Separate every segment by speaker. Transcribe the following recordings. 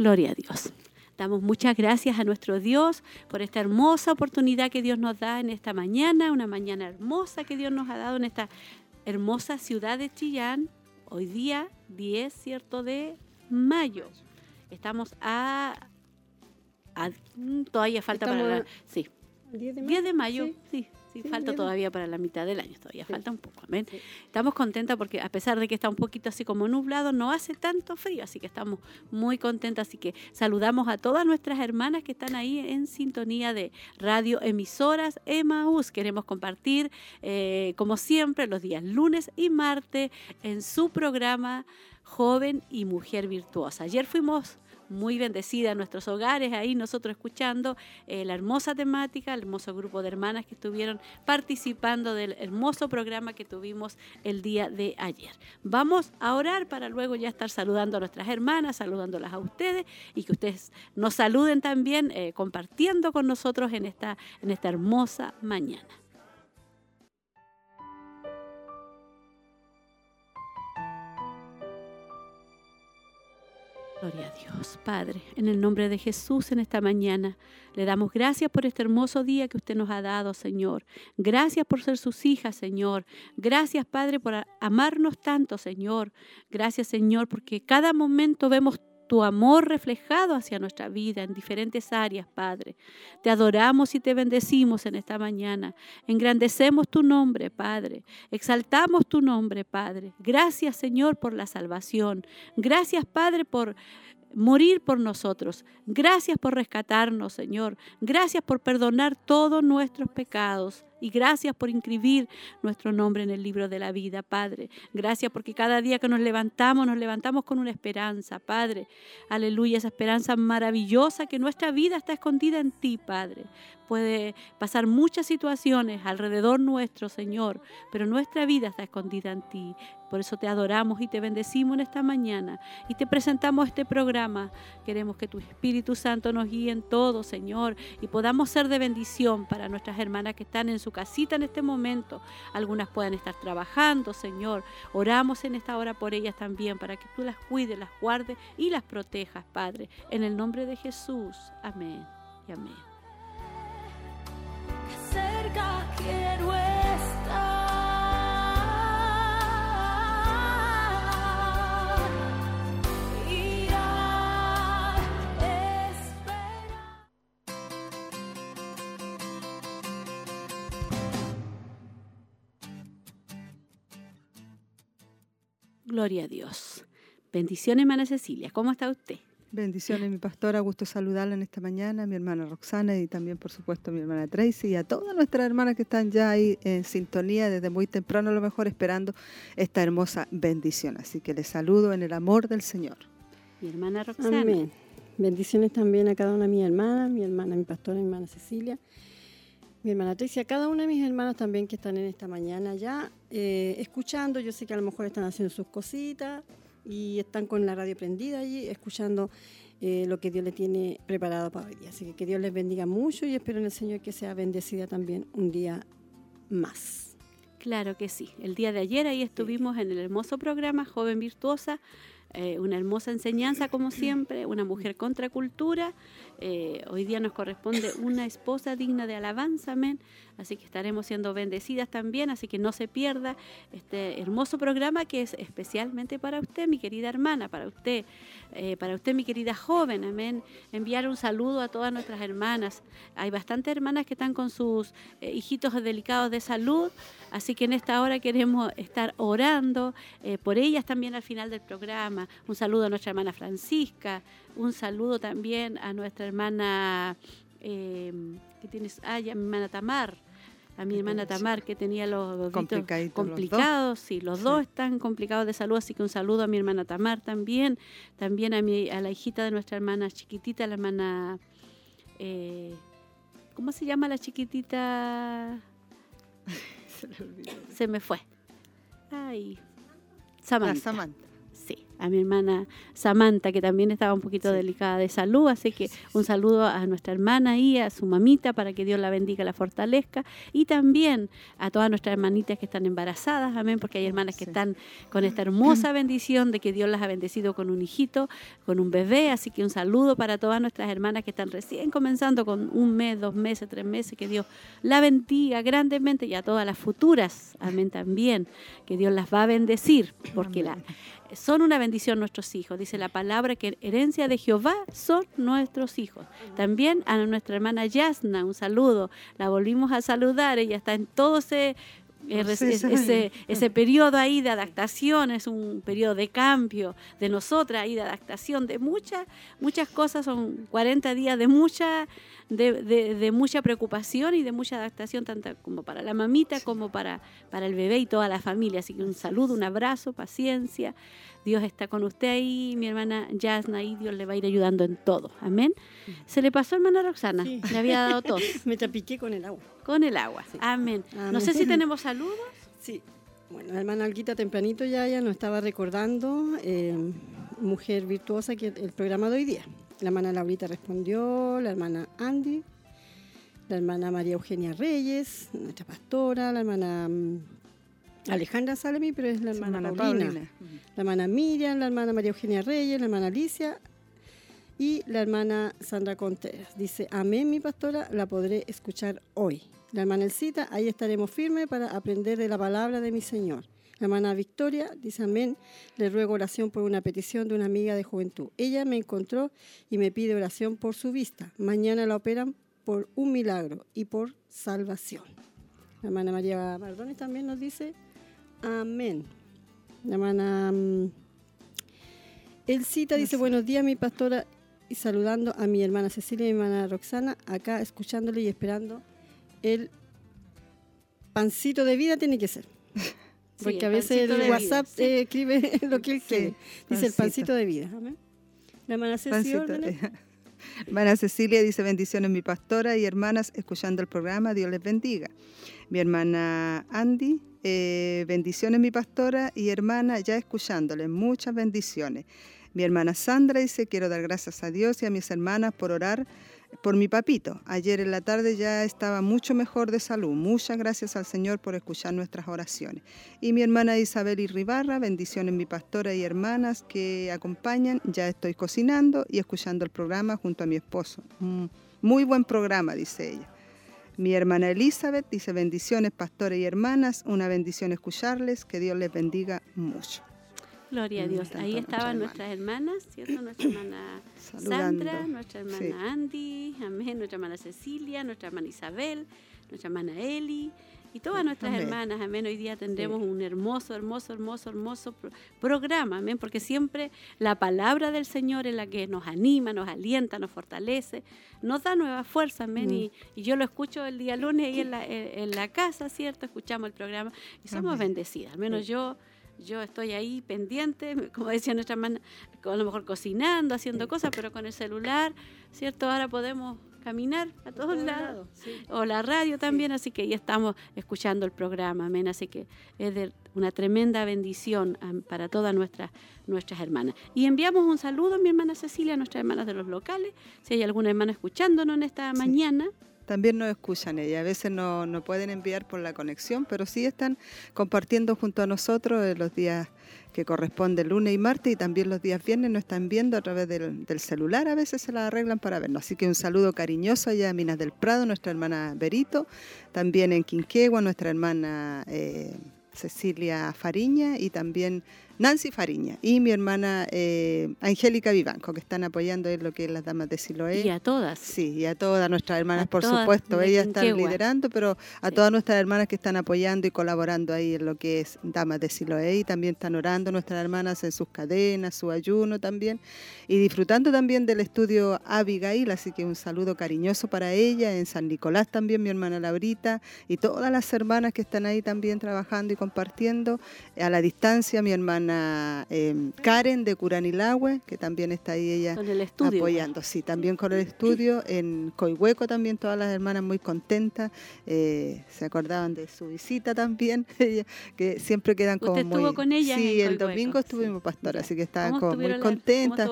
Speaker 1: Gloria a Dios. Damos muchas gracias a nuestro Dios por esta hermosa oportunidad que Dios nos da en esta mañana, una mañana hermosa que Dios nos ha dado en esta hermosa ciudad de Chillán, hoy día 10, ¿cierto?, de mayo. Estamos a... todavía falta para la... Sí. 10 de mayo. 10 de mayo, sí. Sí, falta todavía para la mitad del año, todavía falta un poco. Amén. Estamos contentas porque a pesar de que está un poquito así como nublado, no hace tanto frío, así que estamos muy contentas. Así que saludamos a todas nuestras hermanas que están ahí en sintonía de radio emisoras Emaús. Queremos compartir, eh, como siempre, los días lunes y martes en su programa Joven y Mujer Virtuosa. Ayer fuimos muy bendecida en nuestros hogares, ahí nosotros escuchando eh, la hermosa temática, el hermoso grupo de hermanas que estuvieron participando del hermoso programa que tuvimos el día de ayer. Vamos a orar para luego ya estar saludando a nuestras hermanas, saludándolas a ustedes y que ustedes nos saluden también eh, compartiendo con nosotros en esta, en esta hermosa mañana. Gloria a Dios, Padre, en el nombre de Jesús en esta mañana. Le damos gracias por este hermoso día que usted nos ha dado, Señor. Gracias por ser sus hijas, Señor. Gracias, Padre, por amarnos tanto, Señor. Gracias, Señor, porque cada momento vemos tu amor reflejado hacia nuestra vida en diferentes áreas, Padre. Te adoramos y te bendecimos en esta mañana. Engrandecemos tu nombre, Padre. Exaltamos tu nombre, Padre. Gracias, Señor, por la salvación. Gracias, Padre, por morir por nosotros. Gracias por rescatarnos, Señor. Gracias por perdonar todos nuestros pecados. Y gracias por inscribir nuestro nombre en el libro de la vida, Padre. Gracias porque cada día que nos levantamos, nos levantamos con una esperanza, Padre. Aleluya, esa esperanza maravillosa que nuestra vida está escondida en ti, Padre. Puede pasar muchas situaciones alrededor nuestro, Señor, pero nuestra vida está escondida en ti. Por eso te adoramos y te bendecimos en esta mañana y te presentamos este programa. Queremos que tu Espíritu Santo nos guíe en todo, Señor, y podamos ser de bendición para nuestras hermanas que están en su casita en este momento. Algunas puedan estar trabajando, Señor. Oramos en esta hora por ellas también, para que tú las cuides, las guardes y las protejas, Padre. En el nombre de Jesús. Amén y amén. Cerca quiero Gloria a Dios. Bendiciones, hermana Cecilia. ¿Cómo está usted?
Speaker 2: Bendiciones, mi pastora. Gusto saludarla en esta mañana, mi hermana Roxana y también, por supuesto, mi hermana Tracy y a todas nuestras hermanas que están ya ahí en sintonía desde muy temprano, a lo mejor esperando esta hermosa bendición. Así que les saludo en el amor del Señor.
Speaker 1: Mi hermana Roxana.
Speaker 3: Amén. Bendiciones también a cada una de mis hermanas, mi hermana, mi pastora, mi hermana Cecilia mi hermana Tricia, cada una de mis hermanos también que están en esta mañana ya eh, escuchando, yo sé que a lo mejor están haciendo sus cositas y están con la radio prendida allí, escuchando eh, lo que Dios le tiene preparado para hoy día. Así que que Dios les bendiga mucho y espero en el Señor que sea bendecida también un día más.
Speaker 1: Claro que sí. El día de ayer ahí estuvimos en el hermoso programa Joven Virtuosa eh, una hermosa enseñanza como siempre, una mujer contra cultura. Eh, hoy día nos corresponde una esposa digna de alabanza, amén. Así que estaremos siendo bendecidas también, así que no se pierda este hermoso programa que es especialmente para usted, mi querida hermana, para usted, eh, para usted, mi querida joven, amén. Enviar un saludo a todas nuestras hermanas. Hay bastantes hermanas que están con sus hijitos delicados de salud, así que en esta hora queremos estar orando por ellas también al final del programa un saludo a nuestra hermana Francisca, un saludo también a nuestra hermana eh, que tienes, ah, ya, mi hermana Tamar, a mi hermana Tamar que tenía los deditos complicados, sí, los dos están complicados de salud, así que un saludo a mi hermana Tamar también, también a, mi, a la hijita de nuestra hermana chiquitita, la hermana, eh, ¿cómo se llama la chiquitita? se, me fue. Ay, Samantha.
Speaker 2: Samantha
Speaker 1: a mi hermana Samantha, que también estaba un poquito delicada de salud, así que un saludo a nuestra hermana y a su mamita para que Dios la bendiga, la fortalezca, y también a todas nuestras hermanitas que están embarazadas, amén, porque hay hermanas que están con esta hermosa bendición de que Dios las ha bendecido con un hijito, con un bebé, así que un saludo para todas nuestras hermanas que están recién comenzando con un mes, dos meses, tres meses, que Dios la bendiga grandemente y a todas las futuras, amén también, que Dios las va a bendecir, porque la, son una bendición nuestros hijos. Dice la palabra que herencia de Jehová son nuestros hijos. También a nuestra hermana Yasna, un saludo. La volvimos a saludar, ella está en todo ese ese, ese, periodo ahí de adaptación, es un periodo de cambio de nosotras ahí de adaptación de muchas, muchas cosas, son 40 días de mucha, de, de, mucha preocupación y de mucha adaptación, tanto como para la mamita como para, para el bebé y toda la familia. Así que un saludo, un abrazo, paciencia. Dios está con usted ahí, mi hermana Yasna, y Dios le va a ir ayudando en todo. Amén. Se le pasó, hermana Roxana, le había dado tos.
Speaker 3: Me tapiqué con el agua.
Speaker 1: Con el agua. Amén. No sé si tenemos saludos.
Speaker 3: Sí. Bueno, la hermana Alguita tempranito ya, ya nos estaba recordando, eh, mujer virtuosa, que el programa de hoy día. La hermana Laurita respondió, la hermana Andy, la hermana María Eugenia Reyes, nuestra pastora, la hermana mm, Alejandra Salemi, pero es la hermana, Paulina. La hermana Miriam, la hermana María Eugenia Reyes, la hermana Alicia y la hermana Sandra Contreras. Dice, amén mi pastora, la podré escuchar hoy. La hermana Elcita, ahí estaremos firmes para aprender de la palabra de mi Señor. La hermana Victoria dice, amén, le ruego oración por una petición de una amiga de juventud. Ella me encontró y me pide oración por su vista. Mañana la operan por un milagro y por salvación. La hermana María Mardones también nos dice, Amén. La hermana mm, Elcita dice, buenos días mi pastora y saludando a mi hermana Cecilia y mi hermana Roxana, acá escuchándole y esperando el pancito de vida tiene que ser. Porque a veces el WhatsApp escribe lo que él quiere. Dice el pancito de vida. Amén. La hermana Cecilia.
Speaker 2: Hermana Cecilia dice bendiciones mi pastora y hermanas escuchando el programa, Dios les bendiga. Mi hermana Andy eh, bendiciones mi pastora y hermana, ya escuchándole, muchas bendiciones. Mi hermana Sandra dice, quiero dar gracias a Dios y a mis hermanas por orar por mi papito. Ayer en la tarde ya estaba mucho mejor de salud. Muchas gracias al Señor por escuchar nuestras oraciones. Y mi hermana Isabel Irribarra, bendiciones mi pastora y hermanas que acompañan. Ya estoy cocinando y escuchando el programa junto a mi esposo. Mm, muy buen programa, dice ella. Mi hermana Elizabeth dice bendiciones, pastores y hermanas, una bendición escucharles, que Dios les bendiga mucho.
Speaker 1: Gloria a Dios. Ahí estaban nuestras hermanas, ¿cierto? Nuestra hermana Sandra, nuestra hermana Andy, amén, nuestra hermana Cecilia, nuestra hermana Isabel, nuestra hermana Eli, y todas nuestras hermanas, amén, hoy día tendremos un hermoso, hermoso, hermoso, hermoso programa, amén, porque siempre la palabra del Señor es la que nos anima, nos alienta, nos fortalece, nos da nueva fuerza, amén, mm. y, yo lo escucho el día lunes ahí en la, en la casa, ¿cierto? Escuchamos el programa y somos bendecidas, al menos yo yo estoy ahí pendiente, como decía nuestra hermana, a lo mejor cocinando, haciendo cosas, pero con el celular, ¿cierto? Ahora podemos caminar a todos lados. O la radio también, así que ya estamos escuchando el programa, amén. Así que es de una tremenda bendición para todas nuestras, nuestras hermanas. Y enviamos un saludo, mi hermana Cecilia, a nuestras hermanas de los locales, si hay alguna hermana escuchándonos en esta mañana
Speaker 2: también nos escuchan ella. A veces no, no, pueden enviar por la conexión, pero sí están compartiendo junto a nosotros los días que corresponden lunes y martes y también los días viernes nos están viendo a través del, celular. A veces se la arreglan para vernos. Así que un saludo cariñoso allá a Minas del Prado, nuestra hermana Berito, también en Quinquegua, nuestra hermana... Eh, Cecilia Fariña y también Nancy Fariña y mi hermana eh, Angélica Vivanco, que están apoyando en lo que es las damas de Siloé.
Speaker 1: Y a todas.
Speaker 2: Sí, y a todas nuestras hermanas, por supuesto. Ellas están liderando, pero a todas nuestras hermanas que están apoyando y colaborando ahí en lo que es damas de Siloé y también están orando nuestras hermanas en sus cadenas, su ayuno también y disfrutando también del estudio Abigail, así que un saludo cariñoso para ella, en San Nicolás también mi hermana Laurita y todas las hermanas que están ahí también trabajando y compartiendo. A la distancia mi hermana Em, Karen de Curanilagüe, que también está ahí ella apoyando. Sí, también con el estudio. En Coihueco también todas las hermanas muy contentas. Eh, se acordaban de su visita también, que siempre quedan como
Speaker 1: ¿Usted
Speaker 2: muy...
Speaker 1: con ella
Speaker 2: Sí, el domingo estuvimos, pastora, así que estaban como muy contentas.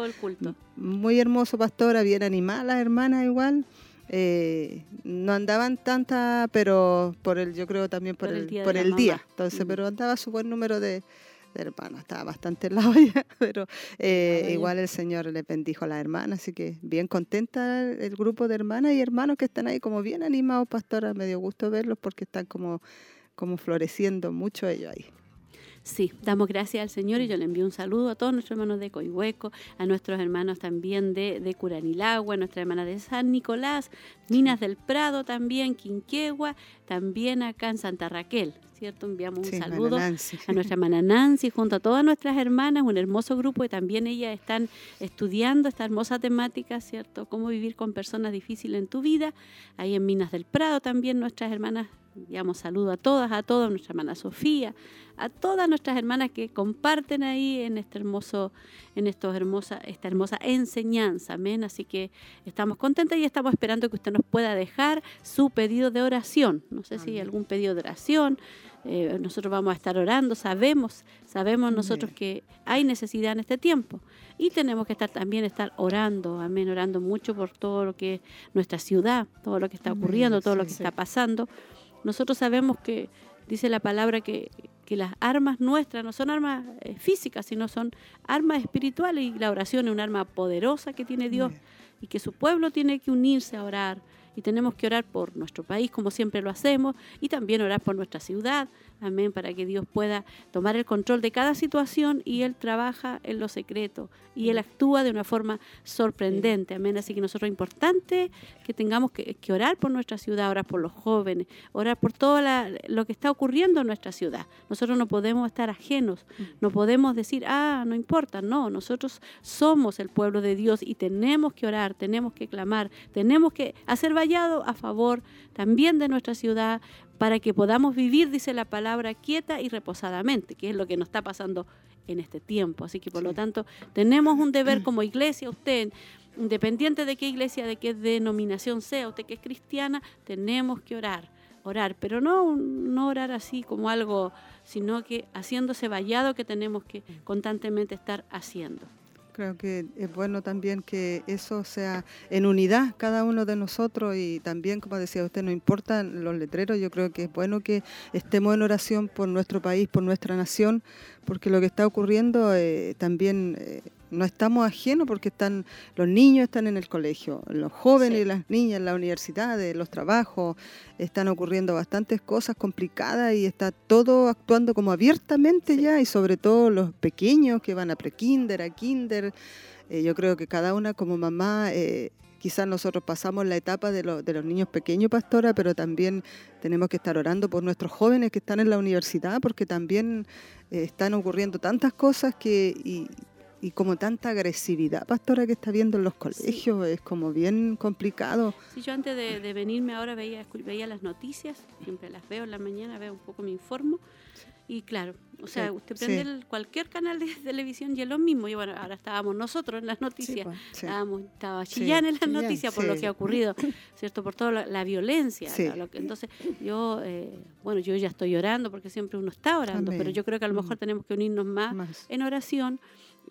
Speaker 2: Muy hermoso, pastora, bien animada las hermanas igual. Eh, no andaban tantas, pero por el, yo creo también por, el, día. Por el día. Entonces, pero andaba su buen número de, hermano estaba bastante en la olla, pero eh, igual el Señor le bendijo a la hermana, así que bien contenta el grupo de hermanas y hermanos que están ahí como bien animados, pastora, me dio gusto verlos porque están como, como floreciendo mucho ellos ahí.
Speaker 1: Sí, damos gracias al Señor y yo le envío un saludo a todos nuestros hermanos de Coihueco, a nuestros hermanos también de, de Curanilagua, a nuestra hermana de San Nicolás, Minas del Prado también, Quinquegua, también acá en Santa Raquel. ¿Cierto? Enviamos un saludo a nuestra hermana Nancy, junto a todas nuestras hermanas, un hermoso grupo y también ellas están estudiando esta hermosa temática, ¿cierto? Cómo vivir con personas difíciles en tu vida. Ahí en Minas del Prado también nuestras hermanas enviamos saludo a todas, a todas, nuestra hermana Sofía, a todas nuestras hermanas que comparten ahí en este hermoso, en estos hermosa, esta hermosa enseñanza, amén. Así que estamos contentas y estamos esperando que usted nos pueda dejar su pedido de oración. No sé si hay algún pedido de oración. Eh, nosotros vamos a estar orando, sabemos, sabemos nosotros que hay necesidad en este tiempo. Y tenemos que estar también estar orando, amén, orando mucho por todo lo que es nuestra ciudad, todo lo que está ocurriendo, todo lo que está pasando. Nosotros sabemos que dice la palabra que, las armas nuestras no son armas eh, físicas, sino son armas espirituales y la oración es un arma poderosa que tiene Dios y que su pueblo tiene que unirse a orar y tenemos que orar por nuestro país como siempre lo hacemos y también orar por nuestra ciudad, amén, para que Dios pueda tomar el control de cada situación y Él trabaja en lo secreto y Él actúa de una forma sorprendente, amén. Así que nosotros es importante que tengamos que, orar por nuestra ciudad, orar por los jóvenes, orar por todo lo que está ocurriendo en nuestra ciudad. Nosotros no podemos estar ajenos, mm. no podemos decir, ah, no importa, no, nosotros somos el pueblo de Dios y tenemos que orar, tenemos que clamar, tenemos que hacer vallado a favor también de nuestra ciudad, para que podamos vivir, dice la palabra, quieta y reposadamente, que es lo que nos está pasando en este tiempo. Así que por lo tanto tenemos un deber como iglesia, usted, independiente de qué iglesia, de qué denominación sea, usted que es cristiana, tenemos que orar, orar, pero no, no orar así como algo, sino que haciéndose vallado que tenemos que constantemente estar haciendo.
Speaker 2: Creo que es bueno también que eso sea en unidad cada uno de nosotros y también, como decía usted, no importan los letreros, yo creo que es bueno que estemos en oración por nuestro país, por nuestra nación, porque lo que está ocurriendo eh, también eh, no estamos ajenos porque están los niños están en el colegio, los jóvenes y las niñas en la universidad, en los trabajos, están ocurriendo bastantes cosas complicadas y está todo actuando como abiertamente ya y sobre todo los pequeños que van a prekinder, a kinder. Eh, yo creo que cada una como mamá eh, quizás nosotros pasamos la etapa de, de, los niños pequeños, pastora, pero también tenemos que estar orando por nuestros jóvenes que están en la universidad, porque también eh, están ocurriendo tantas cosas que, y, y como tanta agresividad, pastora, que está viendo en los colegios, es como bien complicado.
Speaker 1: Sí, yo antes de, venirme ahora veía, veía las noticias, siempre las veo en la mañana, veo un poco, me informo, y claro, o sea, usted prende cualquier canal de televisión y es lo mismo. Y bueno, ahora estábamos nosotros en las noticias, pues, estábamos, estaba Chillán en las noticias por lo que ha ocurrido, ¿cierto? Por toda la, violencia. entonces, yo, eh, bueno, yo ya estoy orando porque siempre uno está orando, pero yo creo que a lo mejor mm. tenemos que unirnos más. en oración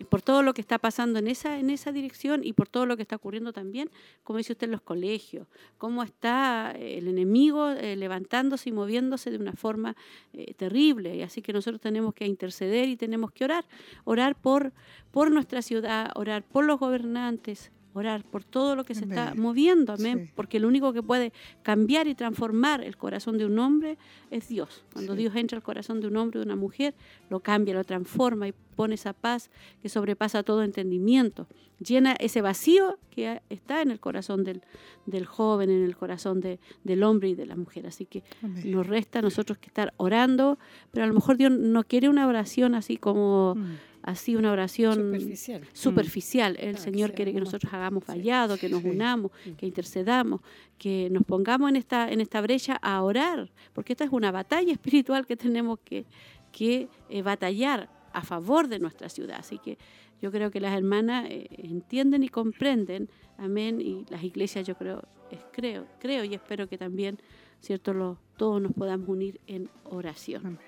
Speaker 1: por todo lo que está pasando en esa, en esa dirección y por todo lo que está ocurriendo también, como dice usted, en los colegios, cómo está el enemigo eh, levantándose y moviéndose de una forma eh, terrible. Y así que nosotros tenemos que interceder y tenemos que orar, orar por, por nuestra ciudad, orar por los gobernantes, orar por todo lo que se está moviendo, amén,
Speaker 2: Sí.
Speaker 1: porque el único que puede cambiar y transformar el corazón de un hombre es Dios. Cuando
Speaker 2: Sí.
Speaker 1: Dios entra al corazón de un hombre o de una mujer, lo cambia, lo transforma y pone esa paz que sobrepasa todo entendimiento. Llena ese vacío que está en el corazón del, del joven, en el corazón de- del hombre y de la mujer. Así que
Speaker 2: Amén.
Speaker 1: nos resta a nosotros que estar orando, pero a lo mejor Dios no quiere una oración así como,
Speaker 2: Mm.
Speaker 1: Así una oración
Speaker 3: Superficial.
Speaker 1: superficial. El
Speaker 3: Claro,
Speaker 1: Señor quiere que nosotros hagamos
Speaker 3: sí,
Speaker 1: fallado, que nos
Speaker 2: sí.
Speaker 1: unamos,
Speaker 3: Mm.
Speaker 1: que intercedamos, que nos pongamos en esta, en esta brecha a orar, porque esta es una batalla espiritual que tenemos que, que eh, batallar a favor de nuestra ciudad. Así que yo creo que las hermanas eh, entienden y comprenden, amén, y las iglesias yo creo, es, creo, creo y espero que también, cierto, lo, todos nos podamos unir en oración.
Speaker 2: Amén.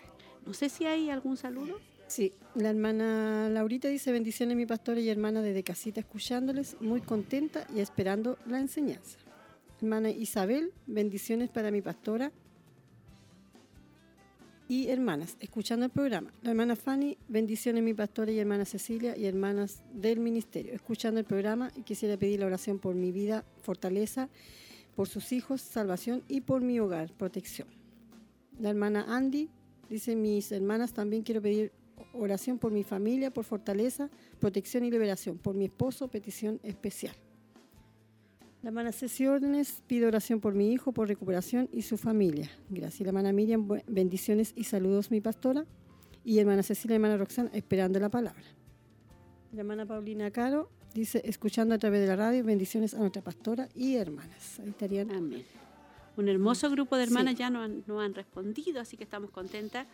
Speaker 1: No sé si hay algún saludo.
Speaker 3: Sí, la hermana Laurita dice bendiciones mi pastora y hermana desde casita escuchándoles, muy contenta y esperando la enseñanza. Hermana Isabel, bendiciones para mi pastora y hermanas, escuchando el programa. La hermana Fanny, bendiciones mi pastora y hermana Cecilia y hermanas del ministerio, escuchando el programa y quisiera pedir la oración por mi vida, fortaleza, por sus hijos, salvación y por mi hogar, protección. La hermana Andy dice, mis hermanas también quiero pedir oración por mi familia, por fortaleza, protección y liberación, por mi esposo, petición especial. La hermana Ceci Órdenes pide oración por mi hijo, por recuperación y su familia. Gracias. La hermana Miriam, bendiciones y saludos, mi pastora. Y hermana Cecilia y hermana Roxana, esperando la palabra. La hermana Paulina Caro dice, escuchando a través de la radio, bendiciones a nuestra pastora y hermanas. Ahí estarían.
Speaker 1: Amén. Un hermoso grupo de hermanas
Speaker 3: Sí.
Speaker 1: ya nos han, nos han respondido, así que estamos contentas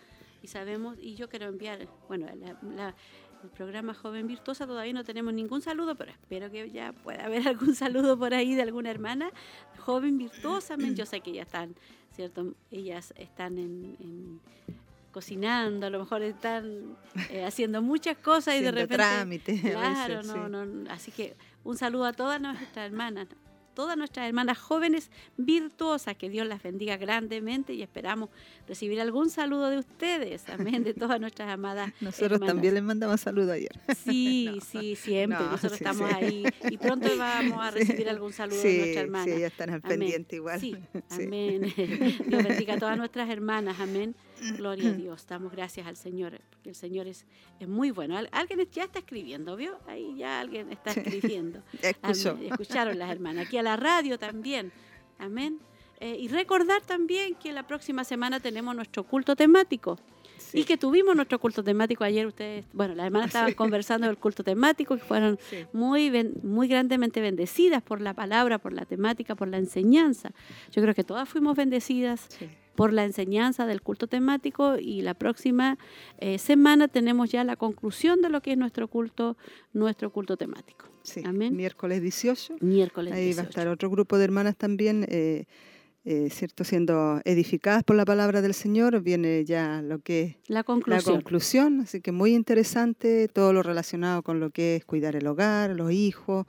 Speaker 1: y sabemos, y yo quiero enviar, bueno, la- la- el programa Joven Virtuosa todavía no tenemos ningún saludo, pero espero que ya pueda haber algún saludo por ahí de alguna hermana. Joven Virtuosa, yo sé que ya están, ¿cierto? Ellas están en... en- cocinando, a lo mejor están eh, haciendo muchas cosas y de repente
Speaker 2: trámites a
Speaker 1: Claro,
Speaker 2: veces,
Speaker 1: no,
Speaker 2: sí.
Speaker 1: no, así que un saludo a todas nuestras hermanas, todas nuestras hermanas jóvenes virtuosas, que Dios las bendiga grandemente y esperamos recibir algún saludo de ustedes, amén, de todas nuestras amadas.
Speaker 2: Nosotros
Speaker 1: hermanas.
Speaker 2: también les mandamos saludos ayer.
Speaker 1: Sí,
Speaker 2: No.
Speaker 1: sí, siempre,
Speaker 2: No,
Speaker 1: nosotros
Speaker 2: sí,
Speaker 1: estamos
Speaker 2: sí.
Speaker 1: ahí y pronto vamos a recibir algún saludo de nuestra hermana.
Speaker 2: sí, ellas están al pendiente igual.
Speaker 1: Sí,
Speaker 2: Sí.
Speaker 1: amén. Dios bendiga a todas nuestras hermanas, amén. Gloria a Dios. Damos gracias al Señor, porque el Señor es, es muy bueno. Al- alguien ya está escribiendo, ¿vio? Ahí ya alguien está escribiendo.
Speaker 2: Ya escuchó.
Speaker 1: Escucharon las hermanas. Aquí a la radio también. Amén. Eh, y recordar también que la próxima semana tenemos nuestro culto temático.
Speaker 2: Sí,
Speaker 1: Y que tuvimos nuestro culto temático ayer. Ustedes, bueno, las hermanas estaban conversando del culto temático, que fueron
Speaker 2: sí.
Speaker 1: muy, ben- muy grandemente bendecidas por la palabra, por la temática, por la enseñanza. Yo creo que todas fuimos bendecidas
Speaker 2: sí.
Speaker 1: Por la enseñanza del culto temático y la próxima eh, semana tenemos ya la conclusión de lo que es nuestro culto, nuestro culto temático.
Speaker 2: Sí,
Speaker 1: Amén.
Speaker 2: Miércoles 18.
Speaker 1: Miércoles
Speaker 2: Ahí va a
Speaker 1: 18.
Speaker 2: estar otro grupo de hermanas también, eh, eh, ¿cierto? Siendo edificadas por la palabra del Señor. Viene ya lo que es
Speaker 1: La
Speaker 2: la
Speaker 1: conclusión.
Speaker 2: conclusión, así que muy interesante todo lo relacionado con lo que es cuidar el hogar, los hijos,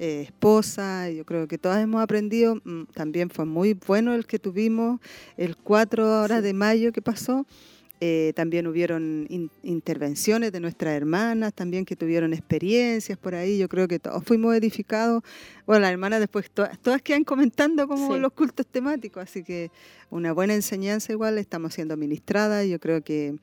Speaker 2: eh, esposa. Yo creo que todas hemos aprendido. mm, También fue muy bueno el que tuvimos el 4 horas
Speaker 1: Sí.
Speaker 2: de mayo que pasó. Eh, también hubieron in- intervenciones de nuestras hermanas, también que tuvieron experiencias por ahí. Yo creo que todos fuimos edificados. Bueno, las hermanas después to- todas quedan comentando como
Speaker 1: Sí.
Speaker 2: los cultos temáticos, así que una buena enseñanza igual, estamos siendo ministradas. Yo creo que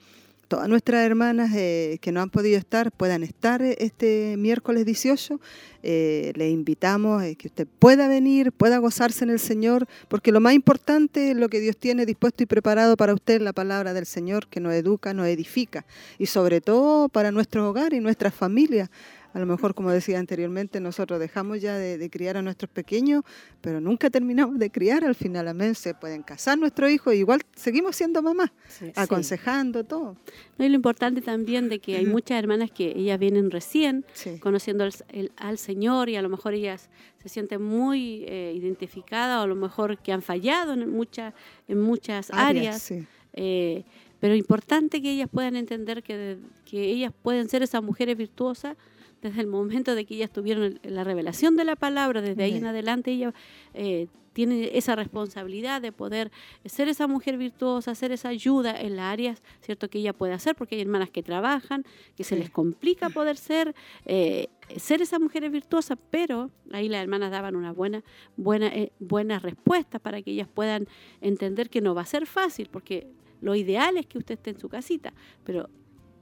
Speaker 2: todas nuestras hermanas eh, que no han podido estar puedan estar eh, este miércoles 18. Eh, les invitamos a que usted pueda venir, pueda gozarse en el Señor, porque lo más importante es lo que Dios tiene dispuesto y preparado para usted, la palabra del Señor, que nos educa, nos edifica, y sobre todo para nuestro hogar y nuestras familias. A lo mejor, como decía anteriormente, nosotros dejamos ya de, de criar a nuestros pequeños, pero nunca terminamos de criar. Al final, amén, se pueden casar nuestros hijos, igual seguimos siendo mamás,
Speaker 3: Sí.
Speaker 2: aconsejando todo.
Speaker 1: No, y lo importante también de que hay muchas hermanas que ellas vienen recién
Speaker 2: Sí.
Speaker 1: conociendo al, el- al Señor y a lo mejor ellas se sienten muy eh, identificadas o a lo mejor que han fallado en, muchas en muchas áreas.
Speaker 2: sí.
Speaker 1: Eh, pero importante que ellas puedan entender que, que ellas pueden ser esas mujeres virtuosas desde el momento de que ellas tuvieron la revelación de la palabra, desde ahí en adelante ella eh, tiene esa responsabilidad de poder ser esa mujer virtuosa, hacer esa ayuda en las áreas, ¿cierto? Que ella puede hacer, porque hay hermanas que trabajan, que se les complica poder ser, eh, ser esa mujer virtuosa, pero ahí las hermanas daban una buena, buena, eh, buena respuesta para que ellas puedan entender que no va a ser fácil, porque lo ideal es que usted esté en su casita, pero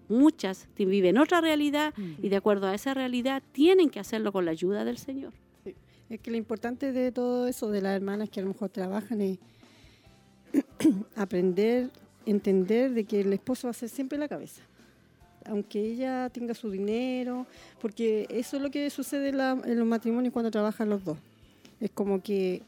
Speaker 1: muchas viven otra realidad y de acuerdo a esa realidad tienen que hacerlo con la ayuda del Señor.
Speaker 3: Es que lo importante de todo eso de las hermanas que a lo mejor trabajan es aprender, entender de que el esposo va a ser siempre la cabeza. Aunque ella tenga su dinero, porque eso es lo que sucede en, los matrimonios cuando trabajan los dos. Es como que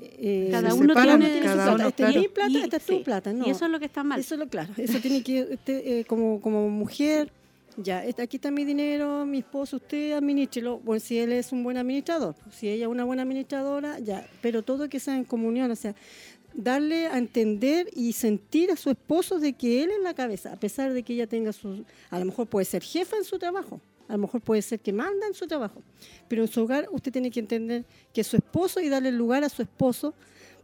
Speaker 1: eh, cada uno tiene
Speaker 3: cada su plata. Este es plata, esta es tu plata. No.
Speaker 1: Y eso es lo que está mal.
Speaker 3: Eso es lo claro. Eso tiene que, este, eh, como, como mujer, ya, aquí está mi dinero, mi esposo, usted administrelo. Bueno, si él es un buen administrador, si ella es una buena administradora, ya, pero todo que sea en comunión, o sea, darle a entender y sentir a su esposo de que él es la cabeza, a pesar de que ella tenga su, a lo mejor puede ser jefa en su trabajo, a lo mejor puede ser que manda en su trabajo, pero en su hogar usted tiene que entender que es su esposo y darle lugar a su esposo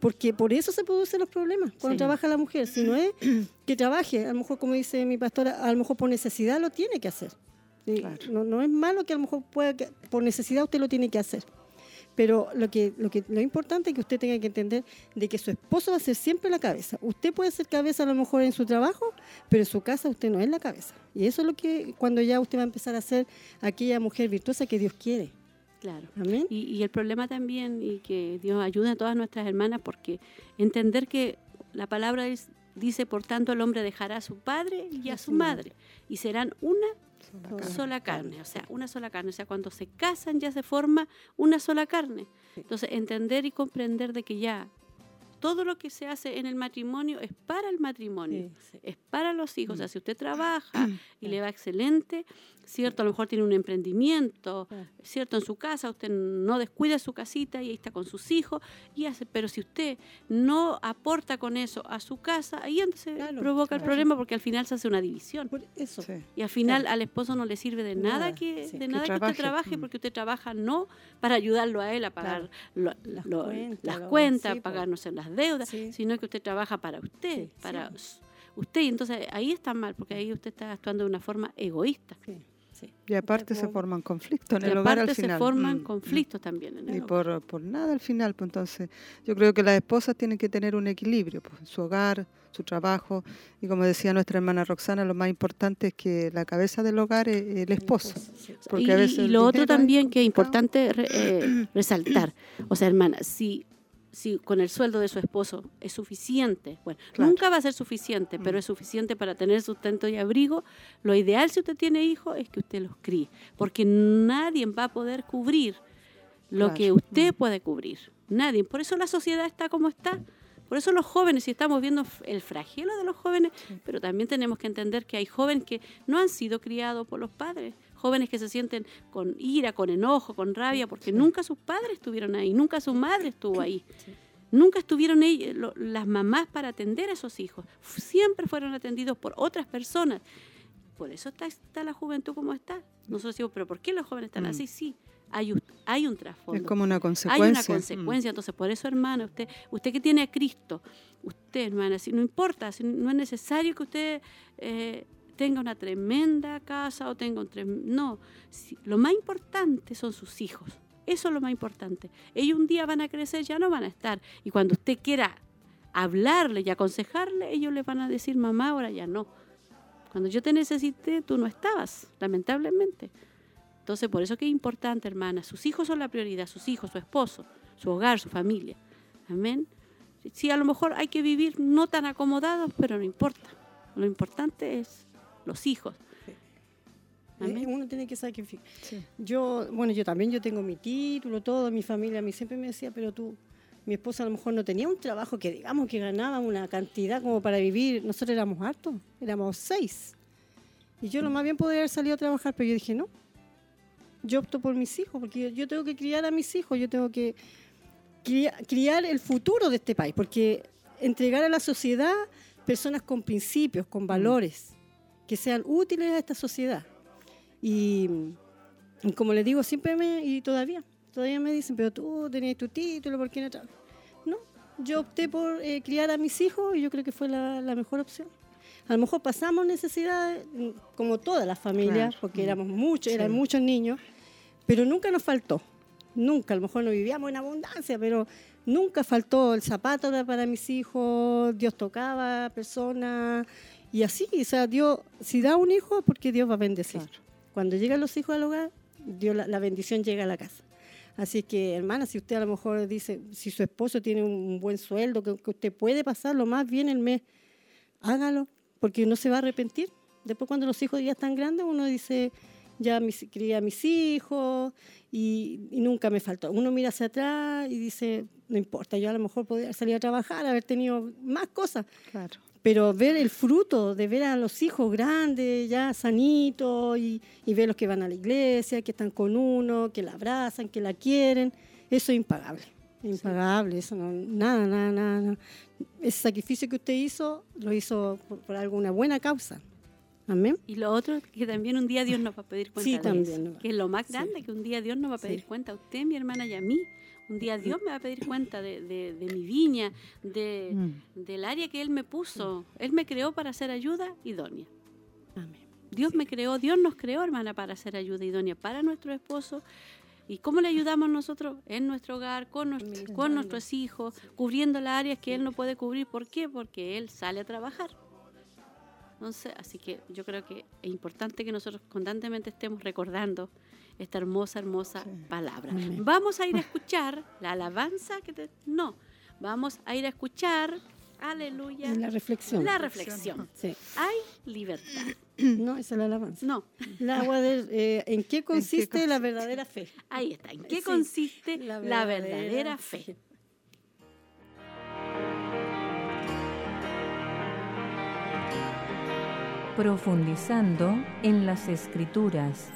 Speaker 3: porque por eso se producen los problemas cuando trabaja la mujer. Si no es que trabaje, a lo mejor, como dice mi pastora, a lo mejor por necesidad lo tiene que hacer. No, no, es malo que a lo mejor pueda, por necesidad usted lo tiene que hacer. Pero lo que, lo que lo importante es que usted tenga que entender de que su esposo va a ser siempre la cabeza. Usted puede ser cabeza a lo mejor en su trabajo, pero en su casa usted no es la cabeza. Y eso es lo que cuando ya usted va a empezar a ser aquella mujer virtuosa que Dios quiere.
Speaker 1: Claro. Y, el problema también, y que Dios ayude a todas nuestras hermanas, porque entender que la palabra dice, por tanto, el hombre dejará a su padre y a su madre, y serán una sola, carne. o sea, una sola carne. O sea, cuando se casan ya se forma una sola carne. Entonces, entender y comprender de que ya todo lo que se hace en el matrimonio es para el matrimonio, es para los hijos. O sea, mm. si usted trabaja y le va excelente, ¿cierto? A lo mejor tiene un emprendimiento, ¿cierto? En su casa, usted no descuida su casita y ahí está con sus hijos, y hace, pero si usted no aporta con eso a su casa, ahí entonces provoca el problema porque al final se hace una división.
Speaker 3: eso.
Speaker 1: Y al final al esposo no le sirve de nada, que, de nada que, usted trabaje, mm. porque usted trabaja no para ayudarlo a él a pagar las, cuentas, pagarnos en las deudas, sino que usted trabaja para usted, para usted. Y entonces ahí está mal, porque ahí usted está actuando de una forma egoísta.
Speaker 2: Y aparte se forman conflictos en el hogar al final.
Speaker 1: se forman mm, conflictos también en
Speaker 2: el y Por, por nada al final, pues entonces yo creo que las esposas tienen que tener un equilibrio, pues, su hogar, su trabajo y como decía nuestra hermana Roxana, lo más importante es que la cabeza del hogar es el esposo.
Speaker 1: Porque y, a veces lo otro también que es importante eh, resaltar, o sea, hermana, si si con el sueldo de su esposo es suficiente, bueno, nunca va a ser suficiente, pero mm. es suficiente para tener sustento y abrigo, lo ideal si usted tiene hijos es que usted los críe, porque nadie va a poder cubrir lo que usted mm. puede cubrir, nadie. Por eso la sociedad está como está. Por eso los jóvenes, si estamos viendo el fragilo de los jóvenes, pero también tenemos que entender que hay jóvenes que no han sido criados por los padres, jóvenes que se sienten con ira, con enojo, con rabia, porque nunca sus padres estuvieron ahí, nunca su madre estuvo ahí. Nunca estuvieron las mamás para atender a esos hijos. Siempre fueron atendidos por otras personas. Por eso está, está la juventud como está. Nosotros decimos, pero ¿por qué los jóvenes están mm. así? Sí, hay un, hay un trasfondo.
Speaker 2: Es como una consecuencia.
Speaker 1: Hay una consecuencia. Entonces, por eso, hermana, usted, usted que tiene a Cristo, usted, hermana, si no importa, si no es necesario que usted eh, tenga una tremenda casa o tenga un No, lo más importante son sus hijos. Eso es lo más importante. Ellos un día van a crecer, ya no van a estar. Y cuando usted quiera hablarle y aconsejarle, ellos le van a decir, mamá, ahora ya no. Cuando yo te necesité, tú no estabas, lamentablemente. Entonces, por eso que es importante, hermana. Sus hijos son la prioridad, sus hijos, su esposo, su hogar, su familia. Amén. Sí, a lo mejor hay que vivir no tan acomodados, pero no importa. Lo importante es los hijos.
Speaker 3: Uno tiene que sacrificar. Yo, bueno, yo también yo tengo mi título, todo, mi familia a mí siempre me decía, pero tú, mi esposa a lo mejor no tenía un trabajo que digamos que ganaba una cantidad como para vivir. Nosotros éramos hartos, éramos seis. Y yo lo más bien podría haber salido a trabajar, pero yo dije, no. Yo opto por mis hijos, porque yo, tengo que criar a mis hijos, yo tengo que criar el futuro de este país, porque entregar a la sociedad personas con principios, con valores que sean útiles a esta sociedad. Y, Y como les digo, siempre me, y todavía, todavía me dicen, pero tú tenías tu título, ¿por qué no trabajas? No, yo opté por eh, criar a mis hijos y yo creo que fue la, la mejor opción. A lo mejor pasamos necesidades, mm, como todas las familias,
Speaker 2: Claro.
Speaker 3: porque
Speaker 2: Mm.
Speaker 3: éramos muchos, eran muchos niños, pero nunca nos faltó. Nunca, a lo mejor no vivíamos en abundancia, pero nunca faltó el zapato para mis hijos, Dios tocaba personas y así, o sea, Dios, si da un hijo es porque Dios va a bendecir. Cuando llegan los hijos al hogar, Dios, la, la bendición llega a la casa. Así que, hermana, si usted a lo mejor dice, si su esposo tiene un buen sueldo, que, que usted puede pasarlo más bien el mes, hágalo, porque no se va a arrepentir. Después cuando los hijos ya están grandes, uno dice, ya mis, crié a mis hijos y, y nunca me faltó. Uno mira hacia atrás y dice, no importa, yo a lo mejor podría salir a trabajar, haber tenido más cosas,
Speaker 2: Claro.
Speaker 3: Pero ver el fruto de ver a los hijos grandes, ya sanitos, y, y ver los que van a la iglesia, que están con uno, que la abrazan, que la quieren, eso es impagable. Impagable, eso no, nada, nada, nada, nada. Ese sacrificio que usted hizo, lo hizo por, por alguna buena causa. Amén.
Speaker 1: Y lo otro, que también un día Dios nos va a pedir cuenta
Speaker 3: Sí,
Speaker 1: de
Speaker 3: también,
Speaker 1: eso, que es lo más
Speaker 3: Sí.
Speaker 1: grande, que un día Dios nos va a pedir
Speaker 3: Sí.
Speaker 1: cuenta a usted, mi hermana y a mí. Un día Dios me va a pedir cuenta de, de- de mi viña, de,
Speaker 2: Mm.
Speaker 1: del área que Él me puso. Él me creó para hacer ayuda idónea.
Speaker 3: Amén.
Speaker 1: Dios me creó, Dios nos creó, hermana, para hacer ayuda idónea para nuestro esposo. ¿Y cómo le ayudamos nosotros? En nuestro hogar, con, nuestro- con nuestros hijos, cubriendo las áreas que Él no puede cubrir. ¿Por qué? Porque Él sale a trabajar. Entonces, así que yo creo que es importante que nosotros constantemente estemos recordando esta hermosa, hermosa
Speaker 2: Sí.
Speaker 1: palabra. Vamos a ir a escuchar la alabanza que te... No, vamos a ir a escuchar, aleluya,
Speaker 3: En la reflexión.
Speaker 1: la reflexión.
Speaker 3: Sí.
Speaker 1: Hay libertad.
Speaker 3: No, esa es la alabanza.
Speaker 1: No,
Speaker 3: La agua de, eh, ¿En qué consiste
Speaker 2: consiste?
Speaker 3: la verdadera fe?
Speaker 1: ahí está. ¿En qué
Speaker 3: Sí,
Speaker 1: consiste la verdadera, fe?
Speaker 4: Profundizando en las escrituras.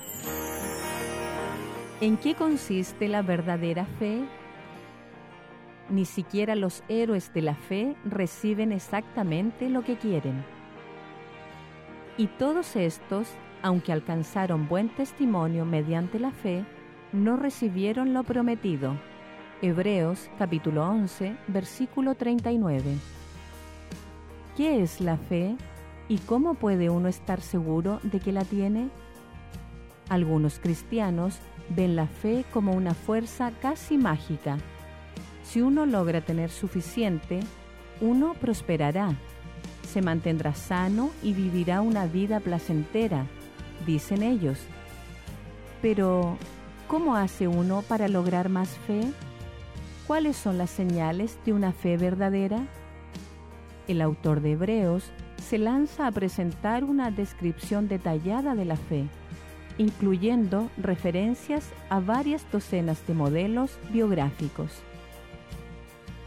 Speaker 4: ¿En qué consiste la verdadera fe? Ni siquiera los héroes de la fe reciben exactamente lo que quieren. Y todos estos, aunque alcanzaron buen testimonio mediante la fe, no recibieron lo prometido. Hebreos capítulo 11, versículo 39. ¿Qué es la fe y cómo puede uno estar seguro de que la tiene? Algunos cristianos ven la fe como una fuerza casi mágica. Si uno logra tener suficiente, uno prosperará, se mantendrá sano y vivirá una vida placentera, dicen ellos. Pero, ¿cómo hace uno para lograr más fe? ¿Cuáles son las señales de una fe verdadera? El autor de Hebreos se lanza a presentar una descripción detallada de la fe, incluyendo referencias a varias docenas de modelos biográficos.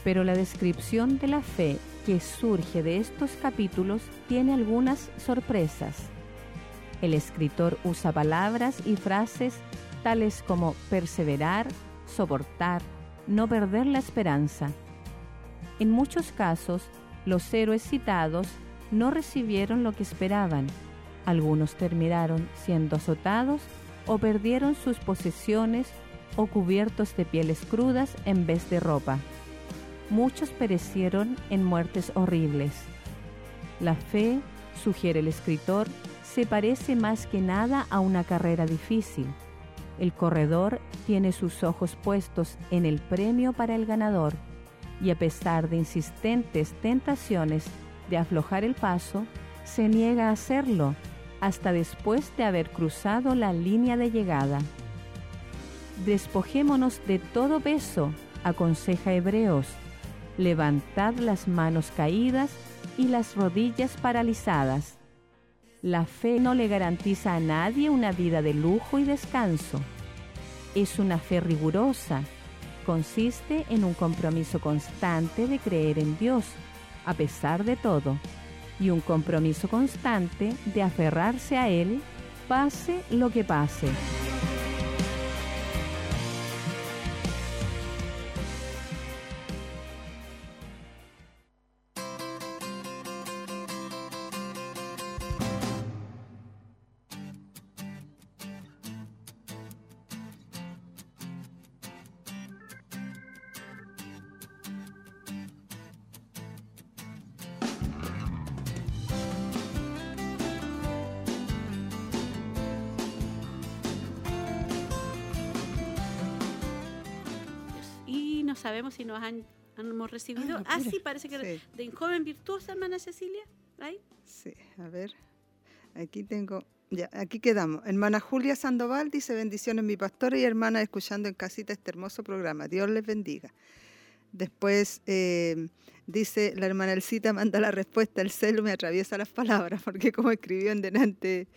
Speaker 4: Pero la descripción de la fe que surge de estos capítulos tiene algunas sorpresas. El escritor usa palabras y frases tales como perseverar, soportar, no perder la esperanza. En muchos casos, los héroes citados no recibieron lo que esperaban. Algunos terminaron siendo azotados o perdieron sus posesiones o cubiertos de pieles crudas en vez de ropa. Muchos perecieron en muertes horribles. La fe, sugiere el escritor, se parece más que nada a una carrera difícil. El corredor tiene sus ojos puestos en el premio para el ganador y a pesar de insistentes tentaciones de aflojar el paso, se niega a hacerlo hasta después de haber cruzado la línea de llegada. Despojémonos de todo peso, aconseja Hebreos. Levantad las manos caídas y las rodillas paralizadas. La fe no le garantiza a nadie una vida de lujo y descanso. Es una fe rigurosa. Consiste en un compromiso constante de creer en Dios, a pesar de todo, y un compromiso constante de aferrarse a Él, pase lo que pase.
Speaker 1: Nos han, hemos recibido.
Speaker 3: Ah,
Speaker 1: Ah,
Speaker 3: mira.
Speaker 1: sí, parece que
Speaker 2: Sí.
Speaker 1: de joven virtuosa, hermana Cecilia. ¿Ahí?
Speaker 2: Sí, a ver. Aquí tengo. Ya, aquí quedamos. Hermana Julia Sandoval dice bendiciones mi pastora y hermana escuchando en casita este hermoso programa. Dios les bendiga. Después eh, dice la hermana Elcita manda la respuesta, el celo me atraviesa las palabras porque como escribió en delante,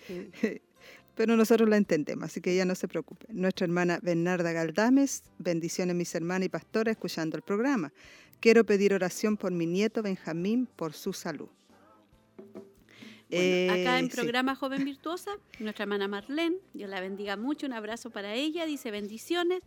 Speaker 2: pero nosotros la entendemos, así que ella no se preocupe. Nuestra hermana Bernarda Galdames, bendiciones mis hermanas y pastora escuchando el programa. Quiero pedir oración por mi nieto Benjamín por su salud.
Speaker 1: Bueno, acá
Speaker 2: Eh,
Speaker 1: en
Speaker 2: sí.
Speaker 1: programa Joven Virtuosa, nuestra hermana Marlene, Dios la bendiga mucho, un abrazo para ella, dice bendiciones.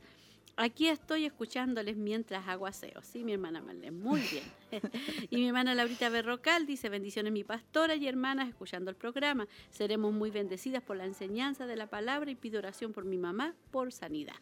Speaker 1: Aquí estoy escuchándoles mientras hago aseo, sí, mi hermana Marlene, muy bien. y mi hermana Laurita Berrocal dice bendiciones mi pastora y hermanas escuchando el programa. Seremos muy bendecidas por la enseñanza de la palabra y pido oración por mi mamá por sanidad.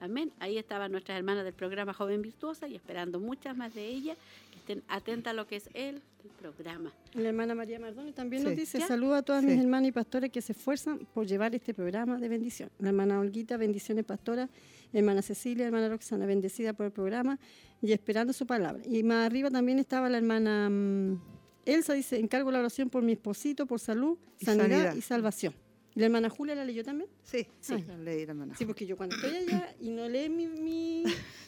Speaker 1: Amén. Ahí estaban nuestras hermanas del programa Joven Virtuosa y esperando muchas más de ellas que estén atentas a lo que es el, el programa.
Speaker 3: La hermana María Mardoni también
Speaker 2: Sí.
Speaker 3: nos dice,
Speaker 1: ¿Ya?
Speaker 3: saluda a todas
Speaker 2: Sí.
Speaker 3: mis hermanas y pastores que se esfuerzan por llevar este programa de bendición. La hermana Olguita, bendiciones pastora. Hermana Cecilia, hermana Roxana, bendecida por el programa y esperando su palabra. Y más arriba también estaba la hermana mm, Elsa, dice, encargo la oración por mi esposito, por salud,
Speaker 2: Y
Speaker 3: sanidad,
Speaker 2: sanidad.
Speaker 3: y salvación. ¿Y la hermana Julia la leyó también?
Speaker 2: Sí, sí,
Speaker 3: Ah.
Speaker 2: la leí la hermana.
Speaker 3: Sí, porque yo cuando estoy allá y no leen mi, mi-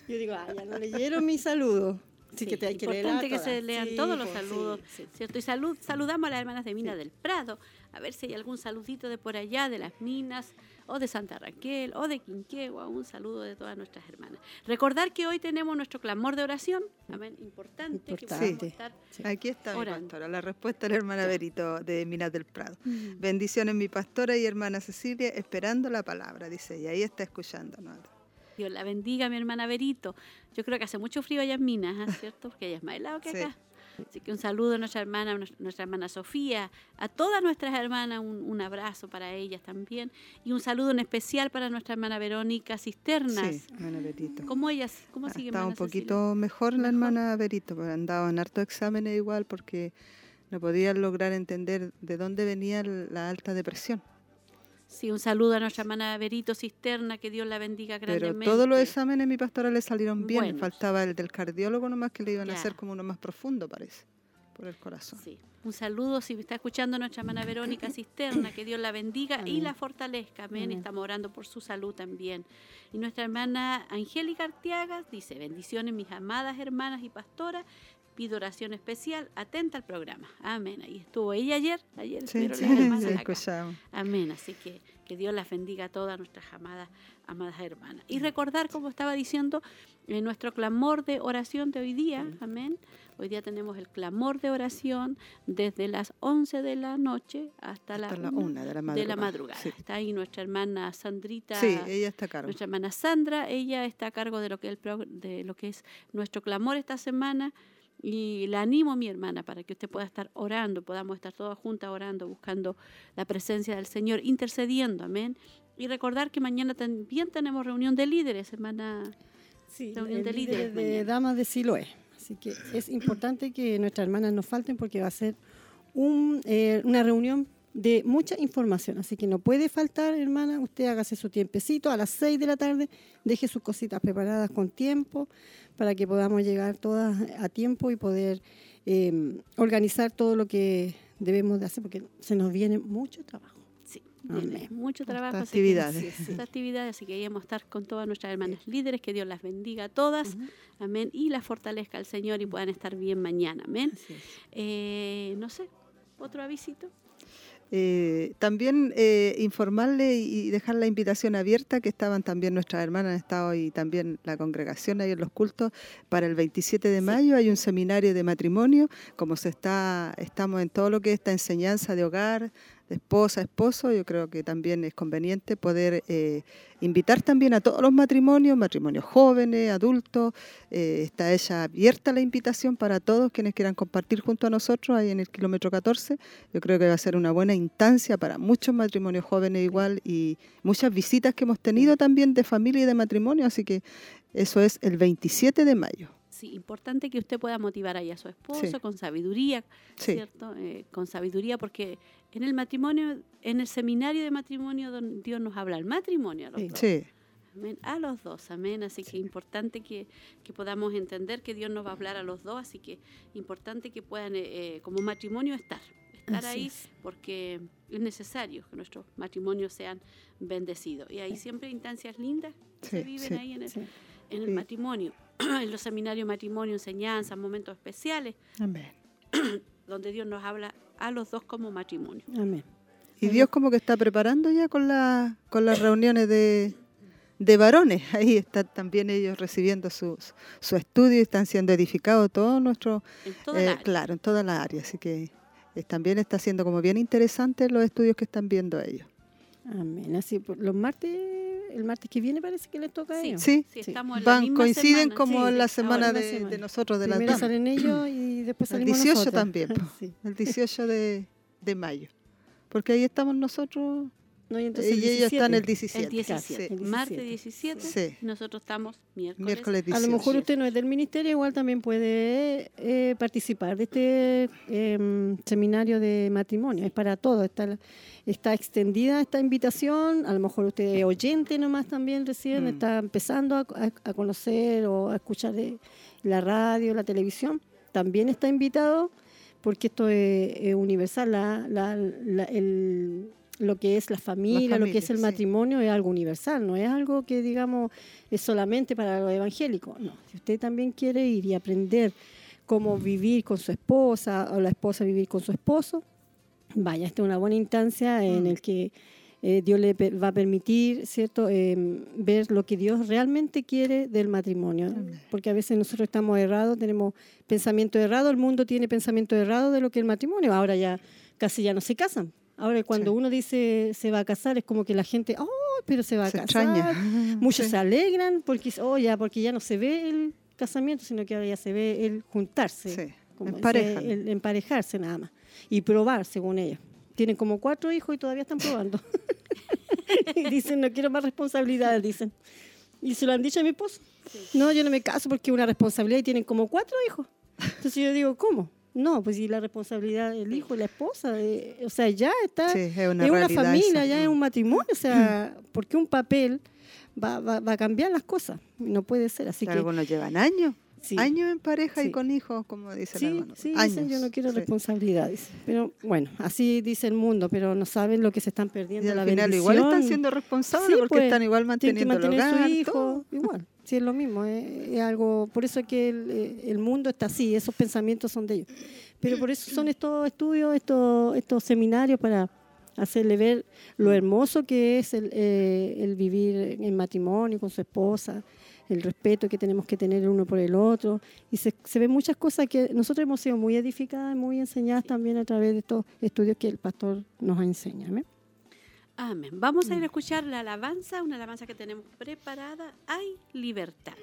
Speaker 3: yo digo, ah, ya no leyeron mi saludo. Así que te hay que
Speaker 1: importante que se lean
Speaker 3: Sí,
Speaker 1: todos los
Speaker 3: pues, sí,
Speaker 1: saludos,
Speaker 3: sí.
Speaker 1: ¿cierto? Y salud, saludamos a las hermanas de Mina del Prado, a ver si hay algún saludito de por allá, de las Minas, o de Santa Raquel, o de Quinquegua, un saludo de todas nuestras hermanas. Recordar que hoy tenemos nuestro clamor de oración, amén, importante, que podamos
Speaker 3: Importante.
Speaker 1: estar
Speaker 2: Aquí está mi pastora, la respuesta de la hermana Berito de Minas del Prado. Bendiciones mi pastora y hermana Cecilia, esperando la palabra, dice ella. Ahí está escuchándonos.
Speaker 1: Dios la bendiga, mi hermana Berito. Yo creo que hace mucho frío allá en Minas, ¿ah? ¿cierto? Porque allá es más helado que
Speaker 2: Sí.
Speaker 1: acá. Así que un saludo a nuestra hermana, nuestra- hermana Sofía, a todas nuestras hermanas, un, un abrazo para ellas también. Y un saludo en especial para nuestra hermana Verónica Cisternas.
Speaker 2: Sí, hermana Berito.
Speaker 1: ¿Cómo ellas? ¿Cómo sigue
Speaker 2: estado un
Speaker 1: Cecilia?
Speaker 2: poquito mejor la hermana Berito, porque andaba en hartos exámenes igual porque no podían lograr entender de dónde venía la alta depresión.
Speaker 1: Sí, un saludo a nuestra hermana Berito Cisterna, que Dios la bendiga
Speaker 2: Pero
Speaker 1: grandemente.
Speaker 2: todos los exámenes mi pastora le salieron bien,
Speaker 1: Buenos.
Speaker 2: faltaba el del cardiólogo nomás que le iban a
Speaker 1: Ya.
Speaker 2: hacer como uno más profundo, parece, por el corazón.
Speaker 1: Sí. Un saludo si me está escuchando nuestra hermana Verónica Cisterna, que Dios la bendiga y
Speaker 3: Amén.
Speaker 1: la fortalezca. Amén.
Speaker 3: Amén.
Speaker 1: Estamos orando por su salud también. Y nuestra hermana Angélica Artiagas dice, bendiciones mis amadas hermanas y pastoras. Pido oración especial, atenta al programa. Amén. Ahí estuvo ella ayer. Ayer
Speaker 2: Sí,
Speaker 1: estuvieron
Speaker 2: sí,
Speaker 1: las
Speaker 2: sí.
Speaker 1: Amén. Así que que Dios las bendiga a todas nuestras amadas, amadas hermanas. Y recordar, como estaba diciendo, en nuestro clamor de oración de hoy día. Amén. Hoy día tenemos el clamor de oración desde las 11 de la noche hasta,
Speaker 2: Hasta la
Speaker 1: la,
Speaker 2: una de la madrugada.
Speaker 1: de la madrugada.
Speaker 2: Sí.
Speaker 1: Está ahí nuestra hermana Sandrita.
Speaker 2: Sí, ella está a cargo.
Speaker 1: Nuestra hermana Sandra, ella está a cargo de lo que, el de lo que es nuestro clamor esta semana. Y la animo, mi hermana, para que usted pueda estar orando, podamos estar todas juntas orando, buscando la presencia del Señor, intercediendo, amén. Y recordar que mañana también tenemos reunión de líderes, hermana.
Speaker 3: Sí,
Speaker 1: reunión de
Speaker 3: líder
Speaker 1: líderes
Speaker 3: de
Speaker 1: mañana.
Speaker 3: damas de Siloé. Así que es importante que nuestras hermanas no falten porque va a ser un, eh, una reunión de mucha información. Así que no puede faltar, hermana. Usted hágase su tiempecito a las 6 de la tarde. Deje sus cositas preparadas con tiempo para que podamos llegar todas a tiempo y poder eh, organizar todo lo que debemos de hacer porque se nos viene mucho trabajo.
Speaker 1: Sí, mucho trabajo. que-
Speaker 2: actividades.
Speaker 1: sí, sí, actividades, así que íbamos a estar con todas nuestras hermanas líderes, que Dios las bendiga a todas, amén, y las fortalezca al Señor y puedan estar bien mañana, amén.
Speaker 2: Es.
Speaker 1: Eh, no sé, otro avisito.
Speaker 2: Eh, también eh, informarle y dejar la invitación abierta que estaban también nuestras hermanas, han estado y también la congregación ahí en los cultos para el 27 de mayo hay un seminario de matrimonio, como se está estamos en todo lo que es esta enseñanza de hogar, esposa, esposo, yo creo que también es conveniente poder eh, invitar también a todos los matrimonios, matrimonios jóvenes, adultos, eh, está ella abierta la invitación para todos quienes quieran compartir junto a nosotros ahí en el kilómetro 14 yo creo que va a ser una buena instancia para muchos matrimonios jóvenes igual y muchas visitas que hemos tenido también de familia y de matrimonio, así que eso es el 27 de mayo.
Speaker 1: Sí, importante que usted pueda motivar ahí a su esposo
Speaker 2: Sí.
Speaker 1: con sabiduría,
Speaker 2: Sí,
Speaker 1: ¿cierto? Eh, con sabiduría, porque en el matrimonio, en el seminario de matrimonio, don- Dios nos habla el matrimonio. a los dos.
Speaker 2: sí,
Speaker 1: Amén. A los dos, amén. Así que importante que, que podamos entender que Dios nos va a hablar a los dos, así que importante que puedan eh, eh, como matrimonio estar, estar
Speaker 3: Así
Speaker 1: ahí
Speaker 3: es.
Speaker 1: porque es necesario que nuestros matrimonios sean bendecidos. Y hay siempre instancias lindas que se viven ahí en el, en el
Speaker 2: Sí.
Speaker 1: matrimonio, en los seminarios matrimonio, enseñanzas, momentos especiales,
Speaker 2: Amén.
Speaker 1: donde Dios nos habla a los dos como matrimonio.
Speaker 3: Amén.
Speaker 2: Y Dios como que está preparando ya con, la, con las reuniones de, de varones. Ahí están también ellos recibiendo su, su estudio y están siendo edificados todos nuestros, eh, claro, en toda la área. Así que eh, también está siendo como bien interesante los estudios que están viendo ellos.
Speaker 3: Amén. Así, por- los martes, el martes que viene parece que les toca a
Speaker 1: Sí.
Speaker 3: ellos.
Speaker 2: Sí,
Speaker 1: Sí,
Speaker 3: Sí.
Speaker 1: estamos en la
Speaker 2: van,
Speaker 1: misma
Speaker 2: coinciden
Speaker 1: semana.
Speaker 2: como
Speaker 3: Sí,
Speaker 2: en la semana
Speaker 3: la
Speaker 2: de,
Speaker 3: semana.
Speaker 2: de nosotros, de las
Speaker 3: Primero
Speaker 2: damas.
Speaker 3: salen ellos y después
Speaker 2: El
Speaker 3: salimos
Speaker 2: 18
Speaker 3: nosotros.
Speaker 2: también. El 18 de, de mayo. Porque ahí estamos nosotros
Speaker 3: No, y entonces
Speaker 2: y
Speaker 3: el
Speaker 2: ellos están el
Speaker 3: 17.
Speaker 2: 17.
Speaker 1: El 17.
Speaker 2: Sí.
Speaker 3: El
Speaker 1: Martes
Speaker 3: 17.
Speaker 1: 17.
Speaker 2: Sí.
Speaker 1: y Nosotros estamos miércoles.
Speaker 2: Miércoles
Speaker 3: A
Speaker 2: 18.
Speaker 3: lo mejor usted no es del ministerio, igual también puede eh, participar de este em, seminario de matrimonio. Es para todo. Está, está extendida esta invitación. A lo mejor usted es oyente nomás también recién,
Speaker 2: Mm.
Speaker 3: está empezando a, a- conocer o a escuchar eh, la radio, la televisión. También está invitado porque esto es, es universal. La, la- la- el- lo que es la familia, lo que es el
Speaker 2: sí.
Speaker 3: matrimonio es algo universal, no es algo que digamos es solamente para los evangélicos. No, si usted también quiere ir y aprender cómo vivir con su esposa o la esposa vivir con su esposo, vaya, esta es una buena instancia en
Speaker 2: Mm.
Speaker 3: el que eh, Dios le va a permitir, ¿cierto?, Eh, ver lo que Dios realmente quiere del matrimonio. Porque a veces nosotros estamos errados, tenemos pensamiento errado, el mundo tiene pensamiento errado de lo que es el matrimonio. Ahora ya casi ya no se casan. Ahora cuando
Speaker 2: Sí.
Speaker 3: uno dice se va a casar es como que la gente, oh, pero se va a
Speaker 2: Se
Speaker 3: casar.
Speaker 2: extraña.
Speaker 3: Muchos
Speaker 2: Sí.
Speaker 3: se alegran porque, oh, ya, porque ya no se ve el casamiento, sino que ahora ya se ve el juntarse.
Speaker 2: Sí,
Speaker 3: como el emparejarse nada más. Y probar, según ellos. Tienen como cuatro hijos y todavía están probando. y dicen, no quiero más responsabilidades, dicen. Y se lo han dicho a mi esposo. No, yo no me caso porque es una responsabilidad y tienen como cuatro hijos. Entonces yo digo, ¿cómo? No, pues si la responsabilidad del hijo y la esposa, eh, o sea, ya está,
Speaker 2: Sí, es una,
Speaker 3: es una familia,
Speaker 2: esa.
Speaker 3: ya es un matrimonio, o sea, porque un papel va, va, va a cambiar las cosas, no puede ser, así que
Speaker 2: Algunos llevan años,
Speaker 3: sí,
Speaker 2: años en pareja
Speaker 3: Sí.
Speaker 2: y con hijos, como dice el
Speaker 3: sí,
Speaker 2: años.
Speaker 3: dicen, yo no quiero responsabilidades, pero bueno, así dice el mundo, pero no saben lo que se están
Speaker 2: Y
Speaker 3: perdiendo, la
Speaker 2: al final igual están siendo responsables porque
Speaker 3: pues,
Speaker 2: están igual manteniendo el hogar.
Speaker 3: su hijo,
Speaker 2: todo.
Speaker 3: igual, sí es lo mismo, eh, es algo, por eso es que el, eh, el mundo está así, esos pensamientos son de ellos. Pero por eso son estos estudios, estos, estos seminarios para hacerle ver lo hermoso que es el, eh, el vivir en matrimonio con su esposa, el respeto que tenemos que tener el uno por el otro. Y se, se ven muchas cosas que nosotros hemos sido muy edificadas, muy enseñadas también a través de estos estudios que el pastor nos enseña. amén.
Speaker 1: Amén. Vamos a ir a escuchar la alabanza, una alabanza que tenemos preparada. Hay libertad.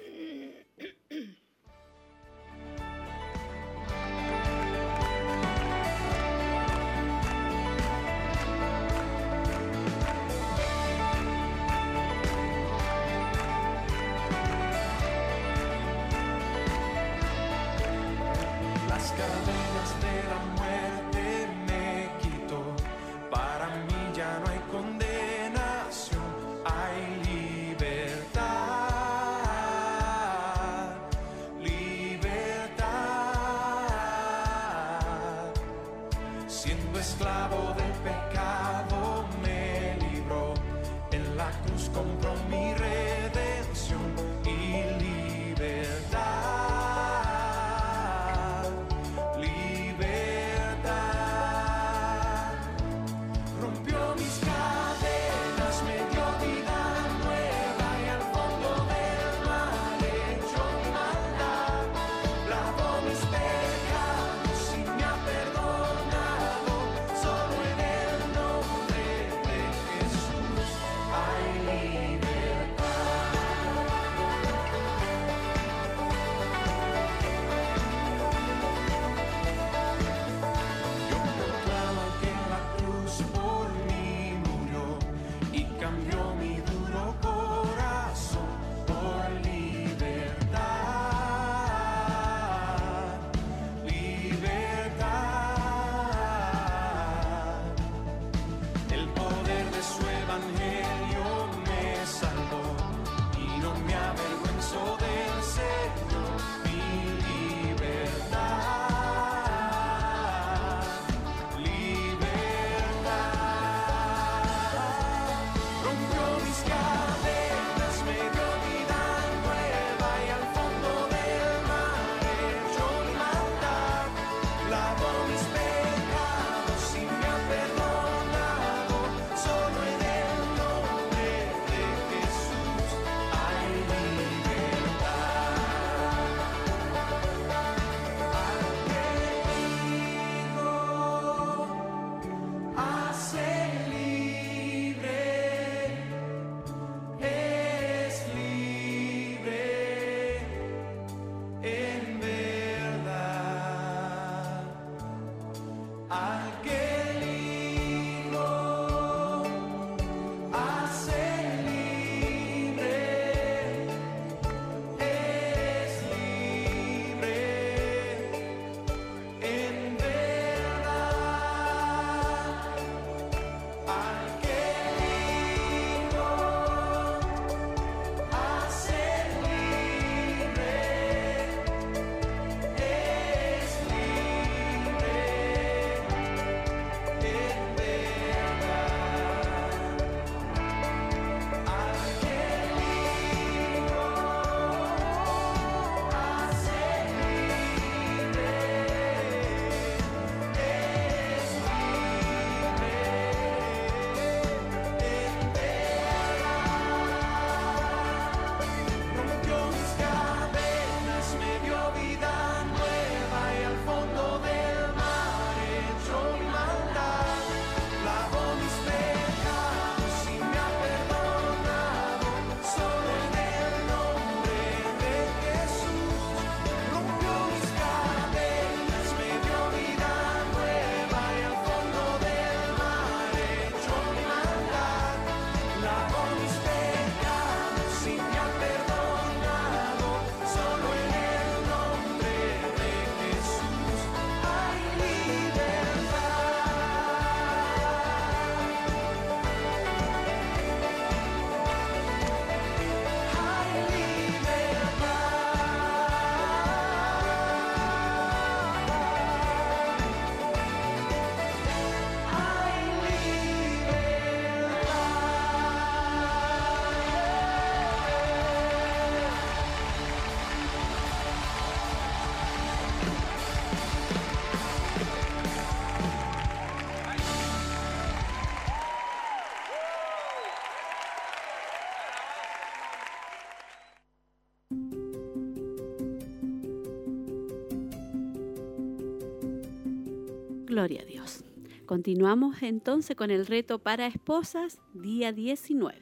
Speaker 1: Continuamos entonces con el reto para esposas, día 19.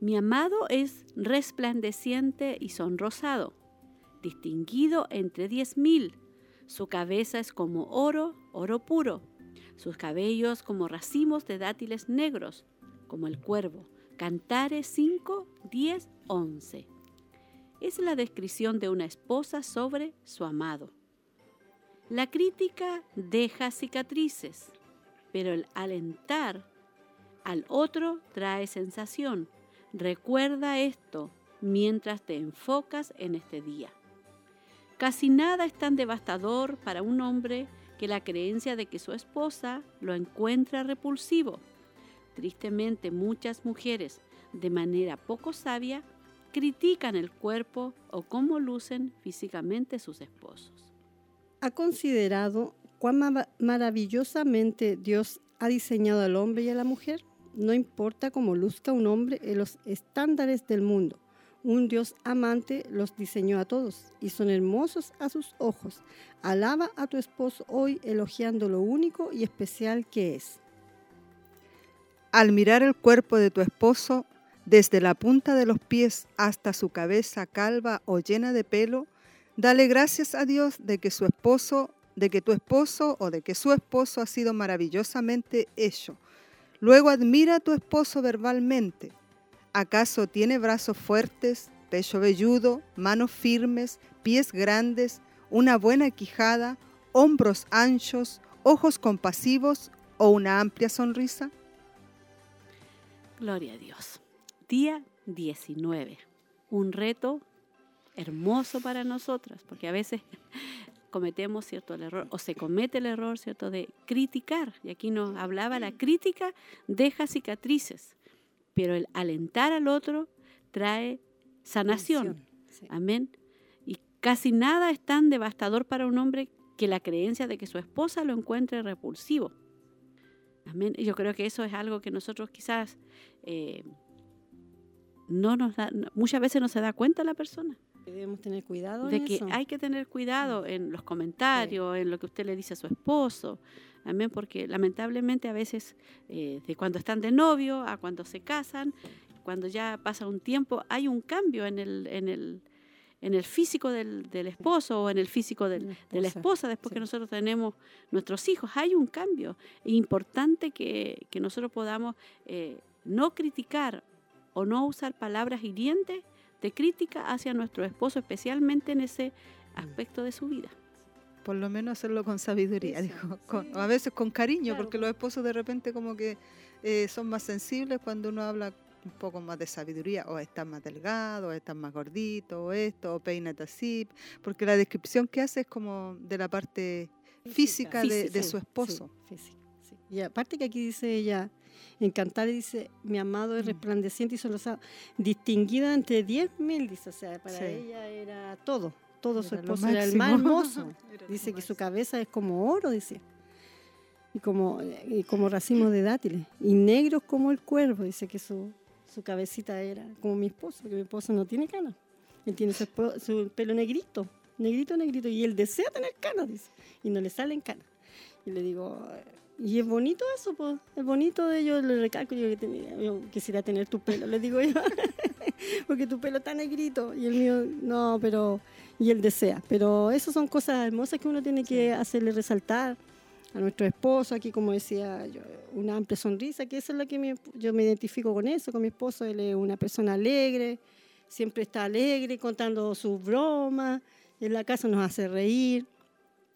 Speaker 1: Mi amado es resplandeciente y sonrosado, distinguido entre diez mil. Su cabeza es como oro, oro puro. Sus cabellos como racimos de dátiles negros, como el cuervo. Cantares 5, 10, 11. Es la descripción de una esposa sobre su amado. La crítica deja cicatrices, pero el alentar al otro trae sensación. Recuerda esto mientras te enfocas en este día. Casi nada es tan devastador para un hombre que la creencia de que su esposa lo encuentra repulsivo. Tristemente muchas mujeres, de manera poco sabia, critican el cuerpo o cómo lucen físicamente sus esposos.
Speaker 3: ¿Ha considerado cuán ma- maravillosamente Dios ha diseñado al hombre y a la mujer? No importa cómo luzca un hombre en los estándares del mundo. Un Dios amante los diseñó a todos y son hermosos a sus ojos. Alaba a tu esposo hoy elogiando lo único y especial que es.
Speaker 2: Al mirar el cuerpo de tu esposo, desde la punta de los pies hasta su cabeza calva o llena de pelo, dale gracias a Dios de que su esposo, de que tu esposo o de que su esposo ha sido maravillosamente hecho. Luego admira a tu esposo verbalmente. ¿Acaso tiene brazos fuertes, pecho velludo, manos firmes, pies grandes, una buena quijada, hombros anchos, ojos compasivos o una amplia sonrisa?
Speaker 1: Gloria a Dios. Día 19. Un reto hermoso para nosotras, porque a veces cometemos cierto el error, o se comete el error, ¿cierto?, de criticar. Y aquí nos hablaba, la crítica deja cicatrices, pero el alentar al otro trae sanación.
Speaker 3: Sí.
Speaker 1: Amén. Y casi nada es tan devastador para un hombre que la creencia de que su esposa lo encuentre repulsivo. Amén. Y yo creo que eso es algo que nosotros quizás eh, no nos da, muchas veces no se da cuenta la persona
Speaker 3: Debemos tener cuidado
Speaker 1: de
Speaker 3: en
Speaker 1: que
Speaker 3: eso.
Speaker 1: hay que tener cuidado en los comentarios, en lo que usted le dice a su esposo. Amén, porque lamentablemente a veces eh, de cuando están de novio a cuando se casan, cuando ya pasa un tiempo, hay un cambio en el, en el, en el físico del, del esposo o en el físico del, de la
Speaker 3: esposa,
Speaker 1: esposa después
Speaker 3: sí.
Speaker 1: que nosotros tenemos nuestros hijos. Hay un cambio. Es importante que, que nosotros podamos eh, no criticar o no usar palabras hirientes de crítica hacia nuestro esposo, especialmente en ese aspecto de su vida.
Speaker 2: Por lo menos hacerlo con sabiduría,
Speaker 3: Eso,
Speaker 2: dijo. Con-
Speaker 3: sí.
Speaker 2: o a veces con cariño,
Speaker 3: Claro,
Speaker 2: porque los esposos de repente como que eh, son más sensibles cuando uno habla un poco más de sabiduría, o estás más delgado, o estás más gordito, o esto, o peínate así, porque la descripción que hace es como de la parte física, de,
Speaker 1: Física,
Speaker 2: de
Speaker 3: Sí,
Speaker 2: su esposo.
Speaker 3: sí, física, sí. Y aparte que aquí dice ella, en Cantares dice, mi amado es
Speaker 2: Mm.
Speaker 3: resplandeciente y solo distinguida entre diez mil, dice, o sea, para
Speaker 2: Sí.
Speaker 3: ella era todo, todo su
Speaker 2: Era
Speaker 3: esposo era el más hermoso. Dice que su cabeza es como oro, dice. Y como, y como racimos de dátiles. Y negros como el cuervo, dice que su, su cabecita era como mi esposo, porque mi esposo no tiene canas. Él tiene su, su pelo negrito, negrito, negrito. Y él desea tener canas, dice. Y no le salen canas. Y le digo, y es bonito eso, pues. Es bonito de ellos, le recalco, yo, que tenía- yo quisiera tener tu pelo, le digo yo. porque tu pelo está negrito. Y el mío, no, pero y él desea. Pero esas son cosas hermosas que uno tiene que hacerle resaltar a nuestro esposo. Aquí, como decía yo, una amplia sonrisa, que eso es lo que me- yo me identifico con eso, con mi esposo. Él es una persona alegre, siempre está alegre, contando sus bromas. En la casa nos hace reír.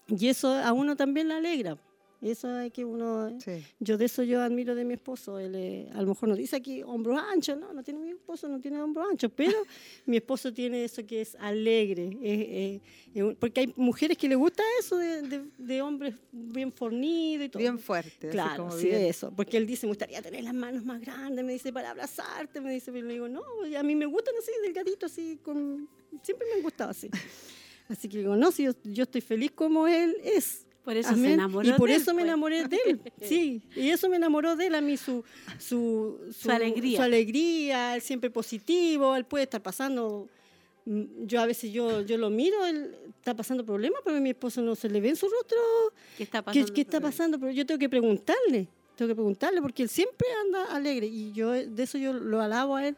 Speaker 3: Y eso a uno también le alegra. Eso es que uno...
Speaker 2: Sí.
Speaker 3: Yo de eso yo admiro de mi esposo. Él eh, a lo mejor no dice aquí hombros anchos, no, no tiene mi esposo, no tiene hombros anchos, pero mi esposo tiene eso que es alegre. es un- porque hay mujeres que le gusta eso de, de- de hombres bien fornidos y todo.
Speaker 2: Bien fuerte.
Speaker 3: Claro,
Speaker 2: como
Speaker 3: sí,
Speaker 2: bien-
Speaker 3: eso. Porque él dice, me gustaría tener las manos más grandes, me dice, para abrazarte, me dice, pero le digo, no, a mí me gustan así, delgaditos, así, con... siempre me han gustado así. Así que digo, no, si yo, yo estoy feliz como él es.
Speaker 1: Por eso se
Speaker 3: Amén.
Speaker 1: enamoró
Speaker 3: Y por
Speaker 1: de él,
Speaker 3: eso me
Speaker 1: pues.
Speaker 3: enamoré de él. Sí, y eso me enamoró de él a mí, su, su,
Speaker 1: Su alegría.
Speaker 3: Su alegría, él siempre positivo, él puede estar pasando mm, yo a veces yo, yo lo miro, él está pasando problemas, pero a mi esposo no se le ve en su rostro
Speaker 1: ¿Qué está
Speaker 3: qué,
Speaker 1: pasando?
Speaker 3: qué está pasando, pero yo tengo que preguntarle, tengo que preguntarle porque él siempre anda alegre y yo de eso yo lo alabo a él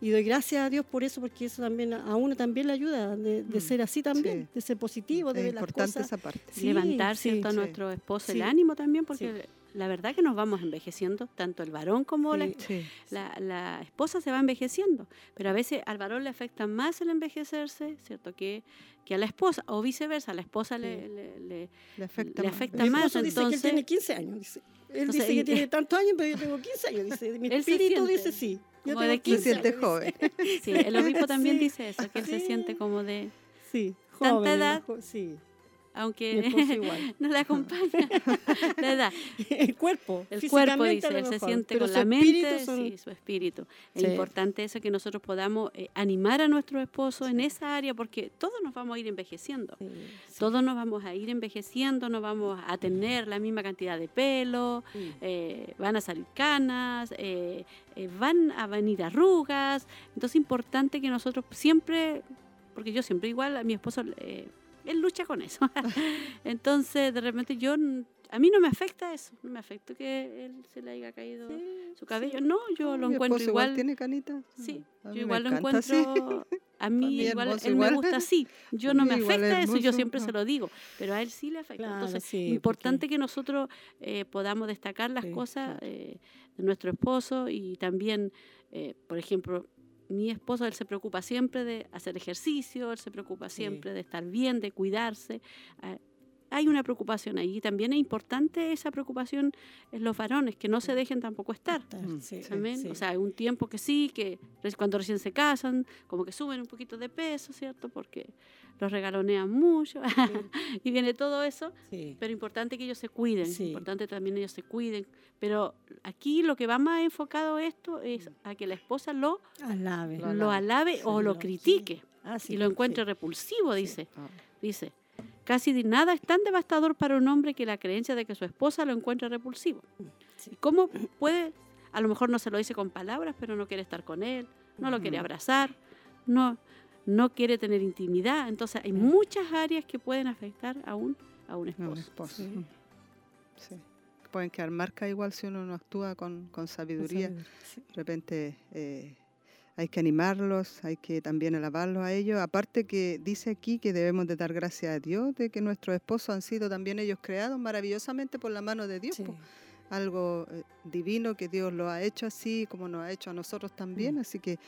Speaker 3: y doy gracias a Dios por eso porque eso también a uno también le ayuda de, de
Speaker 2: Mm,
Speaker 3: ser así también,
Speaker 2: sí.
Speaker 3: de ser positivo, de
Speaker 2: Es
Speaker 3: ver las
Speaker 2: importante
Speaker 3: cosas.
Speaker 2: esa parte.
Speaker 3: Sí,
Speaker 1: levantar
Speaker 3: sí,
Speaker 1: ¿cierto? a
Speaker 2: sí.
Speaker 1: nuestro esposo el
Speaker 3: Sí.
Speaker 1: ánimo también, porque la verdad que nos vamos envejeciendo, tanto el varón como la,
Speaker 3: Sí.
Speaker 2: Sí.
Speaker 1: la, la esposa se va envejeciendo, pero a veces al varón le afecta más el envejecerse, ¿cierto? Que, que a la esposa, o viceversa, a la esposa le,
Speaker 3: Sí.
Speaker 1: le- le-
Speaker 2: Le afecta
Speaker 1: le
Speaker 2: más.
Speaker 1: afecta
Speaker 3: Mi
Speaker 1: más,
Speaker 3: esposo dice que él
Speaker 1: entonces-
Speaker 3: tiene 15 años. Dice. Él
Speaker 1: Entonces,
Speaker 3: dice que
Speaker 1: y-
Speaker 3: tiene tantos años, pero yo tengo 15 años. Dice. Mi espíritu dice sí. Yo
Speaker 1: como de
Speaker 2: Se
Speaker 3: 15
Speaker 2: siente joven.
Speaker 1: Sí, el obispo también
Speaker 3: Sí.
Speaker 1: dice eso, que él se siente como de.
Speaker 3: Sí,
Speaker 1: Tanta
Speaker 3: joven,
Speaker 1: edad.
Speaker 3: jo- Sí,
Speaker 1: aunque
Speaker 3: igual.
Speaker 1: no acompaña la edad.
Speaker 3: El cuerpo.
Speaker 1: El cuerpo, dice, él se siente
Speaker 3: pero
Speaker 1: con la mente,
Speaker 3: son-
Speaker 1: sí, su espíritu. Es
Speaker 3: Sí.
Speaker 1: importante eso que nosotros podamos eh, animar a nuestro esposo en esa área, porque todos nos vamos a ir envejeciendo.
Speaker 3: Sí, sí.
Speaker 1: Todos nos vamos a ir envejeciendo, no vamos a tener la misma cantidad de pelo,
Speaker 3: Sí.
Speaker 1: eh, van a salir canas, eh, van a venir arrugas. Entonces es importante que nosotros siempre, porque yo siempre igual, a mi esposo, eh, él lucha con eso. Entonces de repente yo, a mí no me afecta eso, no me afecta que él se le haya caído
Speaker 3: Sí,
Speaker 1: su cabello. No, yo lo
Speaker 2: Mi
Speaker 1: encuentro igual.
Speaker 2: tiene canitas.
Speaker 1: Sí,
Speaker 2: mí
Speaker 1: yo igual lo
Speaker 2: así.
Speaker 1: encuentro. A mí
Speaker 2: mí
Speaker 1: igual, él
Speaker 2: igual.
Speaker 1: me gusta así. Yo no me afecta eso, yo siempre
Speaker 2: ah.
Speaker 1: se lo digo, pero a él sí le afecta.
Speaker 3: Claro,
Speaker 1: Entonces,
Speaker 3: sí,
Speaker 1: importante
Speaker 3: porque-
Speaker 1: que nosotros eh, podamos destacar las
Speaker 3: Sí,
Speaker 1: cosas
Speaker 3: claro.
Speaker 1: eh, de nuestro esposo y también, eh, por ejemplo, mi esposo, él se preocupa siempre de hacer ejercicio, él se preocupa
Speaker 3: Sí.
Speaker 1: siempre de estar bien, de cuidarse. eh, hay una preocupación ahí. Y también es importante esa preocupación en los varones, que no se dejen tampoco estar.
Speaker 2: Mm,
Speaker 3: Sí, sí.
Speaker 1: O sea, hay un tiempo que sí, que cuando recién se casan, como que suben un poquito de peso, ¿cierto? Porque los regalonean mucho y viene todo eso.
Speaker 3: Sí.
Speaker 1: Pero importante que ellos se cuiden,
Speaker 3: Sí.
Speaker 1: importante también ellos se cuiden. Pero aquí lo que va más enfocado esto es a que la esposa lo,
Speaker 3: Alabe.
Speaker 2: Lo
Speaker 1: lo
Speaker 2: alabe.
Speaker 1: o lo
Speaker 3: lo-
Speaker 1: critique
Speaker 3: Ah, sí,
Speaker 1: y lo encuentre
Speaker 3: sí.
Speaker 1: repulsivo,
Speaker 3: Sí.
Speaker 1: dice.
Speaker 2: Ah,
Speaker 1: Dice, casi de nada es tan devastador para un hombre que la creencia de que su esposa lo encuentre repulsivo.
Speaker 3: Sí.
Speaker 1: ¿Y ¿Cómo puede? A lo mejor no se lo dice con palabras, pero no quiere estar con él, no lo quiere abrazar, no, no quiere tener intimidad. Entonces hay muchas áreas que pueden afectar a un, a un esposo.
Speaker 2: un esposo.
Speaker 3: Sí.
Speaker 2: Sí. Pueden quedar marcas igual si uno no actúa con, con sabiduría. De repente eh, hay que animarlos, hay que también alabarlos a ellos. Aparte que dice aquí que debemos de dar gracias a Dios de que nuestros esposos han sido también ellos creados maravillosamente por la mano de Dios.
Speaker 3: Sí.
Speaker 2: Algo eh, divino que Dios lo ha hecho así como nos ha hecho a nosotros también.
Speaker 3: Mm.
Speaker 2: Así que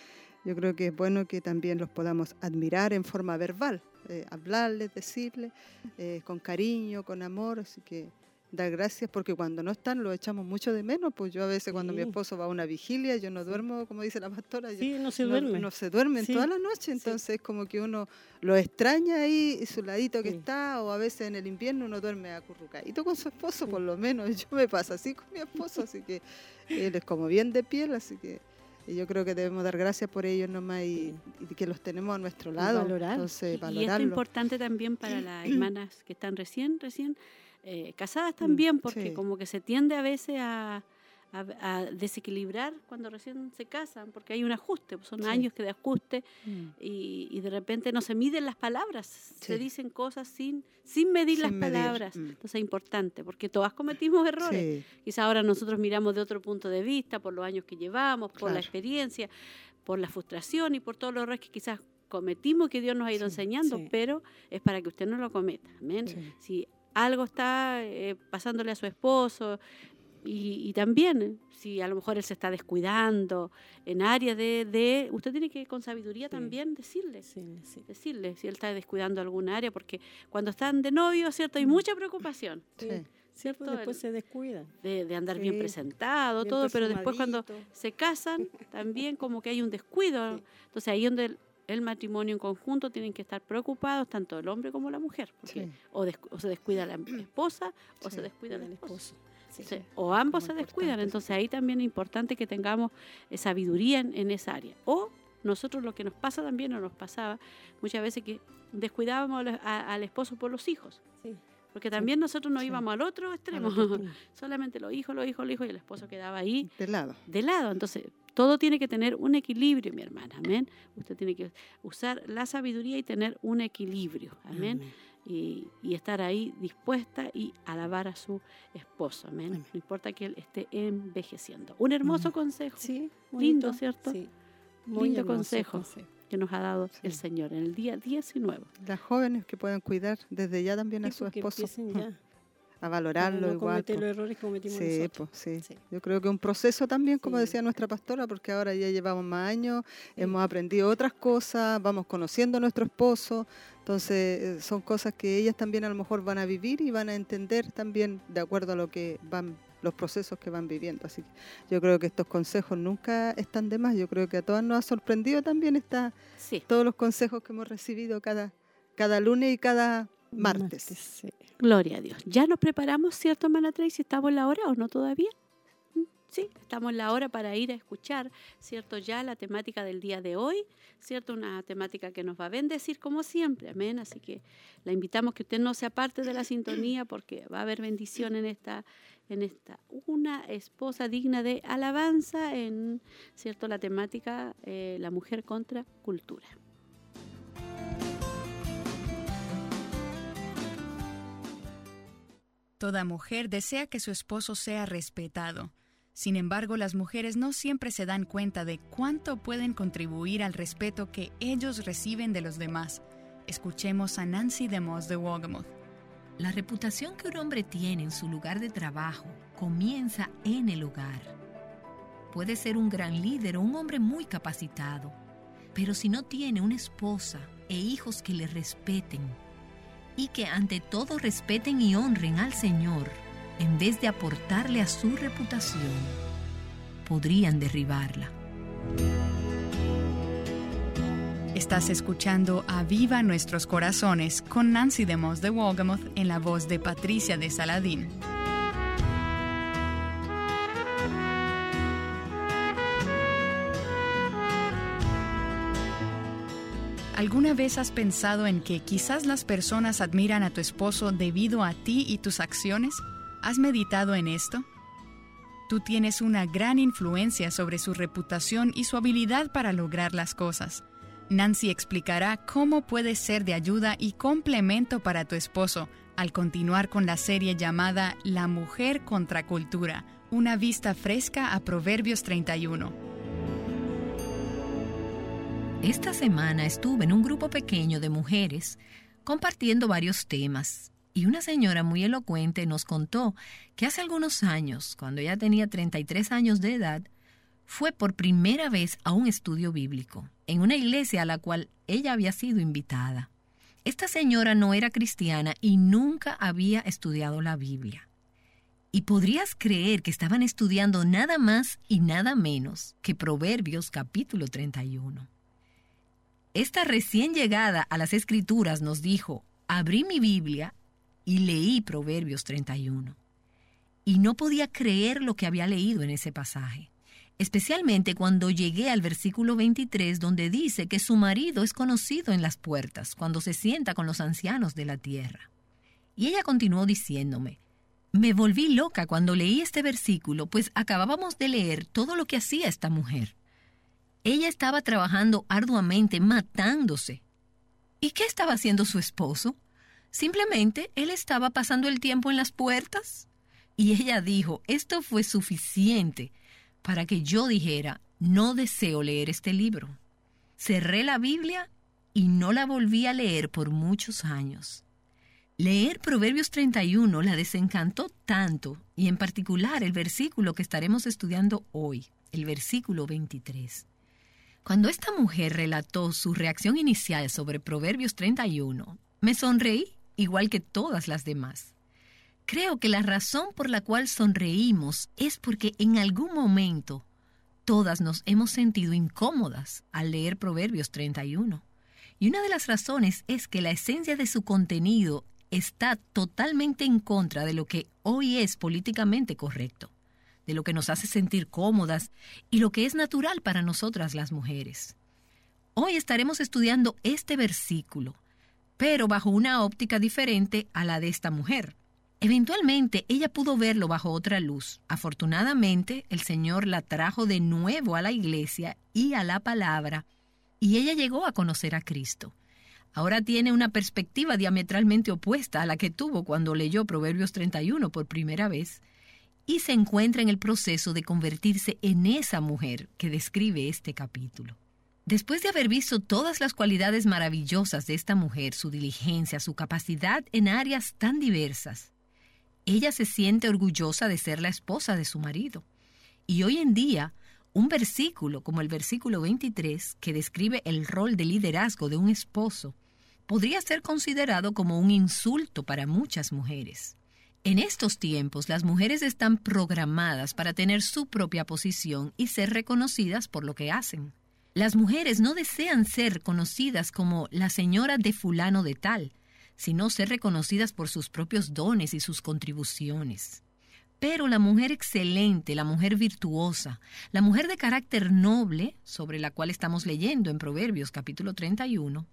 Speaker 2: yo creo que es bueno que también los podamos admirar en forma verbal, eh, hablarles, decirles, eh, con cariño, con amor. Así que dar gracias porque cuando no están lo echamos mucho de menos. Pues yo a veces cuando mi esposo va a una vigilia, yo no duermo, como dice la pastora, yo
Speaker 3: Sí, no se duerme.
Speaker 2: no se duermen
Speaker 3: Sí,
Speaker 2: toda la noche, entonces como que uno lo extraña ahí, y su ladito que está, o a veces en el invierno uno duerme acurrucadito con su esposo, por lo menos. Yo me pasa así con mi esposo, así que él es como bien de piel, así que y yo creo que debemos dar gracias por ellos nomás y, y que los tenemos a nuestro lado.
Speaker 3: valorar.
Speaker 2: Entonces,
Speaker 1: Y esto es importante también para las hermanas que están recién, recién eh, casadas también, porque
Speaker 2: Mm, sí.
Speaker 1: como que se tiende a veces a, a- a desequilibrar cuando recién se casan, porque hay un ajuste, pues son
Speaker 3: Sí.
Speaker 1: años que de ajuste
Speaker 2: Mm.
Speaker 1: y, y de repente no se miden las palabras, se dicen cosas sin, sin medir las
Speaker 2: medir,
Speaker 1: palabras.
Speaker 2: mm.
Speaker 1: Entonces es importante, porque todas cometimos errores.
Speaker 2: Sí,
Speaker 1: Quizá ahora nosotros miramos de otro punto de vista, por los años que llevamos, por la experiencia, por la frustración y por todos los errores que quizás cometimos que Dios nos ha ido enseñando, pero es para que usted no lo cometa. Amén. Si algo está eh, pasándole a su esposo y, y también si a lo mejor él se está descuidando en áreas de, de- usted tiene que con sabiduría
Speaker 3: Sí.
Speaker 1: también decirle
Speaker 3: Sí, sí.
Speaker 1: decirle si él está descuidando alguna área, porque cuando están de novio, ¿cierto? Hay mucha preocupación
Speaker 2: sí.
Speaker 3: ¿Cierto?
Speaker 1: Todo
Speaker 3: Después se descuidan.
Speaker 1: de, de andar bien presentado,
Speaker 3: bien
Speaker 1: todo, pero después cuando se casan, también como que hay un descuido.
Speaker 3: Sí.
Speaker 1: Entonces ahí donde el, matrimonio en conjunto tienen que estar preocupados, tanto el hombre como la mujer, porque
Speaker 2: Sí.
Speaker 1: o, o se descuida la esposa o se descuida el
Speaker 3: Del
Speaker 1: esposo.
Speaker 3: Sí.
Speaker 1: O ambos
Speaker 2: Como
Speaker 1: se descuidan, entonces ahí también es importante que tengamos sabiduría en, en esa área. O nosotros lo que nos pasa también, o nos pasaba muchas veces que descuidábamos a- a- al esposo por los hijos,
Speaker 3: Sí.
Speaker 1: Porque también nosotros nos
Speaker 2: Sí.
Speaker 1: íbamos al otro extremo,
Speaker 3: otro
Speaker 1: solamente los hijos, los hijos, los hijos, y el esposo quedaba ahí
Speaker 2: De lado.
Speaker 1: de lado. Entonces, todo tiene que tener un equilibrio, mi hermana, amén. Usted tiene que usar la sabiduría y tener un equilibrio, amén. Y, y estar ahí dispuesta y alabar a su esposo, amén.
Speaker 3: Amén.
Speaker 1: No importa que él esté envejeciendo. Un hermoso consejo
Speaker 3: Sí,
Speaker 1: Lindo. ¿cierto?
Speaker 3: Sí. Muy
Speaker 1: Lindo consejo. Que nos ha dado el
Speaker 2: Sí.
Speaker 1: Señor en el día 19.
Speaker 2: Las jóvenes que puedan cuidar desde ya también a
Speaker 3: Sí,
Speaker 2: su
Speaker 3: porque
Speaker 2: esposo,
Speaker 3: ya,
Speaker 2: a valorarlo
Speaker 3: no
Speaker 2: igual.
Speaker 3: cometer los errores que cometimos
Speaker 2: Sí,
Speaker 3: nosotros.
Speaker 2: pues sí.
Speaker 3: Sí.
Speaker 2: Yo creo que un proceso también, como decía nuestra pastora, porque ahora ya llevamos más años, hemos aprendido otras cosas, vamos conociendo a nuestro esposo, entonces eh, son cosas que ellas también a lo mejor van a vivir y van a entender también de acuerdo a lo que van los procesos que van viviendo. Así que yo creo que estos consejos nunca están de más. Yo creo que a todas nos ha sorprendido también esta,
Speaker 1: Sí,
Speaker 2: todos los consejos que hemos recibido cada, cada lunes y cada martes.
Speaker 3: sí.
Speaker 1: gloria a Dios. Ya nos preparamos, ¿cierto, hermana Tracy? ¿Estamos en la hora o no todavía? Mm, Sí, estamos en la hora para ir a escuchar, ¿cierto? Ya la temática del día de hoy, ¿cierto? Una temática que nos va a bendecir como siempre, amén. Así que la invitamos que usted no sea parte de la sintonía porque va a haber bendición en esta, en esta, una esposa digna de alabanza en, ¿cierto? La temática, eh, la mujer contra cultura.
Speaker 5: Toda mujer desea que su esposo sea respetado. Sin embargo, las mujeres no siempre se dan cuenta de cuánto pueden contribuir al respeto que ellos reciben de los demás. Escuchemos a Nancy DeMoss de Wogamoth.
Speaker 6: La reputación que un hombre tiene en su lugar de trabajo comienza en el hogar. Puede ser un gran líder o un hombre muy capacitado, pero si no tiene una esposa e hijos que le respeten y que ante todo respeten y honren al Señor, en vez de aportarle a su reputación, podrían derribarla.
Speaker 5: Estás escuchando a Viva Nuestros Corazones con Nancy DeMoss de Wogamoth en la voz de Patricia de Saladín. ¿Alguna vez has pensado en que quizás las personas admiran a tu esposo debido a ti y tus acciones? ¿Has meditado en esto? Tú tienes una gran influencia sobre su reputación y su habilidad para lograr las cosas. Nancy explicará cómo puedes ser de ayuda y complemento para tu esposo al continuar con la serie llamada La mujer contra cultura, una vista fresca a Proverbios 31.
Speaker 6: Esta semana estuve en un grupo pequeño de mujeres compartiendo varios temas y una señora muy elocuente nos contó que hace algunos años, cuando ella tenía 33 años de edad, fue por primera vez a un estudio bíblico en una iglesia a la cual ella había sido invitada. Esta señora no era cristiana y nunca había estudiado la Biblia. Y podrías creer que estaban estudiando nada más y nada menos que Proverbios capítulo 31. Esta recién llegada a las escrituras nos dijo, abrí mi Biblia y leí Proverbios 31. Y no podía creer lo que había leído en ese pasaje, especialmente cuando llegué al versículo 23 donde dice que su marido es conocido en las puertas cuando se sienta con los ancianos de la tierra. Y ella continuó diciéndome, me volví loca cuando leí este versículo, pues acabábamos de leer todo lo que hacía esta mujer. Ella estaba trabajando arduamente, matándose. ¿Y qué estaba haciendo su esposo? Simplemente él estaba pasando el tiempo en las puertas. Y ella dijo, esto fue suficiente para que yo dijera, no deseo leer este libro. Cerré la Biblia y no la volví a leer por muchos años. Leer Proverbios 31 la desencantó tanto, y en particular el versículo que estaremos estudiando hoy, el versículo 23. Cuando esta mujer relató su reacción inicial sobre Proverbios 31, me sonreí igual que todas las demás. Creo que la razón por la cual sonreímos es porque en algún momento todas nos hemos sentido incómodas al leer Proverbios 31. Y una de las razones es que la esencia de su contenido está totalmente en contra de lo que hoy es políticamente correcto, de lo que nos hace sentir cómodas y lo que es natural para nosotras las mujeres. Hoy estaremos estudiando este versículo, pero bajo una óptica diferente a la de esta mujer. Eventualmente ella pudo verlo bajo otra luz. Afortunadamente, el Señor la trajo de nuevo a la iglesia y a la palabra, y ella llegó a conocer a Cristo. Ahora tiene una perspectiva diametralmente opuesta a la que tuvo cuando leyó Proverbios 31 por primera vez, y se encuentra en el proceso de convertirse en esa mujer que describe este capítulo. Después de haber visto todas las cualidades maravillosas de esta mujer, su diligencia, su capacidad en áreas tan diversas, ella se siente orgullosa de ser la esposa de su marido. Y hoy en día, un versículo como el versículo 23, que describe el rol de liderazgo de un esposo, podría ser considerado como un insulto para muchas mujeres. En estos tiempos, las mujeres están programadas para tener su propia posición y ser reconocidas por lo que hacen. Las mujeres no desean ser conocidas como la señora de fulano de tal, sino ser reconocidas por sus propios dones y sus contribuciones. Pero la mujer excelente, la mujer virtuosa, la mujer de carácter noble, sobre la cual estamos leyendo en Proverbios capítulo 31,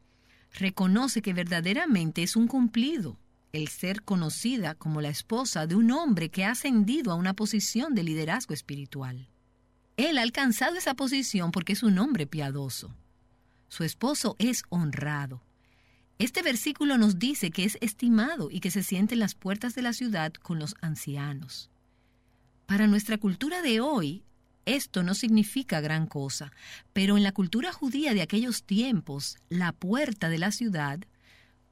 Speaker 6: reconoce que verdaderamente es un cumplido el ser conocida como la esposa de un hombre que ha ascendido a una posición de liderazgo espiritual. Él ha alcanzado esa posición porque es un hombre piadoso. Su esposo es honrado. Este versículo nos dice que es estimado y que se siente en las puertas de la ciudad con los ancianos. Para nuestra cultura de hoy, esto no significa gran cosa, pero en la cultura judía de aquellos tiempos, la puerta de la ciudad,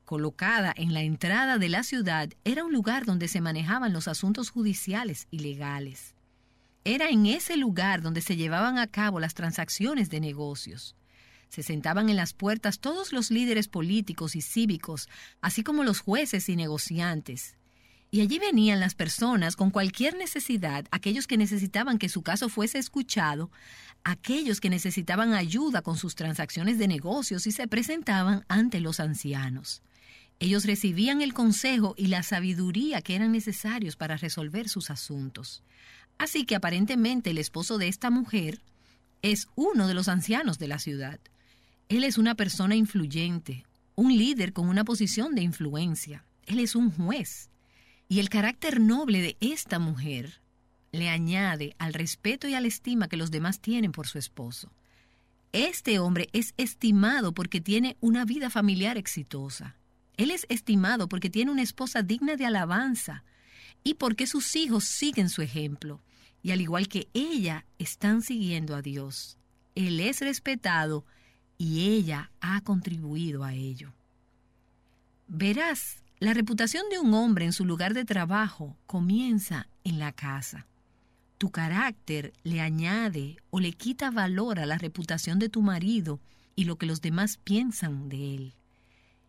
Speaker 6: colocada en la entrada de la ciudad, era un lugar donde se manejaban los asuntos judiciales y legales. Era en ese lugar donde se llevaban a cabo las transacciones de negocios. Se sentaban en las puertas todos los líderes políticos y cívicos, así como los jueces y negociantes. Y allí venían las personas con cualquier necesidad, aquellos que necesitaban que su caso fuese escuchado, aquellos que necesitaban ayuda con sus transacciones de negocios y se presentaban ante los ancianos. Ellos recibían el consejo y la sabiduría que eran necesarios para resolver sus asuntos. Así que aparentemente el esposo de esta mujer es uno de los ancianos de la ciudad. Él es una persona influyente, un líder con una posición de influencia. Él es un juez. Y el carácter noble de esta mujer le añade al respeto y a la estima que los demás tienen por su esposo. Este hombre es estimado porque tiene una vida familiar exitosa. Él es estimado porque tiene una esposa digna de alabanza y porque sus hijos siguen su ejemplo. Y al igual que ella, están siguiendo a Dios. Él es respetado y ella ha contribuido a ello. Verás, la reputación de un hombre en su lugar de trabajo comienza en la casa. Tu carácter le añade o le quita valor a la reputación de tu marido y lo que los demás piensan de él.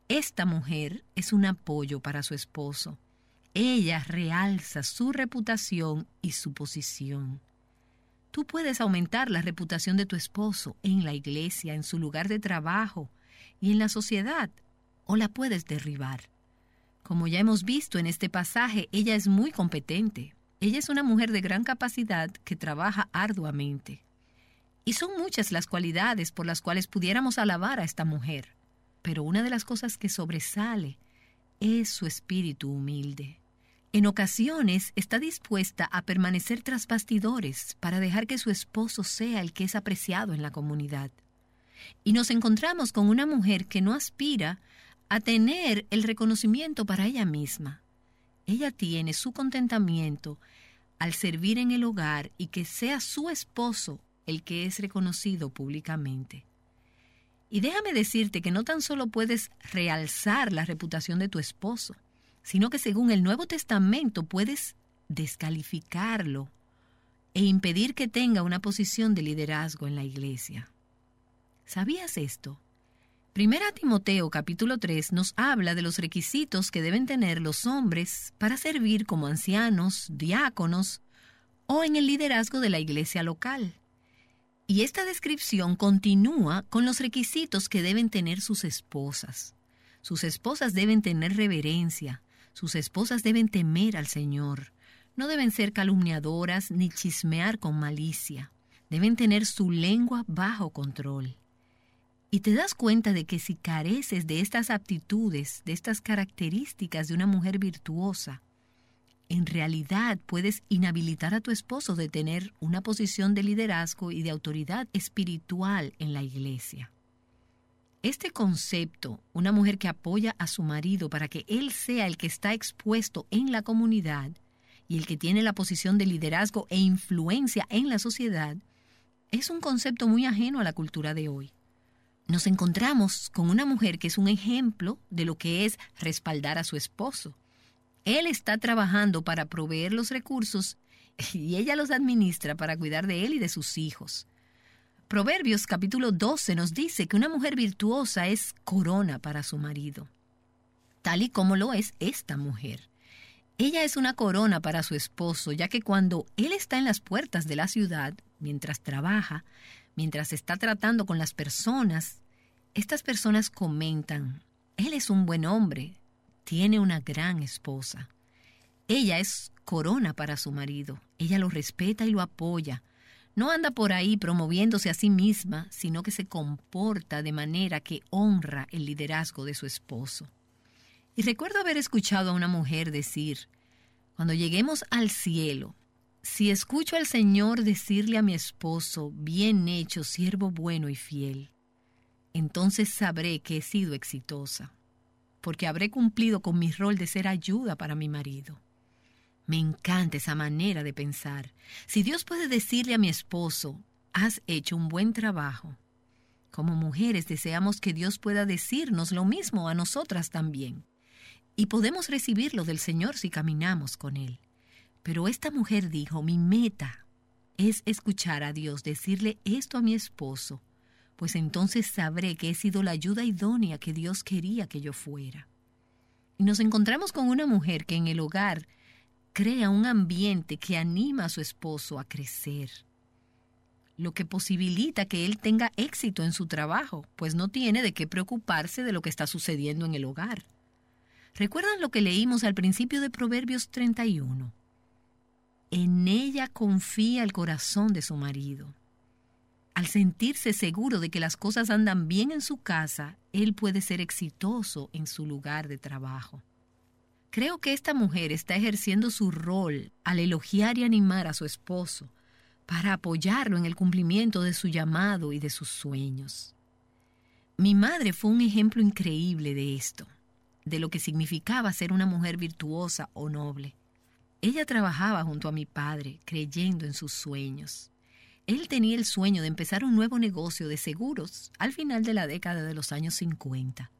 Speaker 6: Esta mujer es un apoyo para su esposo. Ella realza su reputación y su posición. Tú puedes aumentar la reputación de tu esposo en la iglesia, en su lugar de trabajo y en la sociedad, o la puedes derribar. Como ya hemos visto en este pasaje, ella es muy competente. Ella es una mujer de gran capacidad que trabaja arduamente. Y son muchas las cualidades por las cuales pudiéramos alabar a esta mujer, pero una de las cosas que sobresale es su espíritu humilde. En ocasiones está dispuesta a permanecer tras bastidores para dejar que su esposo sea el que es apreciado en la comunidad. Y nos encontramos con una mujer que no aspira a tener el reconocimiento para ella misma. Ella tiene su contentamiento al servir en el hogar y que sea su esposo el que es reconocido públicamente. Y déjame decirte que no tan solo puedes realzar la reputación de tu esposo, sino que según el Nuevo Testamento puedes descalificarlo e impedir que tenga una posición de liderazgo en la iglesia. ¿Sabías esto? Primera Timoteo capítulo 3 nos habla de los requisitos que deben tener los hombres para servir como ancianos, diáconos o en el liderazgo de la iglesia local. Y esta descripción continúa con los requisitos que deben tener sus esposas. Sus esposas deben tener reverencia, sus esposas deben temer al Señor, no deben ser calumniadoras ni chismear con malicia, deben tener su lengua bajo control. Y te das cuenta de que si careces de estas aptitudes, de estas características de una mujer virtuosa, en realidad puedes inhabilitar a tu esposo de tener una posición de liderazgo y de autoridad espiritual en la iglesia. Este concepto, una mujer que apoya a su marido para que él sea el que está expuesto en la comunidad y el que tiene la posición de liderazgo e influencia en la sociedad, es un concepto muy ajeno a la cultura de hoy. Nos encontramos con una mujer que es un ejemplo de lo que es respaldar a su esposo. Él está trabajando para proveer los recursos y ella los administra para cuidar de él y de sus hijos. Proverbios capítulo 12 nos dice que una mujer virtuosa es corona para su marido, tal y como lo es esta mujer. Ella es una corona para su esposo, ya que cuando él está en las puertas de la ciudad, mientras trabaja, mientras está tratando con las personas, estas personas comentan, él es un buen hombre, tiene una gran esposa. Ella es corona para su marido, ella lo respeta y lo apoya, no anda por ahí promoviéndose a sí misma, sino que se comporta de manera que honra el liderazgo de su esposo. Y recuerdo haber escuchado a una mujer decir, cuando lleguemos al cielo, si escucho al Señor decirle a mi esposo, bien hecho, siervo bueno y fiel, entonces sabré que he sido exitosa, porque habré cumplido con mi rol de ser ayuda para mi marido. Me encanta esa manera de pensar. Si Dios puede decirle a mi esposo, has hecho un buen trabajo. Como mujeres deseamos que Dios pueda decirnos lo mismo a nosotras también. Y podemos recibirlo del Señor si caminamos con Él. Pero esta mujer dijo, mi meta es escuchar a Dios decirle esto a mi esposo, pues entonces sabré que he sido la ayuda idónea que Dios quería que yo fuera. Y nos encontramos con una mujer que en el hogar crea un ambiente que anima a su esposo a crecer, lo que posibilita que él tenga éxito en su trabajo, pues no tiene de qué preocuparse de lo que está sucediendo en el hogar. ¿Recuerdan lo que leímos al principio de Proverbios 31? En ella confía el corazón de su marido. Al sentirse seguro de que las cosas andan bien en su casa, él puede ser exitoso en su lugar de trabajo. Creo que esta mujer está ejerciendo su rol al elogiar y animar a su esposo para apoyarlo en el cumplimiento de su llamado y de sus sueños. Mi madre fue un ejemplo increíble de esto, de lo que significaba ser una mujer virtuosa o noble. Ella trabajaba junto a mi padre, creyendo en sus sueños. Él tenía el sueño de empezar un nuevo negocio de seguros al final de la década de los años 50.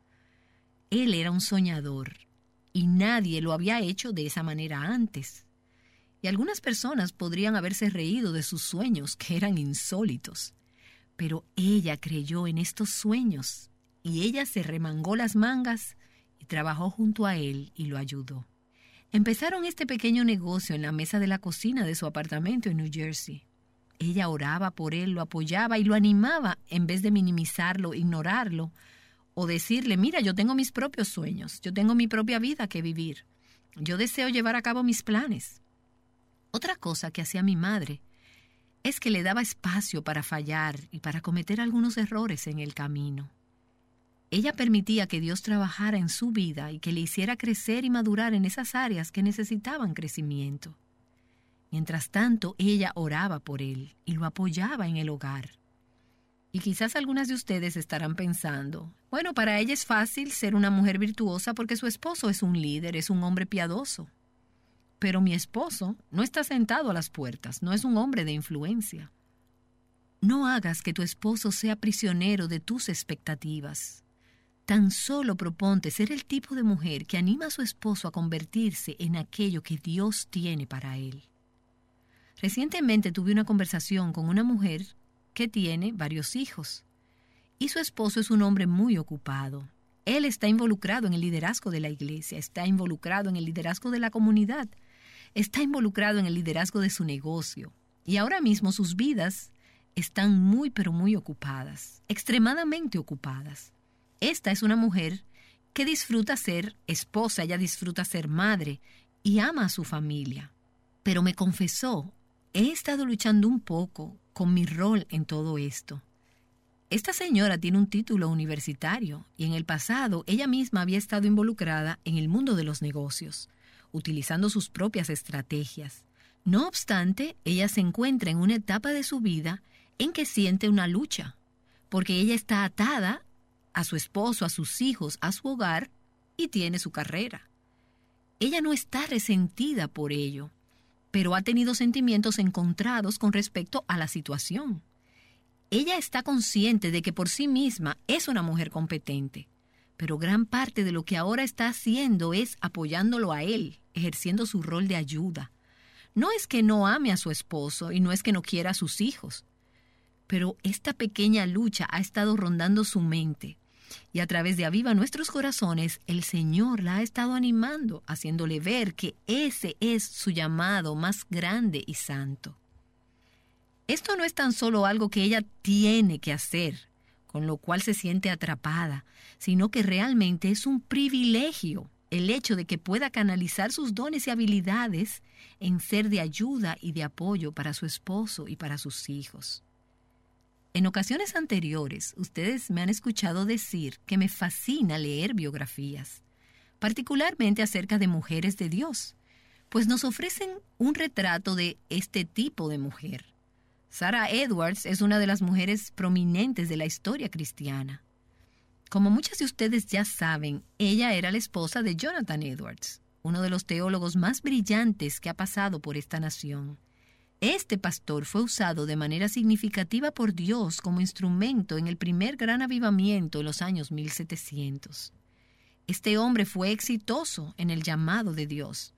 Speaker 6: Él era un soñador y nadie lo había hecho de esa manera antes. Y algunas personas podrían haberse reído de sus sueños, que eran insólitos. Pero ella creyó en estos sueños y ella se remangó las mangas y trabajó junto a él y lo ayudó. Empezaron este pequeño negocio en la mesa de la cocina de su apartamento en New Jersey. Ella oraba por él, lo apoyaba y lo animaba en vez de minimizarlo, ignorarlo o decirle, mira, yo tengo mis propios sueños, yo tengo mi propia vida que vivir, yo deseo llevar a cabo mis planes. Otra cosa que hacía mi madre es que le daba espacio para fallar y para cometer algunos errores en el camino. Ella permitía que Dios trabajara en su vida y que le hiciera crecer y madurar en esas áreas que necesitaban crecimiento. Mientras tanto, ella oraba por él y lo apoyaba en el hogar. Y quizás algunas de ustedes estarán pensando, bueno, para ella es fácil ser una mujer virtuosa porque su esposo es un líder, es un hombre piadoso. Pero mi esposo no está sentado a las puertas, no es un hombre de influencia. No hagas que tu esposo sea prisionero de tus expectativas. Tan solo proponte ser el tipo de mujer que anima a su esposo a convertirse en aquello que Dios tiene para él. Recientemente tuve una conversación con una mujer que tiene varios hijos. Y su esposo es un hombre muy ocupado. Él está involucrado en el liderazgo de la iglesia, está involucrado en el liderazgo de la comunidad, está involucrado en el liderazgo de su negocio. Y ahora mismo sus vidas están muy pero muy ocupadas, extremadamente ocupadas. Esta es una mujer que disfruta ser esposa, ella disfruta ser madre y ama a su familia. Pero me confesó, he estado luchando un poco con mi rol en todo esto. Esta señora tiene un título universitario y en el pasado ella misma había estado involucrada en el mundo de los negocios. utilizando sus propias estrategias. No obstante, ella se encuentra en una etapa de su vida en que siente una lucha, porque ella está atada a su esposo, a sus hijos, a su hogar y tiene su carrera. Ella no está resentida por ello, pero ha tenido sentimientos encontrados con respecto a la situación. Ella está consciente de que por sí misma es una mujer competente, pero gran parte de lo que ahora está haciendo es apoyándolo a él, ejerciendo su rol de ayuda. No es que no ame a su esposo y no es que no quiera a sus hijos, pero esta pequeña lucha ha estado rondando su mente y a través de Aviva Nuestros Corazones, el Señor la ha estado animando, haciéndole ver que ese es su llamado más grande y santo. Esto no es tan solo algo que ella tiene que hacer, con lo cual se siente atrapada, sino que realmente es un privilegio el hecho de que pueda canalizar sus dones y habilidades en ser de ayuda y de apoyo para su esposo y para sus hijos. En ocasiones anteriores, ustedes me han escuchado decir que me fascina leer biografías, particularmente acerca de mujeres de Dios, pues nos ofrecen un retrato de este tipo de mujer. Sarah Edwards es una de las mujeres prominentes de la historia cristiana. Como muchas de ustedes ya saben, ella era la esposa de Jonathan Edwards, uno de los teólogos más brillantes que ha pasado por esta nación. Este pastor fue usado de manera significativa por Dios como instrumento en el primer gran avivamiento en los años 1700. Este hombre fue exitoso en el llamado de Dios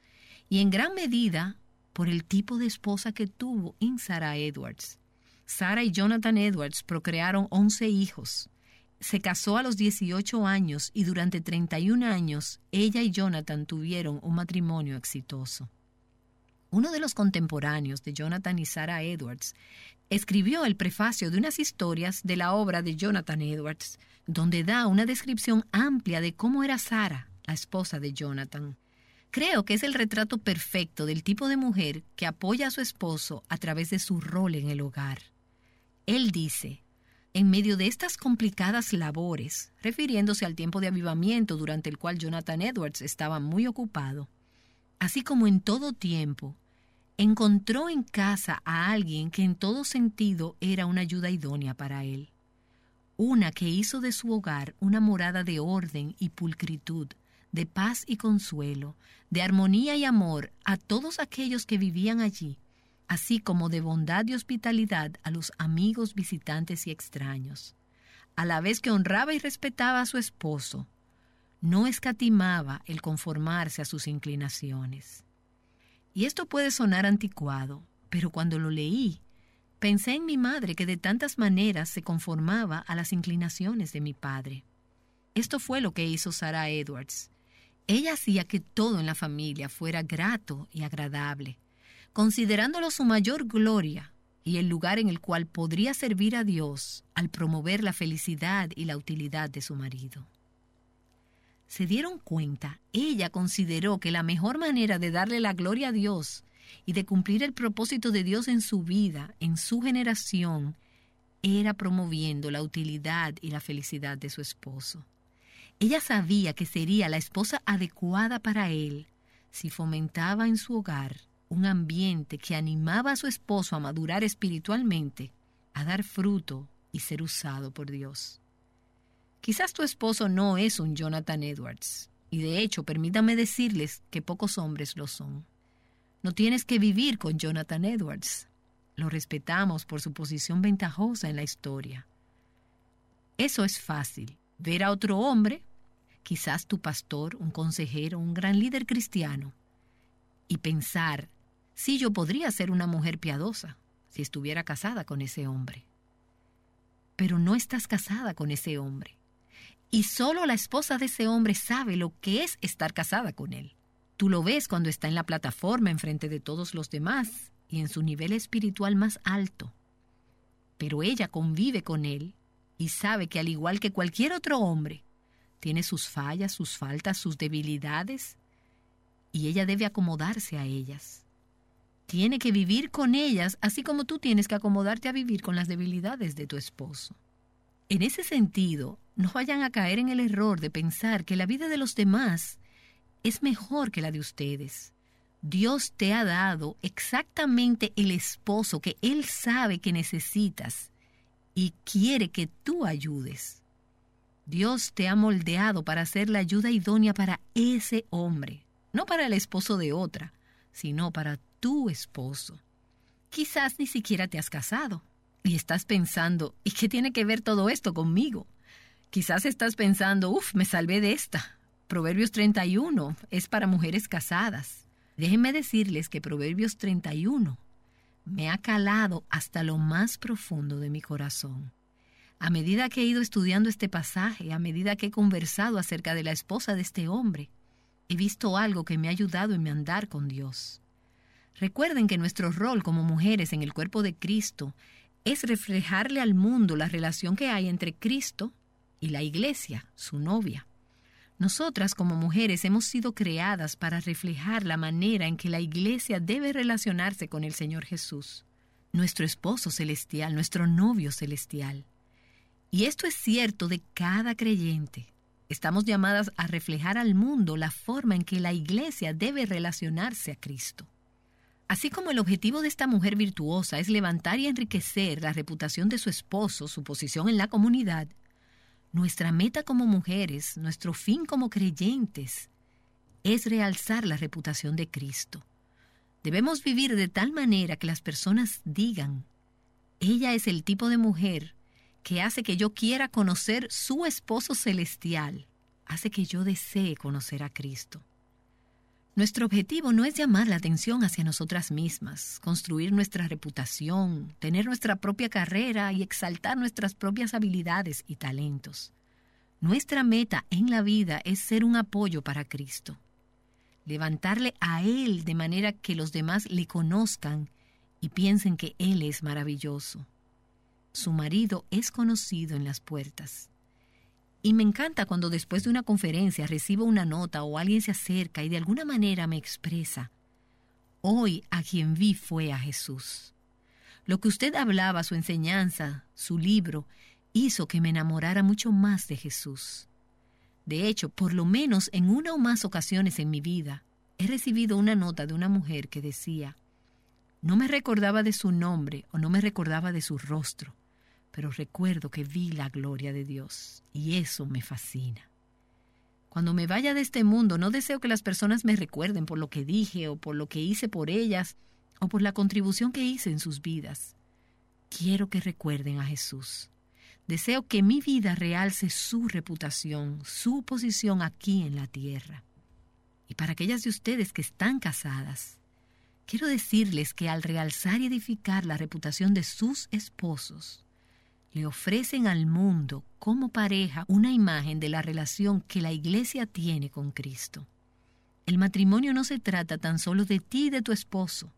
Speaker 6: y en gran medida por el tipo de esposa que tuvo en Sarah Edwards. Sarah y Jonathan Edwards procrearon 11 hijos. Se casó a los 18 años y durante 31 años ella y Jonathan tuvieron un matrimonio exitoso. Uno de los contemporáneos de Jonathan y Sarah Edwards escribió el prefacio de unas historias de la obra de Jonathan Edwards, donde da una descripción amplia de cómo era Sarah, la esposa de Jonathan. Creo que es el retrato perfecto del tipo de mujer que apoya a su esposo a través de su rol en el hogar. Él dice, en medio de estas complicadas labores, refiriéndose al tiempo de avivamiento durante el cual Jonathan Edwards estaba muy ocupado, así como en todo tiempo, encontró en casa a alguien que en todo sentido era una ayuda idónea para él. Una que hizo de su hogar una morada de orden y pulcritud, de paz y consuelo, de armonía y amor a todos aquellos que vivían allí, así como de bondad y hospitalidad a los amigos, visitantes y extraños, a la vez que honraba y respetaba a su esposo, no escatimaba el conformarse a sus inclinaciones. Y esto puede sonar anticuado, pero cuando lo leí, pensé en mi madre que de tantas maneras se conformaba a las inclinaciones de mi padre. Esto fue lo que hizo Sarah Edwards. Ella hacía que todo en la familia fuera grato y agradable, considerándolo su mayor gloria y el lugar en el cual podría servir a Dios al promover la felicidad y la utilidad de su marido se dieron cuenta, ella consideró que la mejor manera de darle la gloria a Dios y de cumplir el propósito de Dios en su vida, en su generación, era promoviendo la utilidad y la felicidad de su esposo. Ella sabía que sería la esposa adecuada para él si fomentaba en su hogar un ambiente que animaba a su esposo a madurar espiritualmente, a dar fruto y ser usado por Dios. Quizás tu esposo no es un Jonathan Edwards, y de hecho permítame decirles que pocos hombres lo son. No tienes que vivir con Jonathan Edwards. Lo respetamos por su posición ventajosa en la historia. Eso es fácil. Ver a otro hombre, quizás tu pastor, un consejero, un gran líder cristiano, y pensar, si yo podría ser una mujer piadosa si estuviera casada con ese hombre. Pero no estás casada con ese hombre. Y solo la esposa de ese hombre sabe lo que es estar casada con él. Tú lo ves cuando está en la plataforma enfrente de todos los demás y en su nivel espiritual más alto. Pero ella convive con él y sabe que al igual que cualquier otro hombre, tiene sus fallas, sus faltas, sus debilidades, y ella debe acomodarse a ellas. Tiene que vivir con ellas, así como tú tienes que acomodarte a vivir con las debilidades de tu esposo. En ese sentido, no vayan a caer en el error de pensar que la vida de los demás es mejor que la de ustedes. Dios te ha dado exactamente el esposo que Él sabe que necesitas y quiere que tú ayudes. Dios te ha moldeado para ser la ayuda idónea para ese hombre, no para el esposo de otra, sino para tu esposo. Quizás ni siquiera te has casado y estás pensando, ¿y qué tiene que ver todo esto conmigo? Quizás estás pensando, uff, me salvé de esta. Proverbios 31 es para mujeres casadas. Déjenme decirles que Proverbios 31 me ha calado hasta lo más profundo de mi corazón. A medida que he ido estudiando este pasaje, a medida que he conversado acerca de la esposa de este hombre, he visto algo que me ha ayudado en mi andar con Dios. Recuerden que nuestro rol como mujeres en el cuerpo de Cristo es reflejarle al mundo la relación que hay entre Cristo y la iglesia, su novia. Nosotras como mujeres hemos sido creadas para reflejar la manera en que la iglesia debe relacionarse con el Señor Jesús, nuestro esposo celestial, nuestro novio celestial. Y esto es cierto de cada creyente. Estamos llamadas a reflejar al mundo la forma en que la iglesia debe relacionarse a Cristo. Así como el objetivo de esta mujer virtuosa es levantar y enriquecer la reputación de su esposo, su posición en la comunidad, nuestra meta como mujeres, nuestro fin como creyentes, es realzar la reputación de Cristo. Debemos vivir de tal manera que las personas digan, ella es el tipo de mujer que hace que yo quiera conocer su esposo celestial, hace que yo desee conocer a Cristo. Nuestro objetivo no es llamar la atención hacia nosotras mismas, construir nuestra reputación, tener nuestra propia carrera y exaltar nuestras propias habilidades y talentos. Nuestra meta en la vida es ser un apoyo para Cristo, levantarle a Él de manera que los demás le conozcan y piensen que Él es maravilloso. Su marido es conocido en las puertas. Y me encanta cuando después de una conferencia recibo una nota o alguien se acerca y de alguna manera me expresa, hoy a quien vi fue a Jesús. Lo que usted hablaba, su enseñanza, su libro, hizo que me enamorara mucho más de Jesús. De hecho, por lo menos en una o más ocasiones en mi vida, he recibido una nota de una mujer que decía, no me recordaba de su nombre o no me recordaba de su rostro, pero recuerdo que vi la gloria de Dios y eso me fascina. Cuando me vaya de este mundo, no deseo que las personas me recuerden por lo que dije o por lo que hice por ellas o por la contribución que hice en sus vidas. Quiero que recuerden a Jesús. Deseo que mi vida realce su reputación, su posición aquí en la tierra. Y para aquellas de ustedes que están casadas, quiero decirles que al realzar y edificar la reputación de sus esposos, le ofrecen al mundo como pareja una imagen de la relación que la iglesia tiene con Cristo. El matrimonio no se trata tan solo de ti y de tu esposo.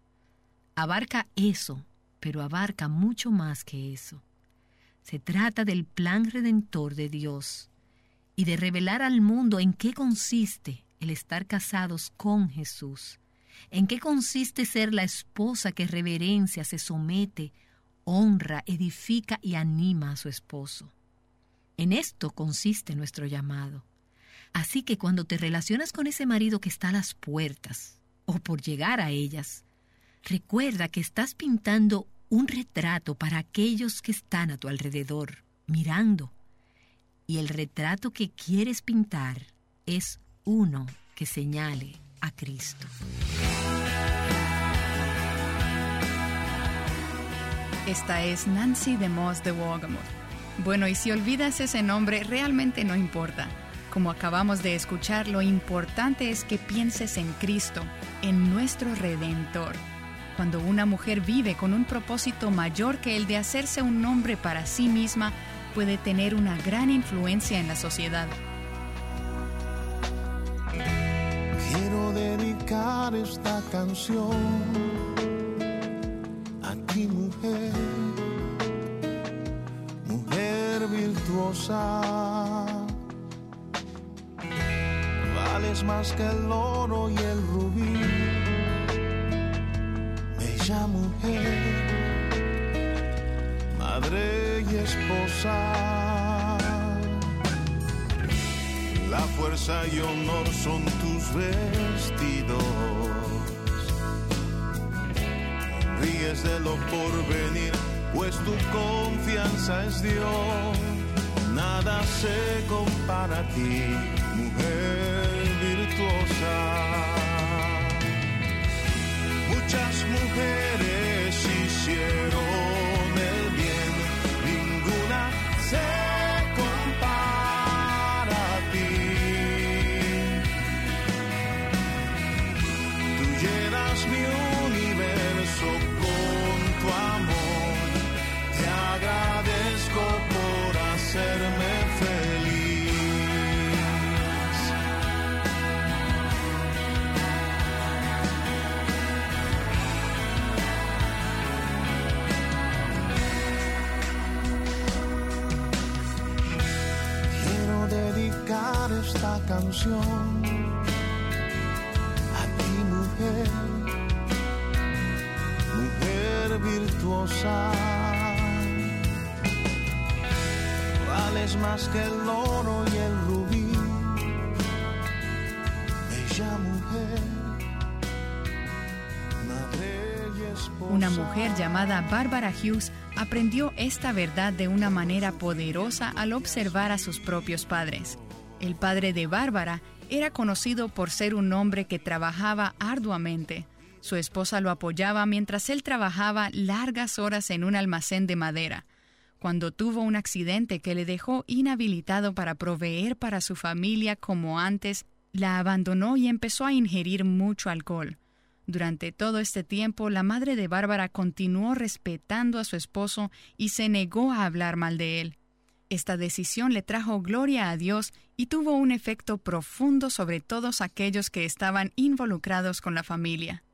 Speaker 6: Abarca eso, pero abarca mucho más que eso. Se trata del plan redentor de Dios y de revelar al mundo en qué consiste el estar casados con Jesús, en qué consiste ser la esposa que reverencia, se somete, honra, edifica y anima a su esposo. En esto consiste nuestro llamado. Así que cuando te relacionas con ese marido que está a las puertas, o por llegar a ellas, recuerda que estás pintando un retrato para aquellos que están a tu alrededor, mirando. Y el retrato que quieres pintar es uno que señale a Cristo.
Speaker 5: Esta es Nancy de Moss de Wogamoth. Bueno, y si olvidas ese nombre, realmente no importa. Como acabamos de escuchar, lo importante es que pienses en Cristo, en nuestro Redentor. Cuando una mujer vive con un propósito mayor que el de hacerse un nombre para sí misma, puede tener una gran influencia en la sociedad.
Speaker 7: Quiero dedicar esta canción ti mujer, mujer virtuosa. Vales más que el oro y el rubí, bella mujer, madre y esposa. La fuerza y honor son tus vestidos. Ríes de lo por venir, pues tu confianza es Dios. Nada se compara a ti, mujer virtuosa. Muchas mujeres canción a ti, mujer, mujer virtuosa. Vales más que el oro y el rubí, bella mujer.
Speaker 5: Una mujer llamada Barbara Hughes aprendió esta verdad de una manera poderosa al observar a sus propios padres. El padre de Bárbara era conocido por ser un hombre que trabajaba arduamente. Su esposa lo apoyaba mientras él trabajaba largas horas en un almacén de madera. Cuando tuvo un accidente que le dejó inhabilitado para proveer para su familia como antes, la abandonó y empezó a ingerir mucho alcohol. Durante todo este tiempo, la madre de Bárbara continuó respetando a su esposo y se negó a hablar mal de él. Esta decisión le trajo gloria a Dios y tuvo un efecto profundo sobre todos aquellos que estaban involucrados con la familia.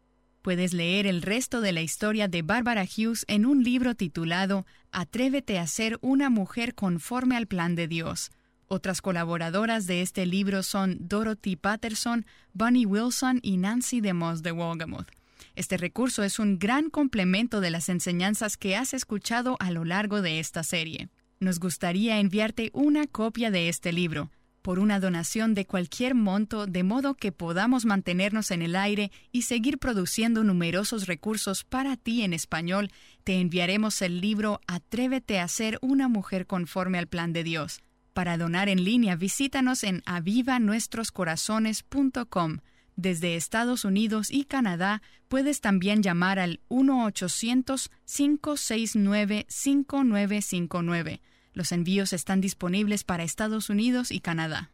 Speaker 5: Puedes leer el resto de la historia de Barbara Hughes en un libro titulado Atrévete a ser una mujer conforme al plan de Dios. Otras colaboradoras de este libro son Dorothy Patterson, Bunny Wilson y Nancy DeMoss de Wolgamoth. Este recurso es un gran complemento de las enseñanzas que has escuchado a lo largo de esta serie. Nos gustaría enviarte una copia de este libro por una donación de cualquier monto, de modo que podamos mantenernos en el aire y seguir produciendo numerosos recursos para ti en español, te enviaremos el libro Atrévete a ser una mujer conforme al plan de Dios. Para donar en línea, visítanos en avivanuestroscorazones.com. Desde Estados Unidos y Canadá puedes también llamar al 1-800-569-5959. Los envíos están disponibles para Estados Unidos y Canadá.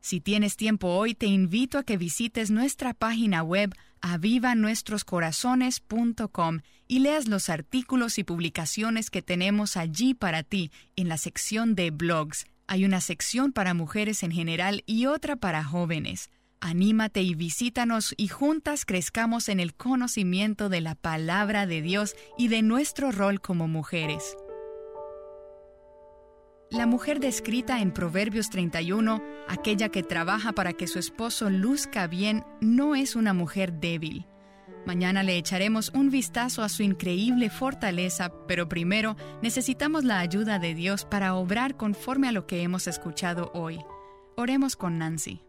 Speaker 5: Si tienes tiempo hoy, te invito a que visites nuestra página web avivanuestroscorazones.com y leas los artículos y publicaciones que tenemos allí para ti en la sección de blogs. Hay una sección para mujeres en general y otra para jóvenes. Anímate y visítanos y juntas crezcamos en el conocimiento de la palabra de Dios y de nuestro rol como mujeres. La mujer descrita en Proverbios 31, aquella que trabaja para que su esposo luzca bien, no es una mujer débil. Mañana le echaremos un vistazo a su increíble fortaleza, pero primero necesitamos la ayuda de Dios para obrar conforme a lo que hemos escuchado hoy. Oremos con Nancy.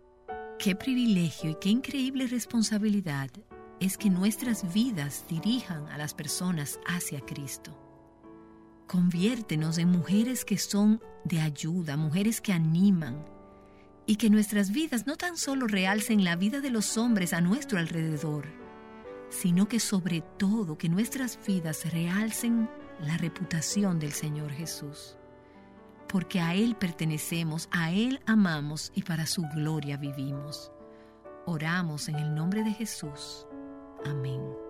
Speaker 6: Qué privilegio y qué increíble responsabilidad es que nuestras vidas dirijan a las personas hacia Cristo. Conviértenos en mujeres que son de ayuda, mujeres que animan, y que nuestras vidas no tan solo realcen la vida de los hombres a nuestro alrededor, sino que sobre todo que nuestras vidas realcen la reputación del Señor Jesús. Porque a Él pertenecemos, a Él amamos y para su gloria vivimos. Oramos en el nombre de Jesús. Amén.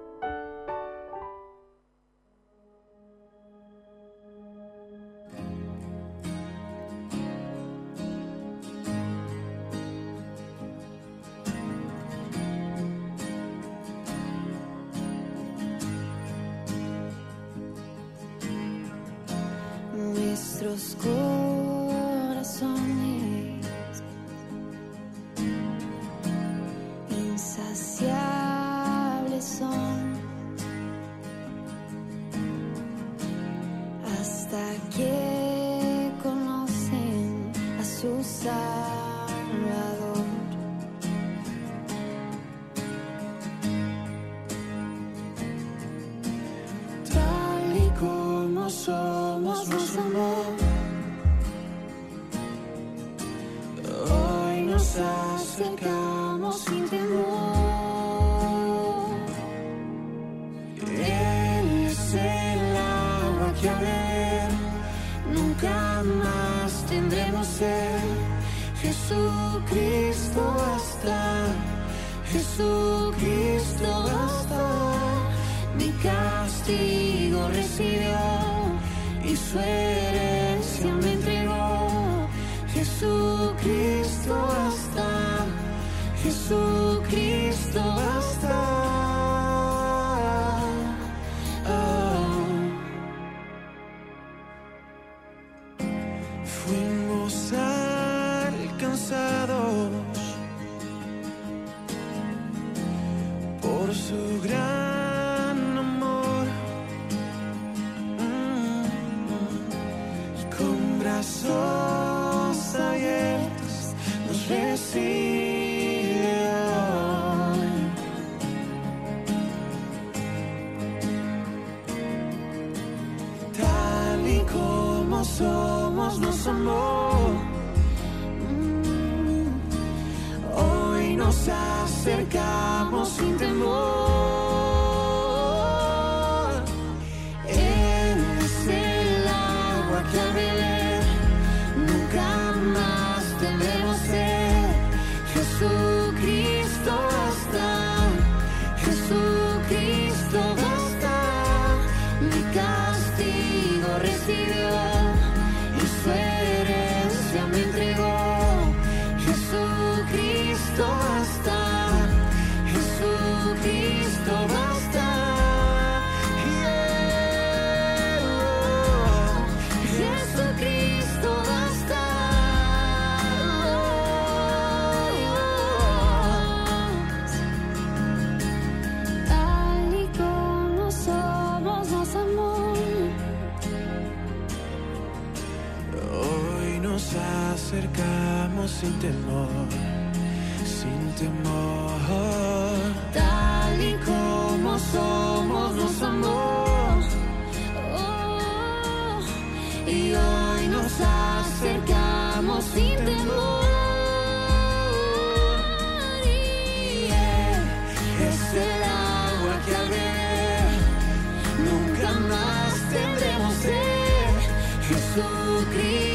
Speaker 8: Y su herencia me entregó. Jesucristo acercamos sin temor, sin temor. Tal y como somos nos amó. Oh, y hoy nos acercamos sin temor. Y es el agua que beber nunca más tendremos sed. Jesucristo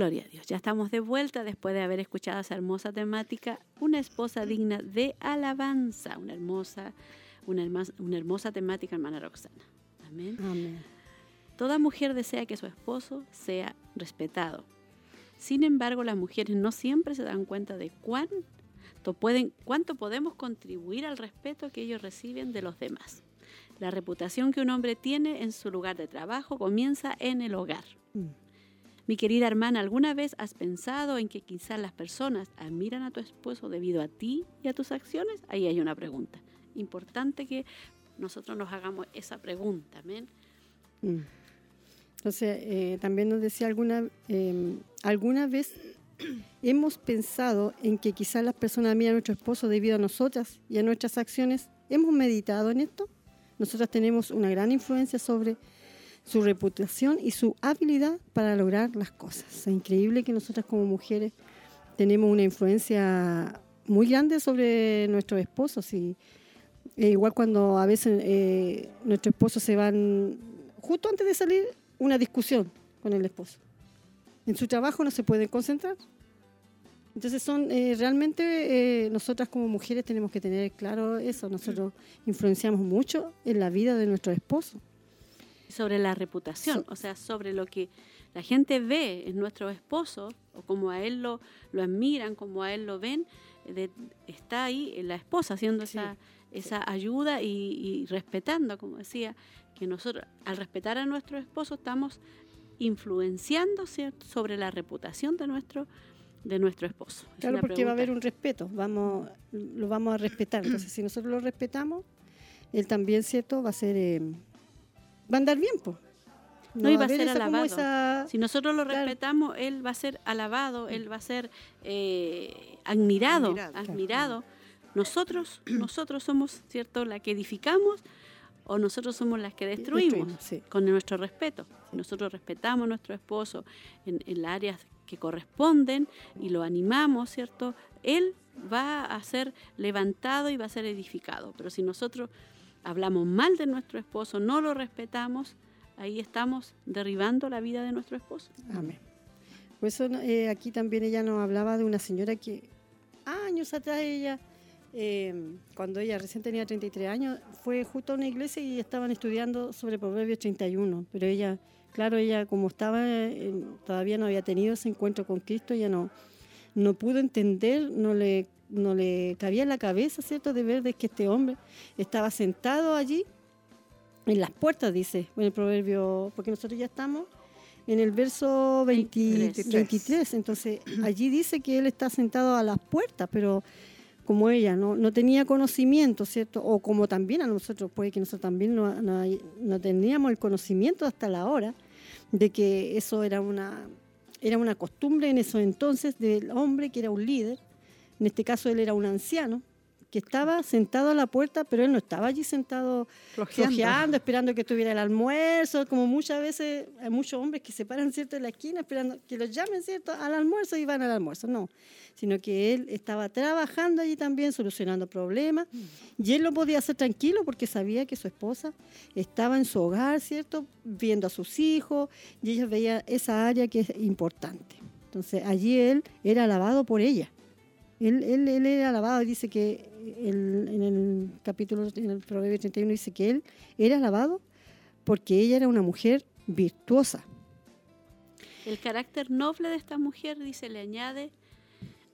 Speaker 1: Gloria a Dios. Ya estamos de vuelta después de haber escuchado esa hermosa temática, una esposa digna de alabanza, una hermosa, una hermosa, una hermosa temática, hermana Roxana. Amén.
Speaker 3: Amén.
Speaker 1: Toda mujer desea que su esposo sea respetado. Sin embargo, las mujeres no siempre se dan cuenta de cuánto, pueden, cuánto podemos contribuir al respeto que ellos reciben de los demás. La reputación que un hombre tiene en su lugar de trabajo comienza en el hogar. Mi querida hermana, ¿alguna vez has pensado en que quizás las personas admiran a tu esposo debido a ti y a tus acciones? Ahí hay una pregunta. Importante que nosotros nos hagamos esa pregunta. Amén.
Speaker 3: Mm. Entonces, eh, también nos decía alguna, eh, alguna vez hemos pensado en que quizás las personas miran a nuestro esposo debido a nosotras y a nuestras acciones. ¿Hemos meditado en esto? Nosotras tenemos una gran influencia sobre su reputación y su habilidad para lograr las cosas. Es increíble que nosotras como mujeres tenemos una influencia muy grande sobre nuestros esposos y e igual cuando a veces eh, nuestros esposos se van justo antes de salir una discusión con el esposo. En su trabajo no se pueden concentrar. Entonces son eh, realmente eh, nosotras como mujeres tenemos que tener claro eso. Nosotros influenciamos mucho en la vida de nuestro
Speaker 1: sobre la reputación, o sea, sobre lo que la gente ve en nuestro esposo, o como a él lo, lo admiran, como a él lo ven, de- está ahí la esposa haciendo esa, esa ayuda y, y respetando, como decía, que nosotros al respetar a nuestro esposo estamos influenciando ¿cierto? sobre la reputación de nuestro de nuestro esposo. Es
Speaker 3: Claro, porque va a haber un respeto, vamos, lo vamos a respetar. Entonces, si nosotros lo respetamos, él también, ¿cierto? Va a ser, eh, va a andar bien, pues.
Speaker 1: No, va a ser alabado.
Speaker 3: esa-
Speaker 1: Si nosotros lo
Speaker 3: Claro.
Speaker 1: respetamos, él va a ser alabado, él va a ser eh, admirado,
Speaker 2: Admirado,
Speaker 1: admirado.
Speaker 2: claro.
Speaker 1: Nosotros, nosotros somos, ¿cierto?, la que edificamos o nosotros somos las que destruimos,
Speaker 3: destruimos, sí.
Speaker 1: con nuestro respeto. Si nosotros respetamos a nuestro esposo en, en las áreas que corresponden y lo animamos, ¿cierto? Él va a ser levantado y va a ser edificado. Pero si nosotros hablamos mal de nuestro esposo, no lo respetamos, ahí estamos derribando la vida de nuestro esposo.
Speaker 3: Amén. Por eso eh, aquí también ella nos hablaba de una señora que años atrás ella, eh, cuando ella recién tenía 33 años, fue justo a una iglesia y estaban estudiando sobre Proverbios 31. Pero ella, claro, ella como estaba, eh, todavía no había tenido ese encuentro con Cristo, ella no, no pudo entender, no le, no le cabía en la cabeza, ¿cierto?, de ver de que este hombre estaba sentado allí en las puertas, dice, en el proverbio, porque nosotros ya estamos en el verso 20
Speaker 1: 23.
Speaker 3: 23. Entonces, allí dice que él está sentado a las puertas, pero como ella no, no tenía conocimiento, ¿cierto? O como también a nosotros, puede que nosotros también no, no, no teníamos el conocimiento hasta la hora de que eso era una, era una costumbre en esos entonces del hombre que era un líder. En este caso, él era un anciano que estaba sentado a la puerta, pero él no estaba allí sentado
Speaker 2: Flojeando.
Speaker 3: esperando que tuviera el almuerzo, como muchas veces hay muchos hombres que se paran cierto en la esquina esperando que los llamen cierto al almuerzo y van al almuerzo, no, sino que él estaba trabajando allí también, solucionando problemas, y él lo podía hacer tranquilo porque sabía que su esposa estaba en su hogar, cierto, viendo a sus hijos, y ella veía esa área que es importante. Entonces allí él era alabado por ella. Él, él, él era alabado, dice que en el capítulo, en el Proverbio 31 dice que él era alabado porque ella era una mujer virtuosa.
Speaker 1: El carácter noble de esta mujer, dice, le añade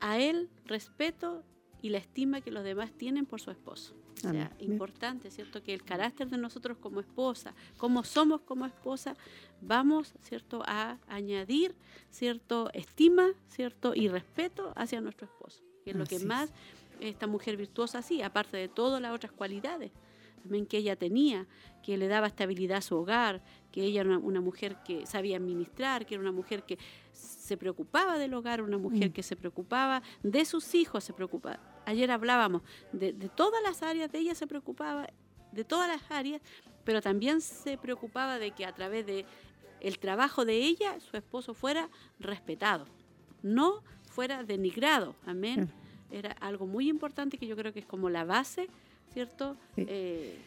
Speaker 1: a él respeto y la estima que los demás tienen por su esposo. O sea, importante, ¿cierto? Que el carácter de nosotros como esposa, como somos como esposa, vamos, ¿cierto? A añadir, ¿cierto? Estima, ¿cierto? Y respeto hacia nuestro esposo. Que es lo que
Speaker 3: es.
Speaker 1: más esta mujer virtuosa sí, aparte de todas las otras cualidades también que ella tenía, que le daba estabilidad a su hogar, que ella era una, una mujer que sabía administrar, que era una mujer que se preocupaba del hogar, una mujer
Speaker 3: Mm.
Speaker 1: que se preocupaba de sus hijos, se preocupaba. Ayer hablábamos de, de todas las áreas, de ella se preocupaba de todas las áreas, pero también se preocupaba de que a través de el trabajo de ella, su esposo fuera respetado, no fuera denigrado. Amén. Era algo muy importante que yo creo que es como la base, ¿cierto?
Speaker 3: Sí.
Speaker 1: Eh,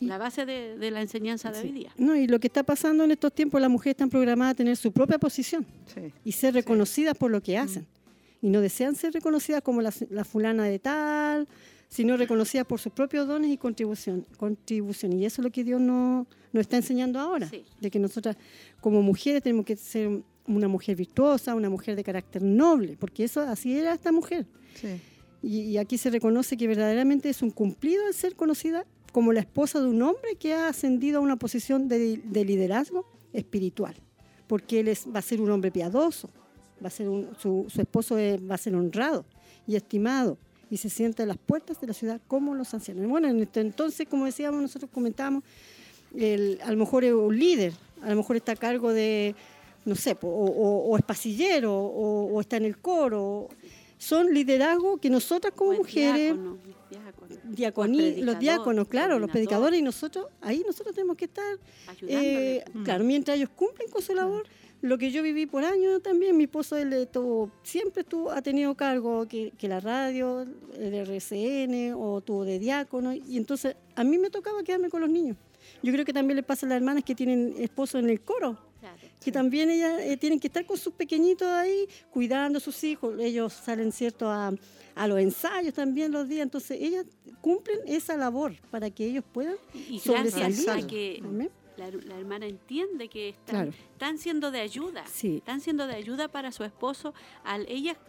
Speaker 1: la base de, de la enseñanza de
Speaker 3: Sí.
Speaker 1: hoy día.
Speaker 3: No, y lo que está pasando en estos tiempos, las mujeres están programadas a tener su propia posición
Speaker 2: Sí.
Speaker 3: y ser reconocidas por lo que hacen. Y no desean ser reconocidas como la, la fulana de tal, sino reconocidas por sus propios dones y contribución, contribución. Y eso es lo que Dios no- nos está enseñando ahora,
Speaker 1: Sí.
Speaker 3: de que nosotras como mujeres tenemos que ser una mujer virtuosa, una mujer de carácter noble, porque eso así era esta mujer.
Speaker 2: Sí.
Speaker 3: Y, y aquí se reconoce que verdaderamente es un cumplido el ser conocida como la esposa de un hombre que ha ascendido a una posición de, de liderazgo espiritual, porque él es, va a ser un hombre piadoso, va a ser un- su, su esposo es- va a ser honrado y estimado y se sienta en las puertas de la ciudad como los ancianos. Bueno, en este entonces, como decíamos, nosotros comentábamos, el- a lo mejor es un líder, a lo mejor está a cargo de no sé, o, o- o es pasillero, o, o está en el coro. Son liderazgos que nosotras como
Speaker 1: O es
Speaker 3: mujeres,
Speaker 1: diácono, diácono,
Speaker 3: diaconí, los diáconos, claro, los predicadores y nosotros, ahí nosotros tenemos que estar eh, Claro, mientras ellos cumplen con su labor, lo que yo viví por años también, mi esposo él estuvo, siempre estuvo, ha tenido cargo que, que la radio, el RCN o tuvo de diácono, y entonces a mí me tocaba quedarme con los niños. Yo creo que también le pasa a las hermanas que tienen esposo en el coro. Que también ellas eh, tienen que estar con sus pequeñitos ahí, cuidando a sus hijos. Ellos salen, ¿cierto?, a, a los ensayos también los días. Entonces, ellas cumplen esa labor para que ellos puedan
Speaker 1: Y gracias a que la, la hermana entiende que están,
Speaker 3: Claro.
Speaker 1: están siendo de ayuda,
Speaker 3: Sí.
Speaker 1: están siendo de ayuda para su esposo al ella cu-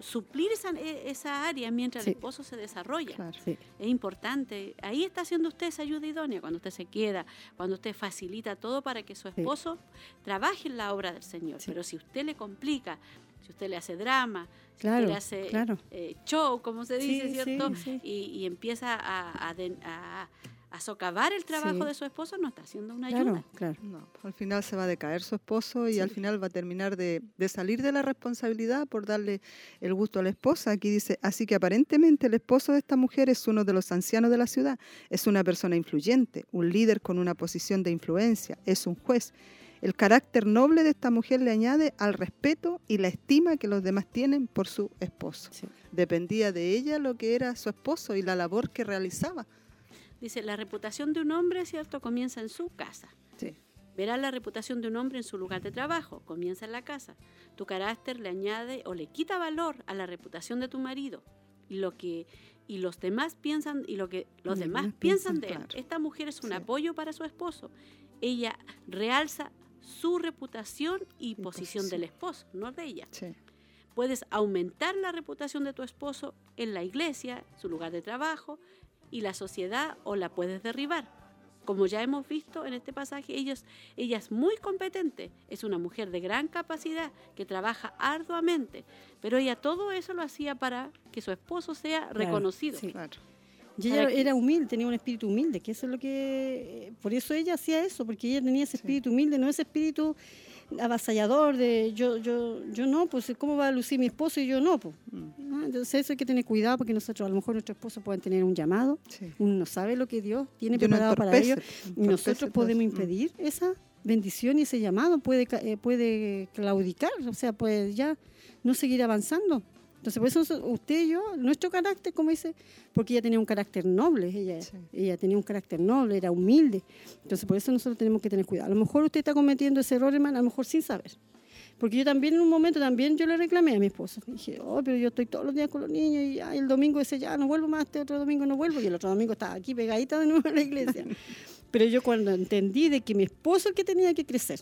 Speaker 1: suplir esa, e- esa área mientras
Speaker 3: Sí.
Speaker 1: el esposo se desarrolla.
Speaker 2: Claro.
Speaker 3: Sí.
Speaker 1: Es importante. Ahí está haciendo usted esa ayuda idónea, cuando usted se queda, cuando usted facilita todo para que su esposo trabaje en la obra del Señor. Pero si usted le complica, si usted le hace drama, si
Speaker 3: Claro,
Speaker 1: usted le hace
Speaker 3: claro.
Speaker 1: eh, show, como se dice, ¿cierto? Y, y empieza a, a- a socavar el trabajo
Speaker 3: Sí.
Speaker 1: de su esposo, no está haciendo una
Speaker 3: Claro,
Speaker 1: ayuda.
Speaker 3: claro.
Speaker 2: No, al final se va a decaer su esposo y
Speaker 3: Sí.
Speaker 2: al final va a terminar de, de salir de la responsabilidad por darle el gusto a la esposa. Aquí dice, así que aparentemente el esposo de esta mujer es uno de los ancianos de la ciudad, es una persona influyente, un líder con una posición de influencia, es un juez. El carácter noble de esta mujer le añade al respeto y la estima que los demás tienen por su esposo.
Speaker 3: Sí.
Speaker 2: Dependía de ella lo que era su esposo y la labor que realizaba.
Speaker 1: Dice, la reputación de un hombre, ¿cierto?, comienza en su casa.
Speaker 2: Sí.
Speaker 1: Verás la reputación de un hombre en su lugar de trabajo, comienza en la casa. Tu carácter le añade o le quita valor a la reputación de tu marido. Y lo que y los demás piensan y lo que los demás
Speaker 2: demás
Speaker 1: piensan
Speaker 2: piensan,
Speaker 1: de él.
Speaker 2: claro.
Speaker 1: Esta mujer es un
Speaker 2: Sí.
Speaker 1: apoyo para su esposo. Ella realza su reputación y
Speaker 2: Y
Speaker 1: posición
Speaker 2: posición.
Speaker 1: del esposo, no de ella.
Speaker 2: Sí.
Speaker 1: Puedes aumentar la reputación de tu esposo en la iglesia, su lugar de trabajo y la sociedad o la puedes derribar. Como ya hemos visto en este pasaje, ellos, ella es muy competente, es una mujer de gran capacidad que trabaja arduamente, pero ella todo eso lo hacía para que su esposo sea reconocido.
Speaker 3: sí.
Speaker 2: Claro.
Speaker 3: Y ella
Speaker 1: que-
Speaker 3: era humilde, tenía un espíritu humilde, que eso es lo que... Por eso ella hacía eso, porque ella tenía ese espíritu humilde, no ese espíritu avasallador de yo, yo, yo no, pues ¿cómo va a lucir mi esposo y yo no? Pues? Ah, Entonces eso hay que tener cuidado porque nosotros, a lo mejor nuestros esposos pueden tener un llamado,
Speaker 2: Sí.
Speaker 3: uno no sabe lo que Dios tiene
Speaker 2: Y
Speaker 3: preparado para ellos y
Speaker 2: entorpece
Speaker 3: nosotros
Speaker 2: todo
Speaker 3: podemos.
Speaker 2: Mm.
Speaker 3: impedir esa bendición y ese llamado, puede, eh, puede claudicar, o sea, puede ya no seguir avanzando. Entonces, por eso usted y yo, nuestro carácter, como dice, porque ella tenía un carácter noble, ella,
Speaker 2: Sí.
Speaker 3: ella tenía un carácter noble, era humilde. Entonces, por eso nosotros tenemos que tener cuidado. A lo mejor usted está cometiendo ese error, hermano, a lo mejor sin saber. Porque yo también en un momento también yo le reclamé a mi esposo. Dije, oh, pero yo estoy todos los días con los niños y ay, el domingo ese ya no vuelvo más, este otro domingo no vuelvo. Y el otro domingo estaba aquí pegadita de nuevo en la iglesia. pero yo cuando entendí de que mi esposo que tenía que crecer,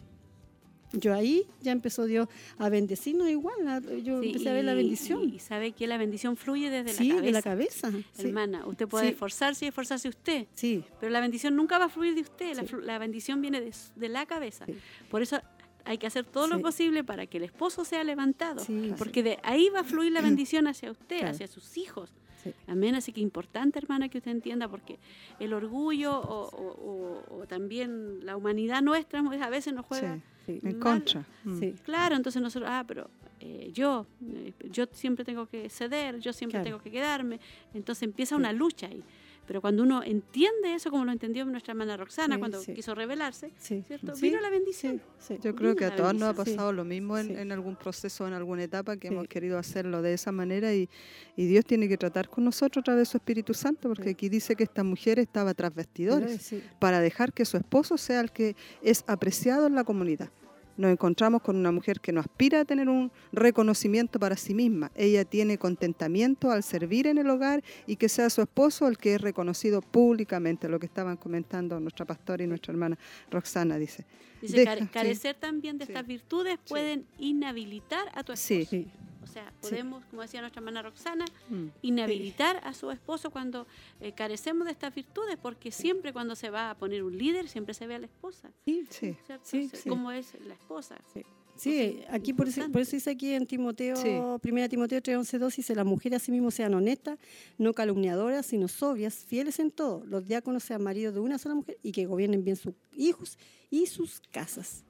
Speaker 3: yo ahí ya empezó Dios a bendecirnos igual. a- Yo
Speaker 1: Sí,
Speaker 3: empecé a ver la bendición.
Speaker 1: Y, sabe que la bendición fluye desde
Speaker 3: sí,
Speaker 1: la cabeza.
Speaker 3: de la cabeza. Sí.
Speaker 1: Hermana, usted puede esforzarse y esforzarse usted,
Speaker 3: Sí,
Speaker 1: pero la bendición nunca va a fluir de usted, la, la bendición viene de, de la cabeza. Por eso hay que hacer todo lo posible para que el esposo sea levantado,
Speaker 3: Sí,
Speaker 1: porque de ahí va a fluir la bendición hacia usted,
Speaker 3: Claro.
Speaker 1: hacia sus hijos.
Speaker 3: Sí.
Speaker 1: Amén, así que importante, hermana, que usted entienda, porque el orgullo o, o- o- o también la humanidad nuestra a veces nos juega.
Speaker 2: Sí, en
Speaker 1: mal.
Speaker 2: contra. Mm.
Speaker 3: sí.
Speaker 1: Claro, entonces nosotros, ah, pero eh, yo, eh, yo siempre tengo que ceder, yo siempre
Speaker 3: Claro.
Speaker 1: tengo que quedarme. Entonces empieza una lucha ahí. Pero cuando uno entiende eso, como lo entendió nuestra hermana Roxana
Speaker 3: Sí,
Speaker 1: cuando
Speaker 3: sí.
Speaker 1: quiso rebelarse,
Speaker 3: Sí.
Speaker 1: ¿cierto? Vino la bendición.
Speaker 2: Yo creo que a todos nos ha pasado lo mismo en, algún proceso, en alguna etapa, que hemos querido hacerlo de esa manera y, y Dios tiene que tratar con nosotros a través de su Espíritu Santo, porque aquí dice que esta mujer estaba tras vestidores para dejar que su esposo sea el que es apreciado en la comunidad. Nos encontramos con una mujer que no aspira a tener un reconocimiento para sí misma. Ella tiene contentamiento al servir en el hogar y que sea su esposo el que es reconocido públicamente, lo que estaban comentando nuestra pastora y nuestra hermana Roxana, dice.
Speaker 1: Dice,
Speaker 2: Deja,
Speaker 1: care-
Speaker 2: sí.
Speaker 1: carecer también de
Speaker 2: Sí.
Speaker 1: estas virtudes pueden inhabilitar a tu esposo.
Speaker 2: Sí.
Speaker 3: Sí.
Speaker 1: O sea, podemos, como decía nuestra hermana Roxana,
Speaker 2: Mm.
Speaker 1: inhabilitar a su esposo cuando eh, carecemos de estas virtudes, porque siempre cuando se va a poner un líder, siempre se ve a la esposa.
Speaker 3: Sí,
Speaker 2: Sí.
Speaker 3: Sí, sí.
Speaker 1: ¿Cómo es la esposa?
Speaker 3: Sí,
Speaker 1: Entonces,
Speaker 3: aquí por eso, por eso dice aquí en Timoteo,
Speaker 2: Sí.
Speaker 3: primera Timoteo 3, 11, 2, dice, las mujeres asimismo sean honestas, no calumniadoras, sino sobrias, fieles en todo. Los diáconos sean maridos de una sola mujer y que gobiernen bien sus hijos y sus casas.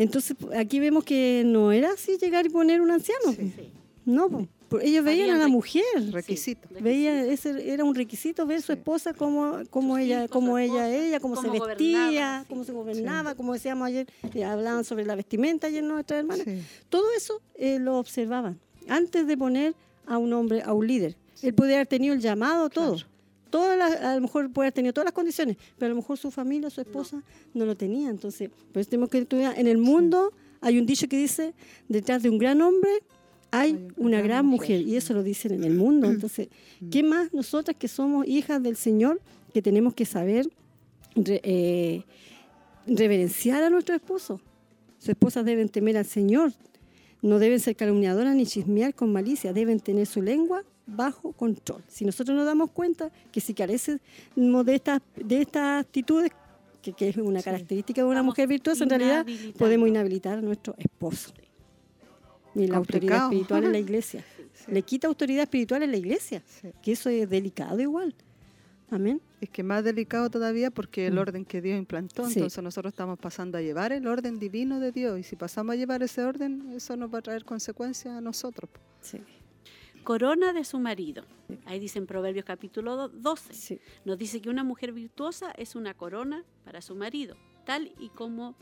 Speaker 3: Entonces, aquí vemos que no era así llegar y poner un anciano.
Speaker 2: Sí.
Speaker 3: No, ellos veían a la mujer.
Speaker 2: Requisito.
Speaker 3: Veía, ese era un requisito ver su
Speaker 2: Sí.
Speaker 3: esposa como, como
Speaker 1: Sus
Speaker 3: ella,
Speaker 1: su
Speaker 3: ella, ella, cómo se
Speaker 1: cómo
Speaker 3: vestía,
Speaker 1: sí.
Speaker 3: cómo se gobernaba, como decíamos ayer, eh, hablaban sobre la vestimenta ayer nuestras hermanas.
Speaker 2: Sí.
Speaker 3: Todo eso eh, lo observaban antes de poner a un hombre, a un líder. Él podía haber tenido el llamado, todo.
Speaker 2: Claro.
Speaker 3: Todas las- a lo mejor puede haber tenido todas las condiciones, pero a lo mejor su familia, su esposa, no, lo tenía. Entonces, pues tenemos que estudiar. En el mundo hay un dicho que dice, detrás de un gran hombre hay una gran mujer. Y eso lo dicen en el mundo. Entonces, ¿qué más nosotras que somos hijas del Señor, que tenemos que saber re- eh, reverenciar a nuestro esposo? Sus esposas deben temer al Señor, no deben ser calumniadoras ni chismear con malicia, deben tener su lengua bajo control. Si nosotros nos damos cuenta que si carecemos de estas, de estas actitudes, que, que es una característica de una
Speaker 1: Estamos
Speaker 3: mujer virtuosa, en realidad podemos inhabilitar a nuestro esposo. Y la autoridad espiritual en la iglesia.
Speaker 2: Sí.
Speaker 3: Le quita autoridad espiritual en la iglesia,
Speaker 2: Sí.
Speaker 3: que eso es delicado igual. Amén.
Speaker 2: Es que más delicado todavía porque el
Speaker 3: Mm.
Speaker 2: orden que Dios implantó,
Speaker 3: Sí.
Speaker 2: entonces nosotros estamos pasando a llevar el orden divino de Dios y si pasamos a llevar ese orden, eso nos va a traer consecuencias a nosotros.
Speaker 3: Sí,
Speaker 1: Corona de su marido. Ahí dice en Proverbios capítulo do- 12.
Speaker 3: sí.
Speaker 1: Nos dice que una mujer virtuosa es una corona para su marido, tal y como,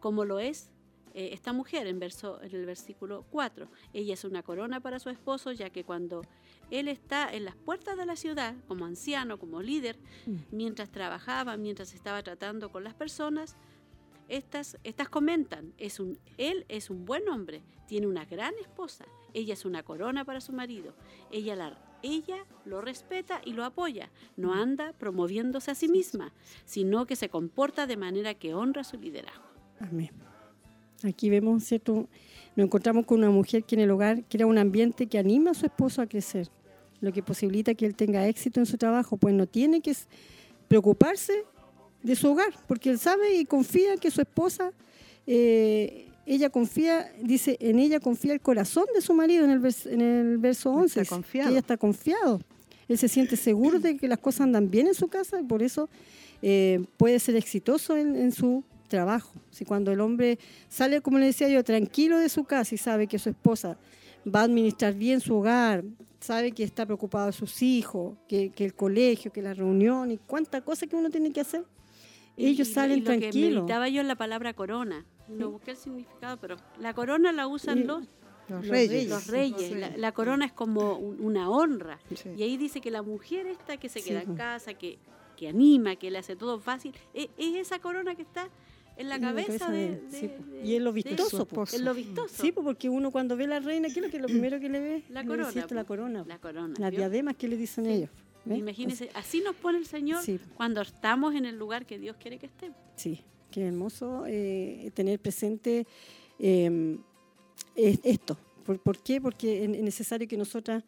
Speaker 1: como lo es eh, esta mujer en, verso, en el versículo 4. Ella es una corona para su esposo, ya que cuando él está en las puertas de la ciudad, como anciano, como líder,
Speaker 3: Mm.
Speaker 1: mientras trabajaba, mientras estaba tratando con las personas, estas, estas comentan, es un, él es un buen hombre, tiene una gran esposa, ella es una corona para su marido, ella, la, ella lo respeta y lo apoya, no anda promoviéndose a sí misma, sino que se comporta de manera que honra su liderazgo.
Speaker 3: Amén. Aquí vemos, ¿cierto? Nos encontramos con una mujer que en el hogar crea un ambiente que anima a su esposo a crecer, lo que posibilita que él tenga éxito en su trabajo, pues no tiene que preocuparse de su hogar, porque él sabe y confía que su esposa, eh, ella confía, dice, en ella confía el corazón de su marido en el, vers- en el verso 11,
Speaker 2: Está confiado.
Speaker 3: ella está confiado. Él se siente seguro de que las cosas andan bien en su casa y por eso eh, puede ser exitoso en, en su trabajo. Si cuando el hombre sale, como le decía yo, tranquilo de su casa y sabe que su esposa va a administrar bien su hogar, sabe que está preocupado de sus hijos, que, que el colegio, que la reunión y cuánta cosa que uno tiene que hacer, ellos
Speaker 1: Y- y
Speaker 3: salen
Speaker 1: lo que
Speaker 3: tranquilos.
Speaker 1: meditaba yo en la palabra corona. No busqué el significado, pero la corona la usan
Speaker 3: Y-
Speaker 1: los,
Speaker 2: Los reyes.
Speaker 1: los reyes. La, la corona es como un- una honra.
Speaker 2: Sí.
Speaker 1: Y ahí dice que la mujer esta que se
Speaker 3: Sí,
Speaker 1: queda en
Speaker 3: pues.
Speaker 1: casa, que, que anima, que le hace todo fácil, es, es esa corona que está en la
Speaker 3: En la
Speaker 1: cabeza de,
Speaker 3: de sí, pues.
Speaker 1: de-
Speaker 3: Y es lo vistoso, pues.
Speaker 1: Es lo vistoso.
Speaker 3: Sí, pues, porque uno cuando ve a la reina, ¿qué es lo que lo primero que le ve?
Speaker 1: La
Speaker 3: Le
Speaker 1: corona,
Speaker 3: decía, La corona.
Speaker 1: La corona.
Speaker 3: Las
Speaker 1: ¿vio?
Speaker 3: diademas que le dicen
Speaker 1: Sí.
Speaker 3: ellos. ¿Ves?
Speaker 1: Imagínense, así nos pone el Señor
Speaker 3: Sí.
Speaker 1: cuando estamos en el lugar que Dios quiere que estemos.
Speaker 3: Sí, qué hermoso eh, tener presente eh, es- esto. ¿Por, por qué? Porque es es necesario que nosotras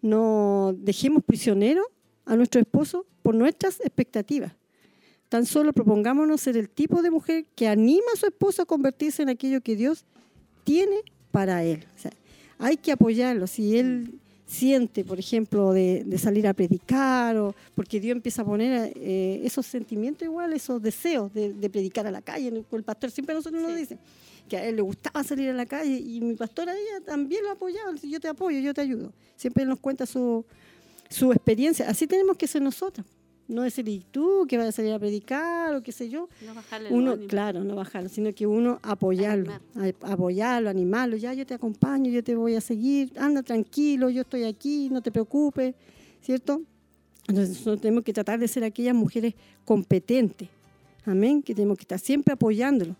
Speaker 3: no dejemos prisioneros a nuestro esposo por nuestras expectativas. Tan solo propongámonos ser el tipo de mujer que anima a su esposo a convertirse en aquello que Dios tiene para él. O sea, hay que apoyarlo. Si él siente, por ejemplo, de, de salir a predicar, o porque Dios empieza a poner eh, esos sentimientos igual, esos deseos de, de predicar a la calle. El, pastor siempre a nosotros nos dice que a él le gustaba salir a la calle y mi pastora ella también lo apoyaba. Yo te apoyo, yo te ayudo. Siempre nos cuenta su, su experiencia. Así tenemos que ser nosotras. No decir, ¿y tú que vas a salir a predicar o qué sé yo?
Speaker 1: No bajarle el
Speaker 3: Uno, claro, no bajarlo, sino que uno apoyarlo, apoyarlo, animarlo, ya yo te acompaño, yo te voy a seguir, anda tranquilo, yo estoy aquí, no te preocupes, ¿cierto? Entonces nosotros tenemos que tratar de ser aquellas mujeres competentes, amén, que tenemos que estar siempre apoyándolo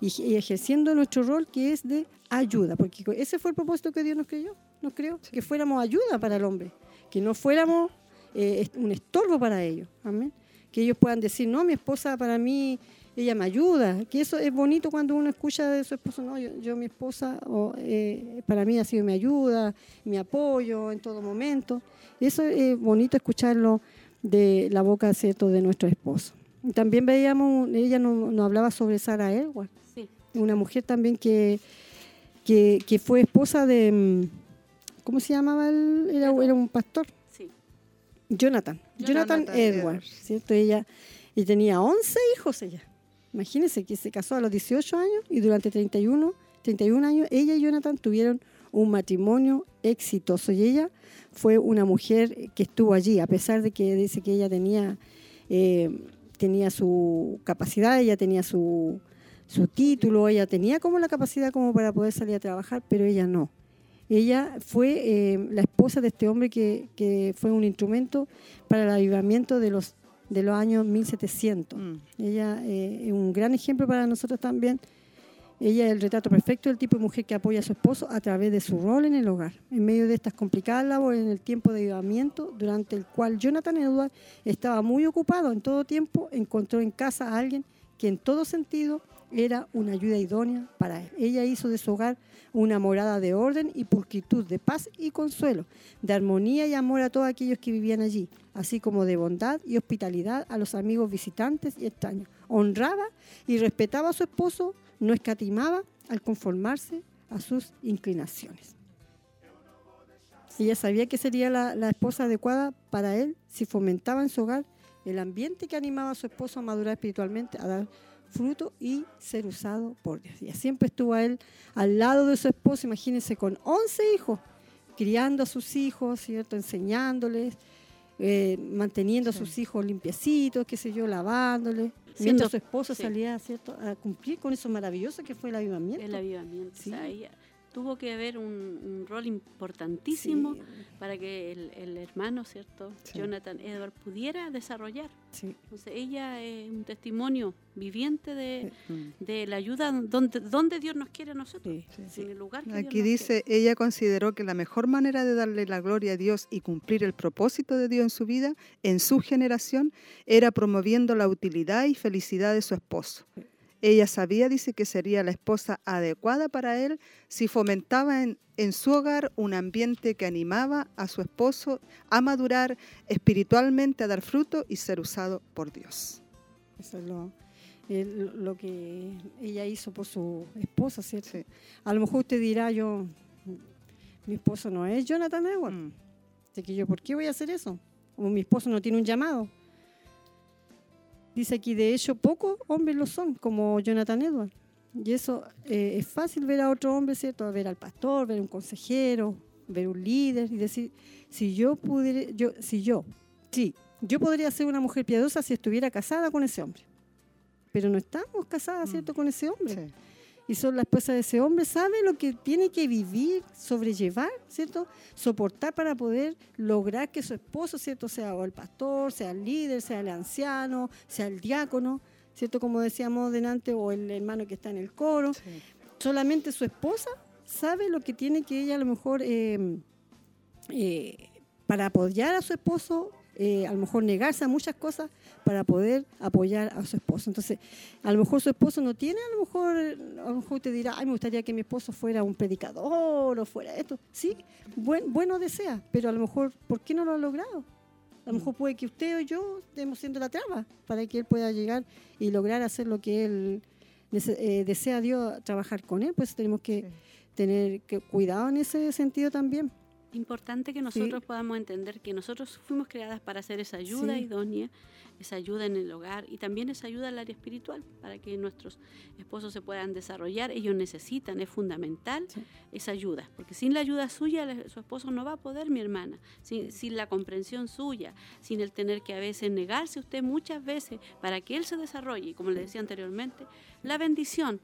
Speaker 3: y, y ejerciendo nuestro rol que es de ayuda, porque ese fue el propósito que Dios nos creyó, nos creó, que fuéramos ayuda para el hombre, que no fuéramos eh, est- un estorbo para ellos, amén que ellos puedan decir, no, mi esposa para mí, ella me ayuda, que eso es bonito cuando uno escucha de su esposo, no, yo, yo mi esposa, eh, para mí ha sido mi ayuda, mi apoyo en todo momento. Eso es bonito escucharlo de la boca, ¿cierto?, de nuestro esposo. También veíamos, ella nos, nos hablaba sobre Sara Elward,
Speaker 1: Sí.
Speaker 3: una mujer también que, que, que fue esposa de, mm, ¿cómo se llamaba él? Era, era un pastor. Jonathan, Jonathan,
Speaker 2: Jonathan
Speaker 3: Edwards,
Speaker 2: Edwards.
Speaker 3: ¿cierto? Ella y tenía 11 hijos ella. Imagínense que se casó a los 18 años y durante 31, 31 años ella y Jonathan tuvieron un matrimonio exitoso y ella fue una mujer que estuvo allí, a pesar de que dice que ella tenía, eh, tenía su capacidad, ella tenía su, su título, ella tenía como la capacidad como para poder salir a trabajar, pero ella no. Ella fue eh, la esposa de este hombre que, que fue un instrumento para el avivamiento de los, de los años 1700.
Speaker 2: Mm.
Speaker 3: Ella eh, es un gran ejemplo para nosotros también. Ella es el retrato perfecto del tipo de mujer que apoya a su esposo a través de su rol en el hogar, en medio de estas complicadas labores en el tiempo de avivamiento, durante el cual Jonathan Edward estaba muy ocupado en todo tiempo, encontró en casa a alguien que en todo sentido era una ayuda idónea para él. Ella hizo de su hogar una morada de orden y pulcritud, de paz y consuelo, de armonía y amor a todos aquellos que vivían allí, así como de bondad y hospitalidad a los amigos visitantes y extraños. Honraba y respetaba a su esposo, no escatimaba al conformarse a sus inclinaciones. Ella sabía que sería la, esposa adecuada para él si fomentaba en su hogar el ambiente que animaba a su esposo a madurar espiritualmente, a dar fruto y ser usado por Dios. Ella siempre estuvo a él al lado de su esposo, imagínense, con 11 hijos, criando a sus hijos, ¿cierto? enseñándoles, eh, manteniendo a sus hijos limpiecitos, qué sé yo, lavándoles.
Speaker 1: Siendo-
Speaker 3: Mientras su esposo
Speaker 1: sí.
Speaker 3: salía ¿cierto? a cumplir con eso maravilloso que fue el avivamiento.
Speaker 1: El avivamiento.
Speaker 3: Sí.
Speaker 1: O sea, ella tuvo que haber un, un rol importantísimo
Speaker 3: Sí,
Speaker 1: para que el, el hermano, ¿cierto?
Speaker 2: Sí.
Speaker 1: Jonathan Edward pudiera desarrollar.
Speaker 3: sí.
Speaker 1: Entonces ella es un testimonio viviente de, de la ayuda donde, donde Dios nos quiere a nosotros. En el lugar que Dios
Speaker 2: Aquí
Speaker 1: nos
Speaker 2: dice, ella consideró que la mejor manera de darle la gloria a Dios y cumplir el propósito de Dios en su vida, en su generación, era promoviendo la utilidad y felicidad de su esposo. Ella sabía, dice, que sería la esposa adecuada para él si fomentaba en, en su hogar un ambiente que animaba a su esposo a madurar espiritualmente, a dar fruto y ser usado por Dios.
Speaker 3: Eso es lo, el- lo que ella hizo por su esposa, ¿cierto?
Speaker 2: Sí.
Speaker 3: A lo mejor usted dirá, yo, mi esposo no es Jonathan Edward.
Speaker 2: Mm.
Speaker 3: Así que yo, ¿por qué voy a hacer eso? O mi esposo no tiene un llamado. Dice aquí, de hecho, pocos hombres lo son, como Jonathan Edward. Y eso eh, es fácil ver a otro hombre, ¿cierto? Ver al pastor, ver a un consejero, ver un líder y decir, si yo pudiera, yo, si yo, sí, yo podría ser una mujer piadosa si estuviera casada con ese hombre. Pero no estamos casadas, ¿cierto? Con ese hombre
Speaker 2: Sí.
Speaker 3: Y son la esposa de ese hombre, sabe lo que tiene que vivir, sobrellevar, ¿cierto? Soportar para poder lograr que su esposo, ¿cierto? Sea o el pastor, sea el líder, sea el anciano, sea el diácono, ¿cierto? Como decíamos delante, o el hermano que está en el coro.
Speaker 2: Sí.
Speaker 3: Solamente su esposa sabe lo que tiene que ella a lo mejor, eh, eh, para apoyar a su esposo, eh, a lo mejor negarse a muchas cosas para poder apoyar a su esposo. Entonces, a lo mejor su esposo no tiene, a lo mejor, a lo mejor te dirá, ay, me gustaría que mi esposo fuera un predicador o fuera esto. Sí, buen, bueno desea, pero a lo mejor, ¿por qué no lo ha logrado? A lo mejor puede que usted o yo estemos siendo la traba para que él pueda llegar y lograr hacer lo que él eh, desea Dios trabajar con él. Pues tenemos que
Speaker 2: Sí.
Speaker 3: tener que cuidado en ese sentido también.
Speaker 1: Importante que nosotros podamos entender que nosotros fuimos creadas para hacer esa ayuda
Speaker 3: Sí.
Speaker 1: idónea, esa ayuda en el hogar y también esa ayuda al área espiritual para que nuestros esposos se puedan desarrollar. Ellos necesitan, es fundamental
Speaker 3: Sí.
Speaker 1: esa ayuda, porque sin la ayuda suya su esposo no va a poder, mi hermana, sin, sin la comprensión suya, sin el tener que a veces negarse usted muchas veces para que él se desarrolle. Y como le decía anteriormente, la bendición.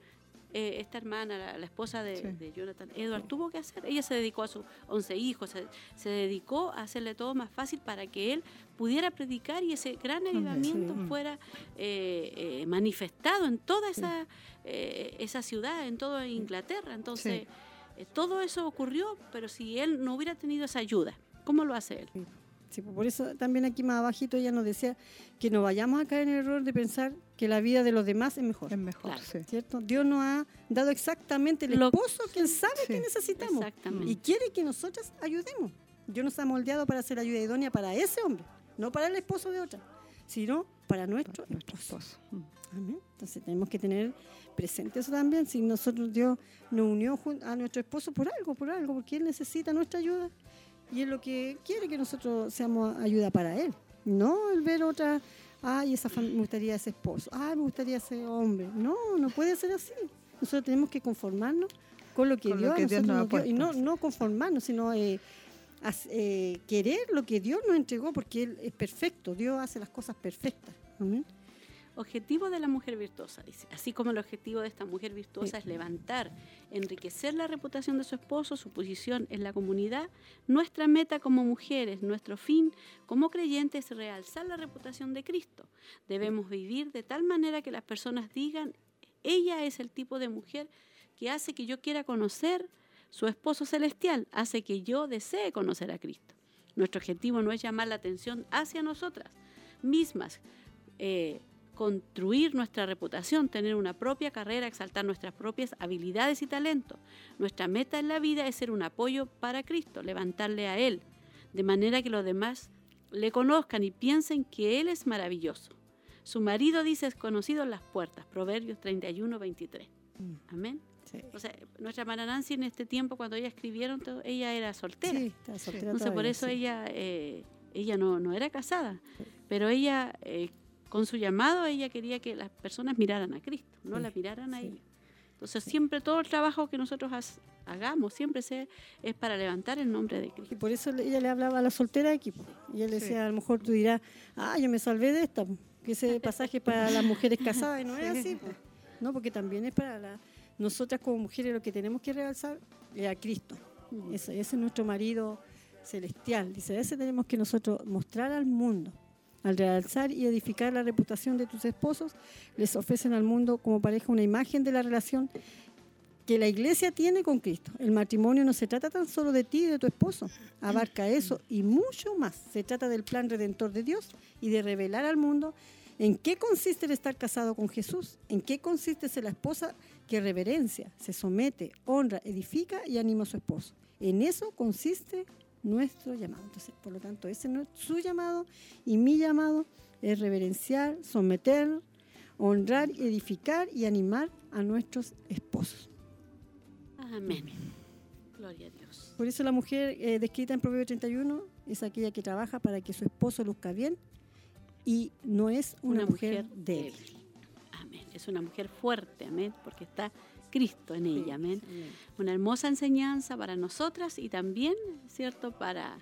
Speaker 1: Eh, esta hermana, la, la esposa de,
Speaker 2: Sí.
Speaker 1: de Jonathan Edward, tuvo que hacer. Ella se dedicó a sus 11 hijos, se, se dedicó a hacerle todo más fácil para que él pudiera predicar y ese gran avivamiento
Speaker 2: Sí.
Speaker 1: fuera eh, eh, manifestado en toda esa, eh, esa ciudad, en toda Inglaterra. Entonces, eh, todo eso ocurrió, pero si él no hubiera tenido esa ayuda, ¿cómo lo hace él?
Speaker 3: Sí, pues por eso también aquí más abajito ella nos decía que no vayamos a caer en el error de pensar que la vida de los demás es mejor.
Speaker 2: Es mejor,
Speaker 1: Claro.
Speaker 2: sí.
Speaker 3: ¿Cierto? Dios nos ha dado exactamente el
Speaker 1: Lo-
Speaker 3: esposo que Él sabe
Speaker 2: Sí.
Speaker 3: que necesitamos. Y quiere que nosotras ayudemos. Dios nos ha moldeado para hacer ayuda idónea para ese hombre, no para el esposo de otra, sino para nuestro,
Speaker 2: Nuestro
Speaker 3: esposo.
Speaker 2: esposo. Mm.
Speaker 3: Amén. Entonces tenemos que tener presente eso también. Si nosotros Dios nos unió a nuestro esposo por algo, por algo, porque Él necesita nuestra ayuda y es lo que quiere que nosotros seamos ayuda para Él. No el ver otra, ay, esa me gustaría ese esposo, ay, me gustaría ese hombre. No, no puede ser así. Nosotros tenemos que conformarnos con lo que
Speaker 2: Con lo
Speaker 3: Dios, a
Speaker 2: que Dios nos
Speaker 3: dio. Y no, no conformarnos, sino eh, as- eh, querer lo que Dios nos entregó, porque Él es perfecto. Dios hace las cosas perfectas. Amén.
Speaker 1: Objetivo de la mujer virtuosa, dice. Así como el objetivo de esta mujer virtuosa es levantar, enriquecer la reputación de su esposo, su posición en la comunidad, nuestra meta como mujeres, nuestro fin como creyentes es realzar la reputación de Cristo. Debemos vivir de tal manera que las personas digan, ella es el tipo de mujer que hace que yo quiera conocer su esposo celestial, hace que yo desee conocer a Cristo. Nuestro objetivo no es llamar la atención hacia nosotras mismas, eh, construir nuestra reputación, tener una propia carrera, exaltar nuestras propias habilidades y talentos. Nuestra meta en la vida es ser un apoyo para Cristo, levantarle a Él, de manera que los demás le conozcan y piensen que Él es maravilloso. Su marido dice es conocido en las puertas, Proverbios 31, 23. Amén.
Speaker 3: Sí.
Speaker 1: O sea, nuestra hermana Nancy en este tiempo, cuando ella escribieron, todo, ella era soltera.
Speaker 3: Sí, soltera
Speaker 1: Entonces por eso
Speaker 3: sí.
Speaker 1: ella, eh, ella no, no era casada, pero ella eh, con su llamado ella quería que las personas miraran a Cristo, no
Speaker 3: Sí,
Speaker 1: la miraran a
Speaker 3: sí.
Speaker 1: ella. Entonces siempre todo el trabajo que nosotros has- hagamos, siempre se, es para levantar el nombre de
Speaker 3: Y
Speaker 1: Cristo.
Speaker 3: por eso le- ella le hablaba a la soltera aquí. Y él decía, a lo mejor tú dirás, ah, yo me salvé de esta, que ese pasaje para las mujeres casadas. Y no es así. No, porque también es para la- nosotras como mujeres lo que tenemos que realzar es a Cristo.
Speaker 1: Mm.
Speaker 3: Ese, ese es nuestro marido celestial. Dice, ese tenemos que nosotros mostrar al mundo. Al realzar y edificar la reputación de tus esposos, les ofrecen al mundo como pareja una imagen de la relación que la iglesia tiene con Cristo. El matrimonio no se trata tan solo de ti y de tu esposo, abarca eso y mucho más. Se trata del plan redentor de Dios y de revelar al mundo en qué consiste el estar casado con Jesús, en qué consiste ser la esposa que reverencia, se somete, honra, edifica y anima a su esposo. En eso consiste nuestro llamado. Entonces, por lo tanto, ese es su llamado y mi llamado es reverenciar, someter, honrar, edificar y animar a nuestros esposos.
Speaker 1: Amén. Gloria a Dios.
Speaker 3: Por eso la mujer eh, descrita en Proverbio 31 es aquella que trabaja para que su esposo luzca bien y no es una, mujer, débil.
Speaker 1: Amén. Es una mujer fuerte, amén, porque está Cristo en ella, amén. Una hermosa enseñanza para nosotras y también, ¿cierto?, para,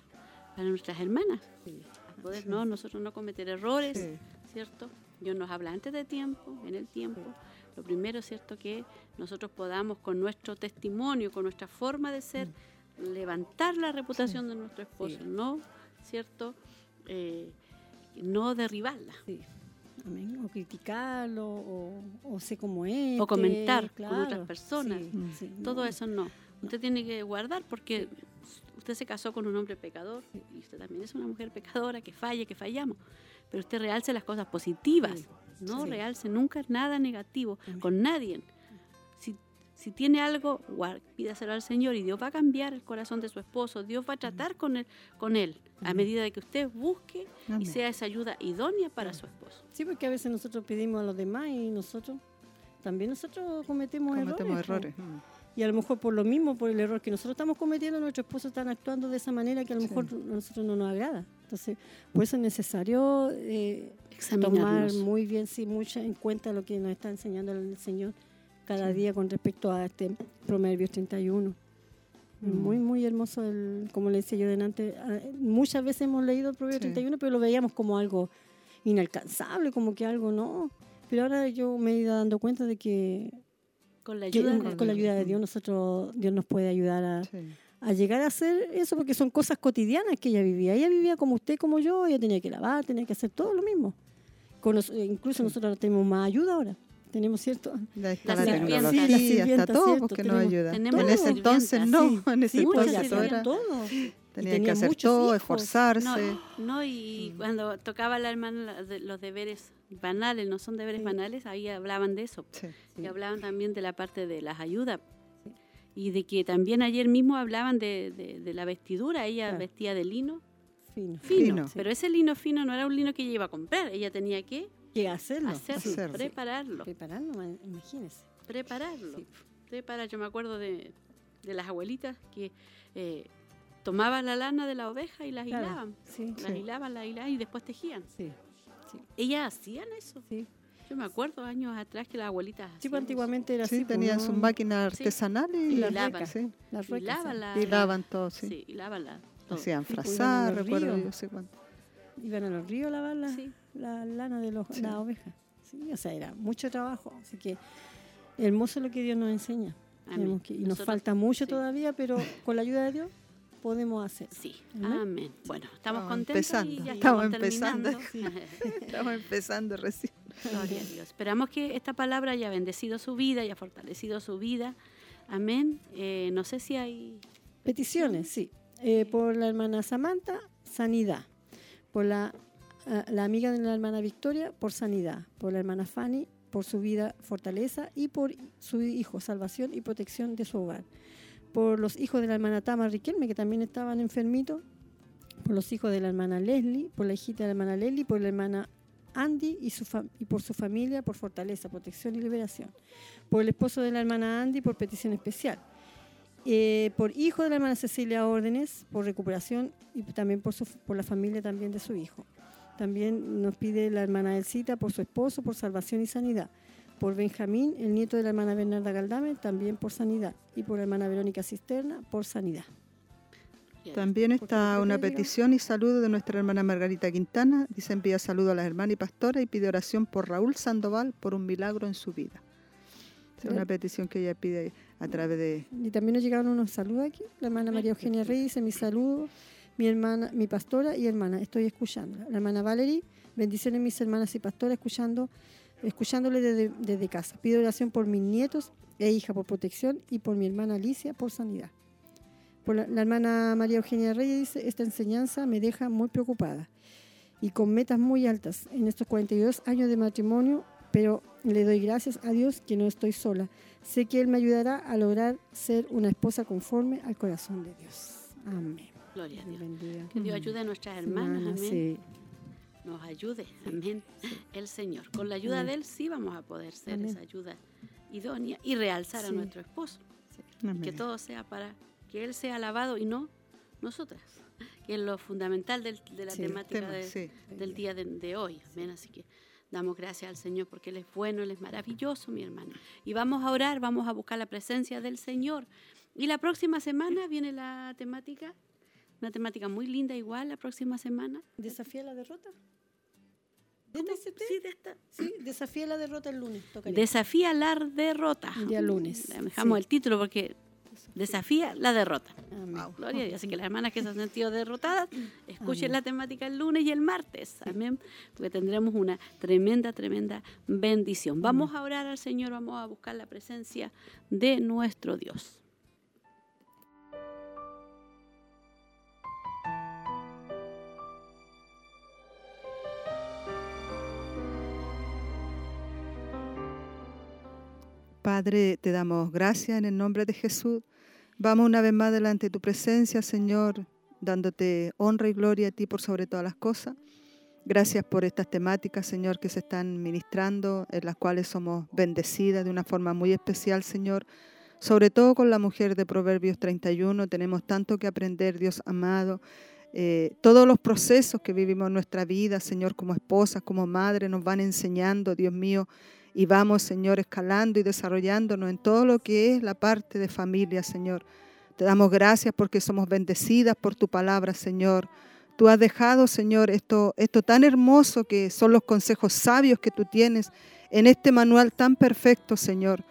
Speaker 1: para nuestras hermanas. A poder no, nosotros no cometer errores. ¿cierto? Dios nos habla antes de tiempo, en el tiempo. Lo primero, ¿cierto?, que nosotros podamos con nuestro testimonio, con nuestra forma de ser, levantar la reputación de nuestro esposo, no, ¿cierto?, Eh, no derribarla.
Speaker 3: Sí. Amén. O criticarlo, o, o sé cómo es.
Speaker 1: O comentar con otras personas.
Speaker 3: sí,
Speaker 2: Mm.
Speaker 3: sí,
Speaker 1: Todo
Speaker 3: no.
Speaker 1: eso no. Usted tiene que guardar porque usted se casó con un hombre pecador y usted también es una mujer pecadora que falla, que fallamos. Pero usted realce las cosas positivas,
Speaker 3: Sí,
Speaker 1: no
Speaker 3: sí.
Speaker 1: realce nunca nada negativo
Speaker 3: Amén.
Speaker 1: con nadie. Si, tiene algo, pídaselo al Señor y Dios va a cambiar el corazón de su esposo. Dios va a tratar con él, con él a medida de que usted busque y sea esa ayuda idónea para su esposo.
Speaker 3: Sí, porque a veces nosotros pedimos a los demás y nosotros también nosotros cometemos,
Speaker 2: Cometemos
Speaker 3: errores.
Speaker 2: Mm.
Speaker 3: Y a lo mejor por lo mismo, por el error que nosotros estamos cometiendo, nuestros esposos están actuando de esa manera que a lo
Speaker 2: Sí.
Speaker 3: mejor a nosotros no nos agrada. Entonces, por eso es necesario eh, tomar muy bien, sí, mucho en cuenta lo que nos está enseñando el Señor cada
Speaker 2: Sí.
Speaker 3: día con respecto a este Proverbios 31.
Speaker 2: Mm.
Speaker 3: Muy, muy hermoso, el, como le decía yo delante. ah, Muchas veces hemos leído el Proverbio
Speaker 2: Sí.
Speaker 3: 31, pero lo veíamos como algo inalcanzable, como que algo no. Pero ahora yo me he ido dando cuenta de que,
Speaker 1: Con la ayuda
Speaker 3: con,
Speaker 1: de
Speaker 3: la ayuda de Dios nosotros Dios nos puede ayudar a,
Speaker 2: Sí.
Speaker 3: a llegar a hacer eso, porque son cosas cotidianas que ella vivía. Ella vivía como usted, como yo, ella tenía que lavar, tenía que hacer todo lo mismo. Con eh, incluso nosotros ahora tenemos más ayuda ahora. Tenemos cierto...
Speaker 1: La
Speaker 2: la, tecnología,
Speaker 3: Sí, la
Speaker 2: hasta todo
Speaker 3: ¿cierto?
Speaker 2: porque nos ayuda.
Speaker 1: tenemos
Speaker 2: en ese entonces no,
Speaker 3: sí.
Speaker 2: en ese
Speaker 3: Sí,
Speaker 2: entonces
Speaker 3: hacía
Speaker 2: era,
Speaker 3: todo.
Speaker 2: tenía que hacer todo,
Speaker 3: hijos.
Speaker 2: esforzarse.
Speaker 1: No, no, y cuando tocaba la hermana los deberes banales, no son deberes
Speaker 3: Sí.
Speaker 1: banales, ahí hablaban de eso.
Speaker 2: Sí.
Speaker 1: Y hablaban también de la parte de las ayudas. Y de que también ayer mismo hablaban de, de- de la vestidura. Ella
Speaker 3: Claro.
Speaker 1: vestía de lino
Speaker 3: Fino.
Speaker 1: fino.
Speaker 2: Fino.
Speaker 1: Pero ese lino fino no era un lino que ella iba a comprar. Ella tenía que
Speaker 3: Que hacerlo.
Speaker 1: hacerlo, prepararlo.
Speaker 3: Prepararlo, ma- imagínese.
Speaker 1: Prepararlo.
Speaker 3: Sí.
Speaker 1: Preparar. Yo me acuerdo de, de las abuelitas que eh, tomaban la lana de la oveja y las
Speaker 3: Claro,
Speaker 1: hilaban.
Speaker 3: Sí,
Speaker 1: Las
Speaker 2: Sí.
Speaker 1: hilaban, las hilaban y después tejían.
Speaker 3: sí.
Speaker 1: Ellas hacían eso.
Speaker 3: Sí.
Speaker 1: Yo me acuerdo años atrás que las abuelitas hacían
Speaker 3: Sí, pues, antiguamente era
Speaker 2: Sí,
Speaker 3: así. pues,
Speaker 2: tenían
Speaker 3: ¿no?
Speaker 2: sus máquinas
Speaker 1: Sí.
Speaker 2: artesanales y,
Speaker 1: Y
Speaker 2: las recas, sí.
Speaker 3: Las
Speaker 2: todo, sí.
Speaker 1: Sí, y lavan la- todo.
Speaker 2: Hacían
Speaker 3: pues, iban a
Speaker 2: frazar,
Speaker 3: los
Speaker 2: recuerdo
Speaker 3: ríos.
Speaker 2: yo sé cuánto.
Speaker 3: Iban a los ríos a lavar la,
Speaker 1: Sí.
Speaker 3: La lana de los,
Speaker 2: Sí.
Speaker 3: la oveja. Sí, o sea, era mucho trabajo. Así que hermoso lo que Dios nos enseña.
Speaker 1: Amén.
Speaker 3: Que- y nos
Speaker 1: Nosotros-
Speaker 3: falta mucho
Speaker 1: sí.
Speaker 3: todavía, pero con la ayuda de Dios podemos hacer.
Speaker 1: Sí,
Speaker 3: Amén.
Speaker 1: amén. Bueno, estamos
Speaker 2: Estamos
Speaker 1: contentos
Speaker 2: empezando,
Speaker 1: y ya
Speaker 2: estamos
Speaker 1: estamos,
Speaker 2: empezando. Estamos empezando recién.
Speaker 1: Gloria a Dios. Esperamos que esta palabra haya bendecido su vida, haya fortalecido su vida. Amén. Eh, no sé si hay...
Speaker 3: Peticiones, sí. Eh, por la hermana Samantha, sanidad. Por la, la amiga de la hermana Victoria, por sanidad. Por la hermana Fanny, por su vida, fortaleza. Y por su hijo, salvación y protección de su hogar. Por los hijos de la hermana Tama Riquelme, que también estaban enfermitos. Por los hijos de la hermana Leslie, por la hijita de la hermana Leslie, por la hermana Andy y, su y por su familia, por fortaleza, protección y liberación. Por el esposo de la hermana Andy, por petición especial. Eh, por hijo de la hermana Cecilia Órdenes, por recuperación y también por, su, por la familia también de su hijo. También nos pide la hermana Elcita por su esposo, por salvación y sanidad. Por Benjamín, el nieto de la hermana Bernarda Galdame, también por sanidad. Y por la hermana Verónica Cisterna, por sanidad.
Speaker 2: También está una petición y saludo de nuestra hermana Margarita Quintana. Dice envía saludo a las hermanas y pastora y pide oración por Raúl Sandoval por un milagro en su vida. Es una petición que ella pide a través de...
Speaker 3: Y también nos llegaron unos saludos aquí. La hermana María Eugenia Reyes dice mi saludo, mi hermana, mi pastora y hermana, estoy escuchando. La hermana Valerie, bendiciones mis hermanas y pastoras, escuchando, escuchándole desde, desde casa. Pido oración por mis nietos e hija por protección y por mi hermana Alicia por sanidad. Por la, la hermana María Eugenia Reyes dice, esta enseñanza me deja muy preocupada y con metas muy altas en estos 42 años de matrimonio, pero le doy gracias a Dios que no estoy sola. Sé que Él me ayudará a lograr ser una esposa conforme al corazón de Dios. Amén.
Speaker 1: Gloria a
Speaker 3: Dios.
Speaker 1: Que Dios ayude a nuestras hermanas. Amén.
Speaker 3: sí.
Speaker 1: Nos ayude. Amén. El Señor. Con la ayuda de Él sí vamos a poder ser
Speaker 3: Amén.
Speaker 1: esa ayuda idónea y realzar a nuestro esposo. Que todo sea para que Él sea alabado y no nosotras. Que es lo fundamental del- de la
Speaker 3: Sí,
Speaker 1: temática
Speaker 2: Tema,
Speaker 1: de-
Speaker 2: sí.
Speaker 1: del día de, de hoy. Amén. Así que damos gracias al Señor porque Él es bueno, Él es maravilloso, mi hermano. Y vamos a orar, vamos a buscar la presencia del Señor. Y la próxima semana viene la temática, una temática muy linda igual la próxima semana.
Speaker 3: ¿Desafía la derrota? ¿Este es
Speaker 1: Sí, de esta-
Speaker 3: Sí, desafía la derrota el lunes.
Speaker 1: Desafía la derrota.
Speaker 3: El día lunes,
Speaker 1: Dejamos
Speaker 3: sí.
Speaker 1: el título porque desafía la derrota.
Speaker 3: Amén.
Speaker 1: Gloria a Dios. Así que las hermanas que se han sentido derrotadas, escuchen la temática el lunes y el martes. Amén. Porque tendremos una tremenda, tremenda bendición. Vamos a orar al Señor, vamos a buscar la presencia de nuestro Dios.
Speaker 2: Padre, te damos gracias en el nombre de Jesús. Vamos una vez más delante de tu presencia, Señor, dándote honra y gloria a ti por sobre todas las cosas. Gracias por estas temáticas, Señor, que se están ministrando, en las cuales somos bendecidas de una forma muy especial, Señor. Sobre todo con la mujer de Proverbios 31, tenemos tanto que aprender, Dios amado. Eh, todos los procesos que vivimos en nuestra vida, Señor, como esposas, como madres, nos van enseñando, Dios mío, y vamos, Señor, escalando y desarrollándonos en todo lo que es la parte de familia, Señor. Te damos gracias porque somos bendecidas por tu palabra, Señor. Tú has dejado, Señor, esto, esto tan hermoso que son los consejos sabios que tú tienes en este manual tan perfecto, Señor.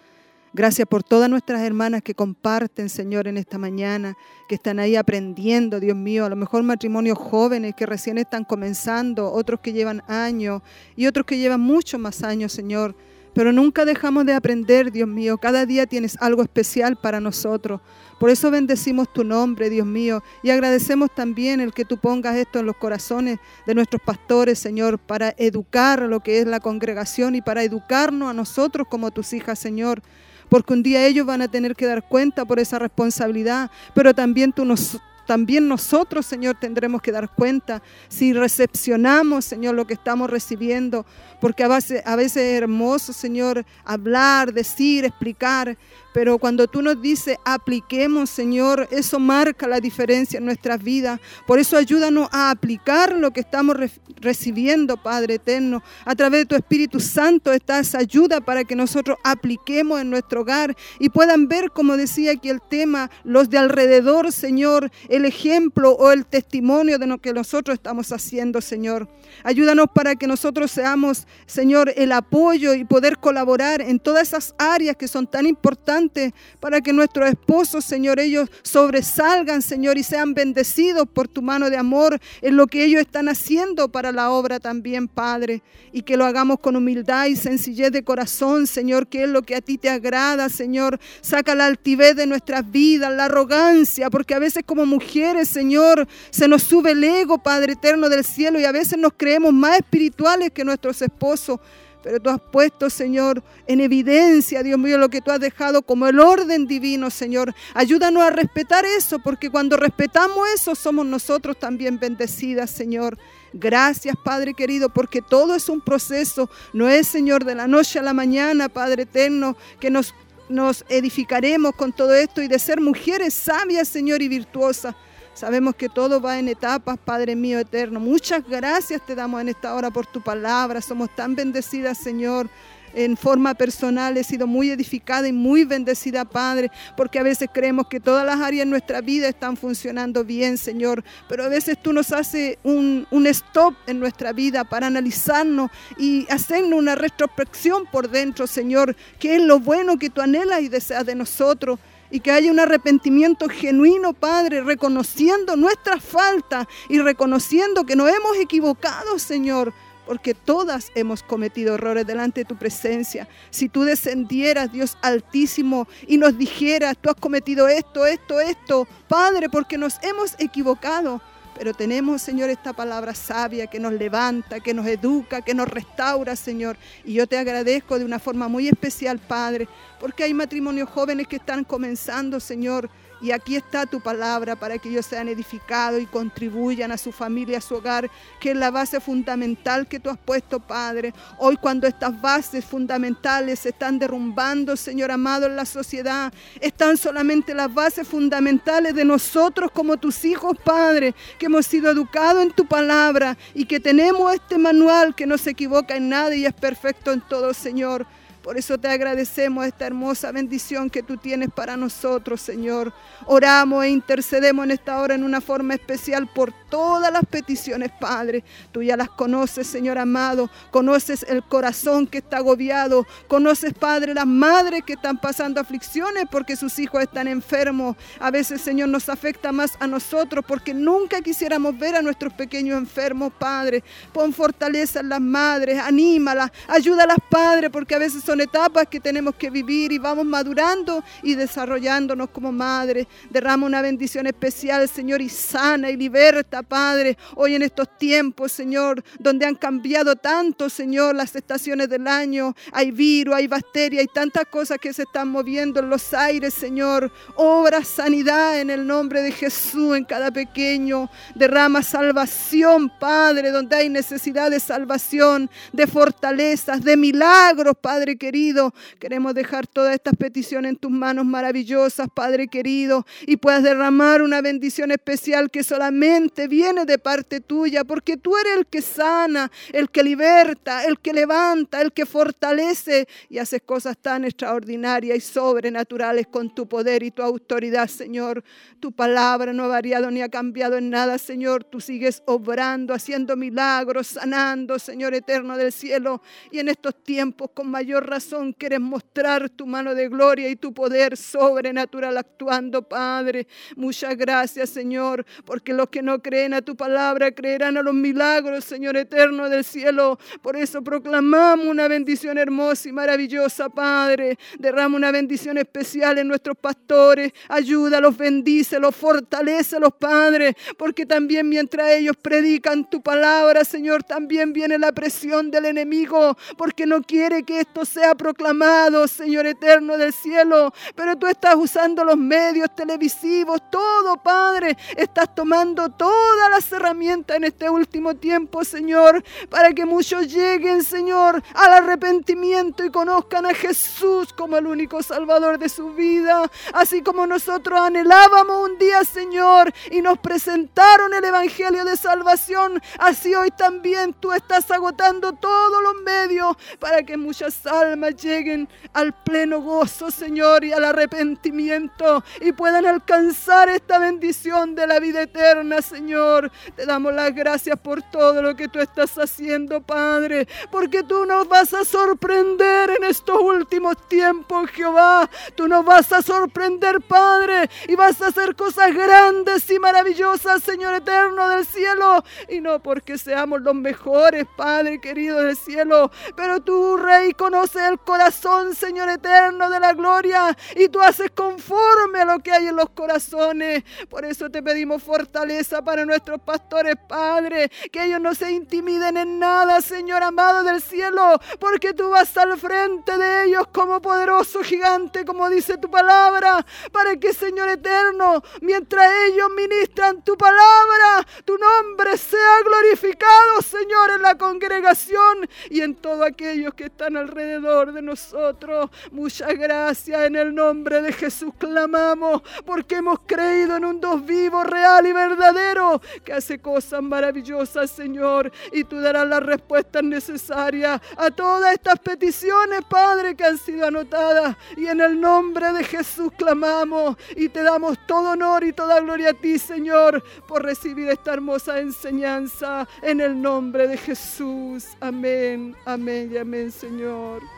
Speaker 2: Gracias por todas nuestras hermanas que comparten, Señor, en esta mañana, que están ahí aprendiendo, Dios mío, a lo mejor matrimonios jóvenes que recién están comenzando, otros que llevan años y otros que llevan muchos más años, Señor. Pero nunca dejamos de aprender, Dios mío. Cada día tienes algo especial para nosotros. Por eso bendecimos tu nombre, Dios mío, y agradecemos también el que tú pongas esto en los corazones de nuestros pastores, Señor, para educar lo que es la congregación y para educarnos a nosotros como tus hijas, Señor porque un día ellos van a tener que dar cuenta por esa responsabilidad, pero también tú nos también nosotros, Señor, tendremos que dar cuenta si recepcionamos, Señor, lo que estamos recibiendo, porque a veces, a veces es hermoso, Señor, hablar, decir, explicar, Pero cuando tú nos dices, apliquemos, Señor, eso marca la diferencia en nuestras vidas. Por eso ayúdanos a aplicar lo que estamos re recibiendo, Padre eterno. A través de tu Espíritu Santo está esa ayuda para que nosotros apliquemos en nuestro hogar y puedan ver, como decía aquí el tema, los de alrededor, Señor, el ejemplo o el testimonio de lo que nosotros estamos haciendo, Señor. Ayúdanos para que nosotros seamos, Señor, el apoyo y poder colaborar en todas esas áreas que son tan importantes para que nuestros esposos, Señor, ellos sobresalgan, Señor, y sean bendecidos por tu mano de amor en lo que ellos están haciendo para la obra también, Padre. Y que lo hagamos con humildad y sencillez de corazón, Señor, que es lo que a ti te agrada, Señor. Saca la altivez de nuestras vidas, la arrogancia, porque a veces como mujeres, Señor, se nos sube el ego, Padre eterno del cielo, y a veces nos creemos más espirituales que nuestros esposos. Pero tú has puesto, Señor, en evidencia, Dios mío, lo que tú has dejado como el orden divino, Señor. Ayúdanos a respetar eso, porque cuando respetamos eso, somos nosotros también bendecidas, Señor. Gracias, Padre querido, porque todo es un proceso. No es, Señor, de la noche a la mañana, Padre eterno, que nos, nos edificaremos con todo esto y de ser mujeres sabias, Señor, y virtuosas. Sabemos que todo va en etapas, Padre mío eterno. Muchas gracias te damos en esta hora por tu palabra. Somos tan bendecidas, Señor. En forma personal he sido muy edificada y muy bendecida, Padre, porque a veces creemos que todas las áreas de nuestra vida están funcionando bien, Señor, pero a veces tú nos haces un, un stop en nuestra vida para analizarnos y hacernos una retrospección por dentro, Señor, que es lo bueno que tú anhelas y deseas de nosotros y que haya un arrepentimiento genuino, Padre, reconociendo nuestras faltas y reconociendo que nos hemos equivocado, Señor, porque todas hemos cometido errores delante de tu presencia. Si tú descendieras, Dios altísimo, y nos dijeras, tú has cometido esto, esto, esto, Padre, porque nos hemos equivocado. Pero tenemos, Señor, esta palabra sabia que nos levanta, que nos educa, que nos restaura, Señor. Y yo te agradezco de una forma muy especial, Padre, porque hay matrimonios jóvenes que están comenzando, Señor. Y aquí está tu palabra para que ellos sean edificados y contribuyan a su familia, a su hogar, que es la base fundamental que tú has puesto, Padre. Hoy cuando estas bases fundamentales se están derrumbando, Señor amado, en la sociedad, están solamente las bases fundamentales de nosotros como tus hijos, Padre, que hemos sido educados en tu palabra y que tenemos este manual que no se equivoca en nada y es perfecto en todo, Señor. Por eso te agradecemos esta hermosa bendición que tú tienes para nosotros, Señor. Oramos e intercedemos en esta hora en una forma especial por todas las peticiones, Padre. Tú ya las conoces, Señor amado. Conoces el corazón que está agobiado. Conoces, Padre, las madres que están pasando aflicciones porque sus hijos están enfermos. A veces, Señor, nos afecta más a nosotros porque nunca quisiéramos ver a nuestros pequeños enfermos, Padre. Pon fortaleza en las madres, anímalas, ayúdalas, Padre, porque a veces son etapas que tenemos que vivir y vamos madurando y desarrollándonos como madres. Derrama una bendición especial, Señor, y sana y liberta, Padre, hoy en estos tiempos, Señor, donde han cambiado tanto, Señor, las estaciones del año. Hay virus, hay bacterias, hay tantas cosas que se están moviendo en los aires, Señor. Obra sanidad en el nombre de Jesús en cada pequeño. Derrama salvación, Padre, donde hay necesidad de salvación, de fortalezas, de milagros, Padre querido. Queremos dejar todas estas peticiones en tus manos maravillosas, Padre querido, y puedas derramar una bendición especial que solamente viene de parte tuya, porque tú eres el que sana, el que liberta, el que levanta, el que fortalece y haces cosas tan extraordinarias y sobrenaturales con tu poder y tu autoridad, Señor. Tu palabra no ha variado ni ha cambiado en nada, Señor. Tú sigues obrando, haciendo milagros, sanando, Señor eterno del cielo. Y en estos tiempos, con mayor razón, quieres mostrar tu mano de gloria y tu poder sobrenatural actuando, Padre. Muchas gracias, Señor, porque los que no creen a tu palabra creerán a los milagros, Señor eterno del cielo. Por eso proclamamos una bendición hermosa y maravillosa, Padre. Derrama una bendición especial en nuestros pastores. Ayúdalos, bendícelos, fortalecelos, Padre, porque también mientras ellos predican tu palabra, Señor, también viene la presión del enemigo, porque no quiere que esto sea sea proclamado, Señor eterno del cielo. Pero tú estás usando los medios televisivos, todo, Padre. Estás tomando todas las herramientas en este último tiempo, Señor, para que muchos lleguen, Señor, al arrepentimiento y conozcan a Jesús como el único Salvador de su vida. Así como nosotros anhelábamos un día, Señor, y nos presentaron el Evangelio de salvación, así hoy también tú estás agotando todos los medios para que muchas almas lleguen al pleno gozo, Señor, y al arrepentimiento y puedan alcanzar esta bendición de la vida eterna, Señor. Te damos las gracias por todo lo que tú estás haciendo, Padre, porque tú nos vas a sorprender en estos últimos tiempos, Jehová. Tú nos vas a sorprender, Padre, y vas a hacer cosas grandes y maravillosas, Señor eterno del cielo, y no porque seamos los mejores, Padre querido del cielo, pero tú, Rey, conoces el corazón, Señor eterno de la gloria, y tú haces conforme a lo que hay en los corazones. Por eso te pedimos fortaleza para nuestros pastores, Padre, que ellos no se intimiden en nada, Señor amado del cielo, porque tú vas al frente de ellos como poderoso gigante, como dice tu palabra, para que, Señor eterno, mientras ellos ministran tu palabra, tu nombre sea glorificado, Señor, en la congregación y en todos aquellos que están alrededor de nosotros. Muchas gracias en el nombre de Jesús clamamos, porque hemos creído en un Dios vivo, real y verdadero, que hace cosas maravillosas, Señor, y tú darás las respuestas necesarias a todas estas peticiones, Padre, que han sido anotadas. Y en el nombre de Jesús clamamos y te damos todo honor y toda gloria a ti, Señor, por recibir esta hermosa enseñanza en el nombre de Jesús. Amén, amén y amén, Señor.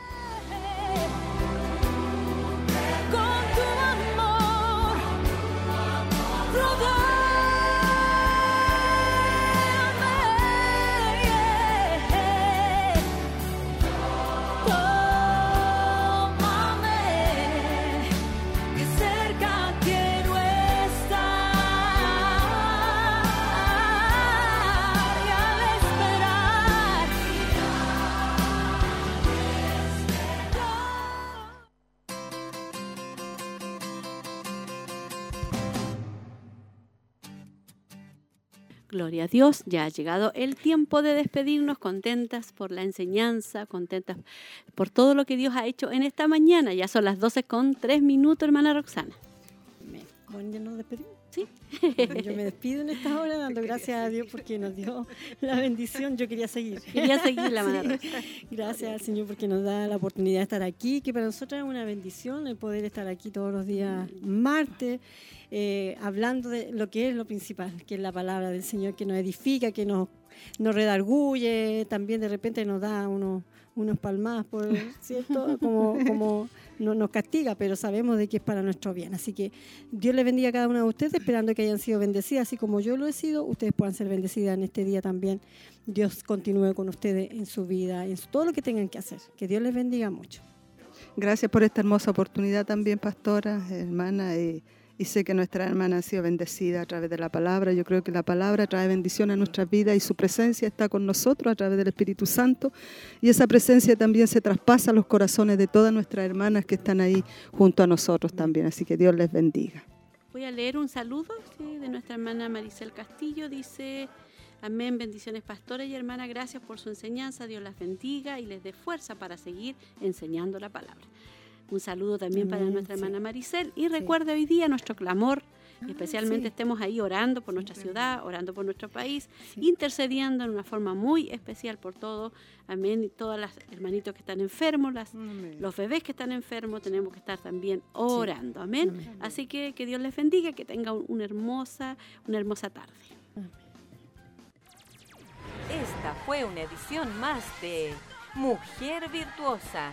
Speaker 8: Con tu
Speaker 1: Gloria a Dios, ya ha llegado el tiempo de despedirnos contentas por la enseñanza, contentas por todo lo que Dios ha hecho en esta mañana. Ya son las 12 con 3 minutos, hermana Roxana.
Speaker 3: Bueno, ya nos despedimos. Yo me despido en esta hora dando gracias a Dios porque nos dio la bendición. Yo quería seguir.
Speaker 1: Quería seguir la
Speaker 3: Sí. Gracias al Señor porque nos da la oportunidad de estar aquí, que para nosotros es una bendición el poder estar aquí todos los días martes, eh, hablando de lo que es lo principal, que es la palabra del Señor, que nos edifica, que nos, nos redarguye, también de repente nos da unos, unos palmadas, por cierto, como, como no- nos castiga, pero sabemos de que es para nuestro bien. Así que Dios les bendiga a cada una de ustedes, esperando que hayan sido bendecidas, así como yo lo he sido, ustedes puedan ser bendecidas en este día también. Dios continúe con ustedes en su vida, en todo lo que tengan que hacer. Que Dios les bendiga mucho.
Speaker 2: Gracias por esta hermosa oportunidad también, pastora, hermana. Y, y sé que nuestra hermana ha sido bendecida a través de la palabra. Yo creo que la palabra trae bendición a nuestras vidas y su presencia está con nosotros a través del Espíritu Santo. Y esa presencia también se traspasa a los corazones de todas nuestras hermanas que están ahí junto a nosotros también. Así que Dios les bendiga.
Speaker 1: Voy a leer un saludo de nuestra hermana Maricel Castillo. Dice, amén, bendiciones pastores y hermana, gracias por su enseñanza. Dios las bendiga y les dé fuerza para seguir enseñando la palabra. Un saludo también para nuestra
Speaker 3: sí.
Speaker 1: hermana Maricel. Y recuerde hoy día nuestro clamor,
Speaker 3: Ah,
Speaker 1: especialmente
Speaker 3: sí.
Speaker 1: estemos ahí orando por nuestra ciudad, orando por nuestro país, intercediendo en una forma muy especial por todo. Amén. Y todas las hermanitos que están enfermos, las, los bebés que están enfermos, tenemos que estar también orando. Amén.
Speaker 3: Amén.
Speaker 1: Así que que Dios les bendiga, que tengan un- una hermosa, una hermosa tarde.
Speaker 4: Esta fue una edición más de Mujer Virtuosa.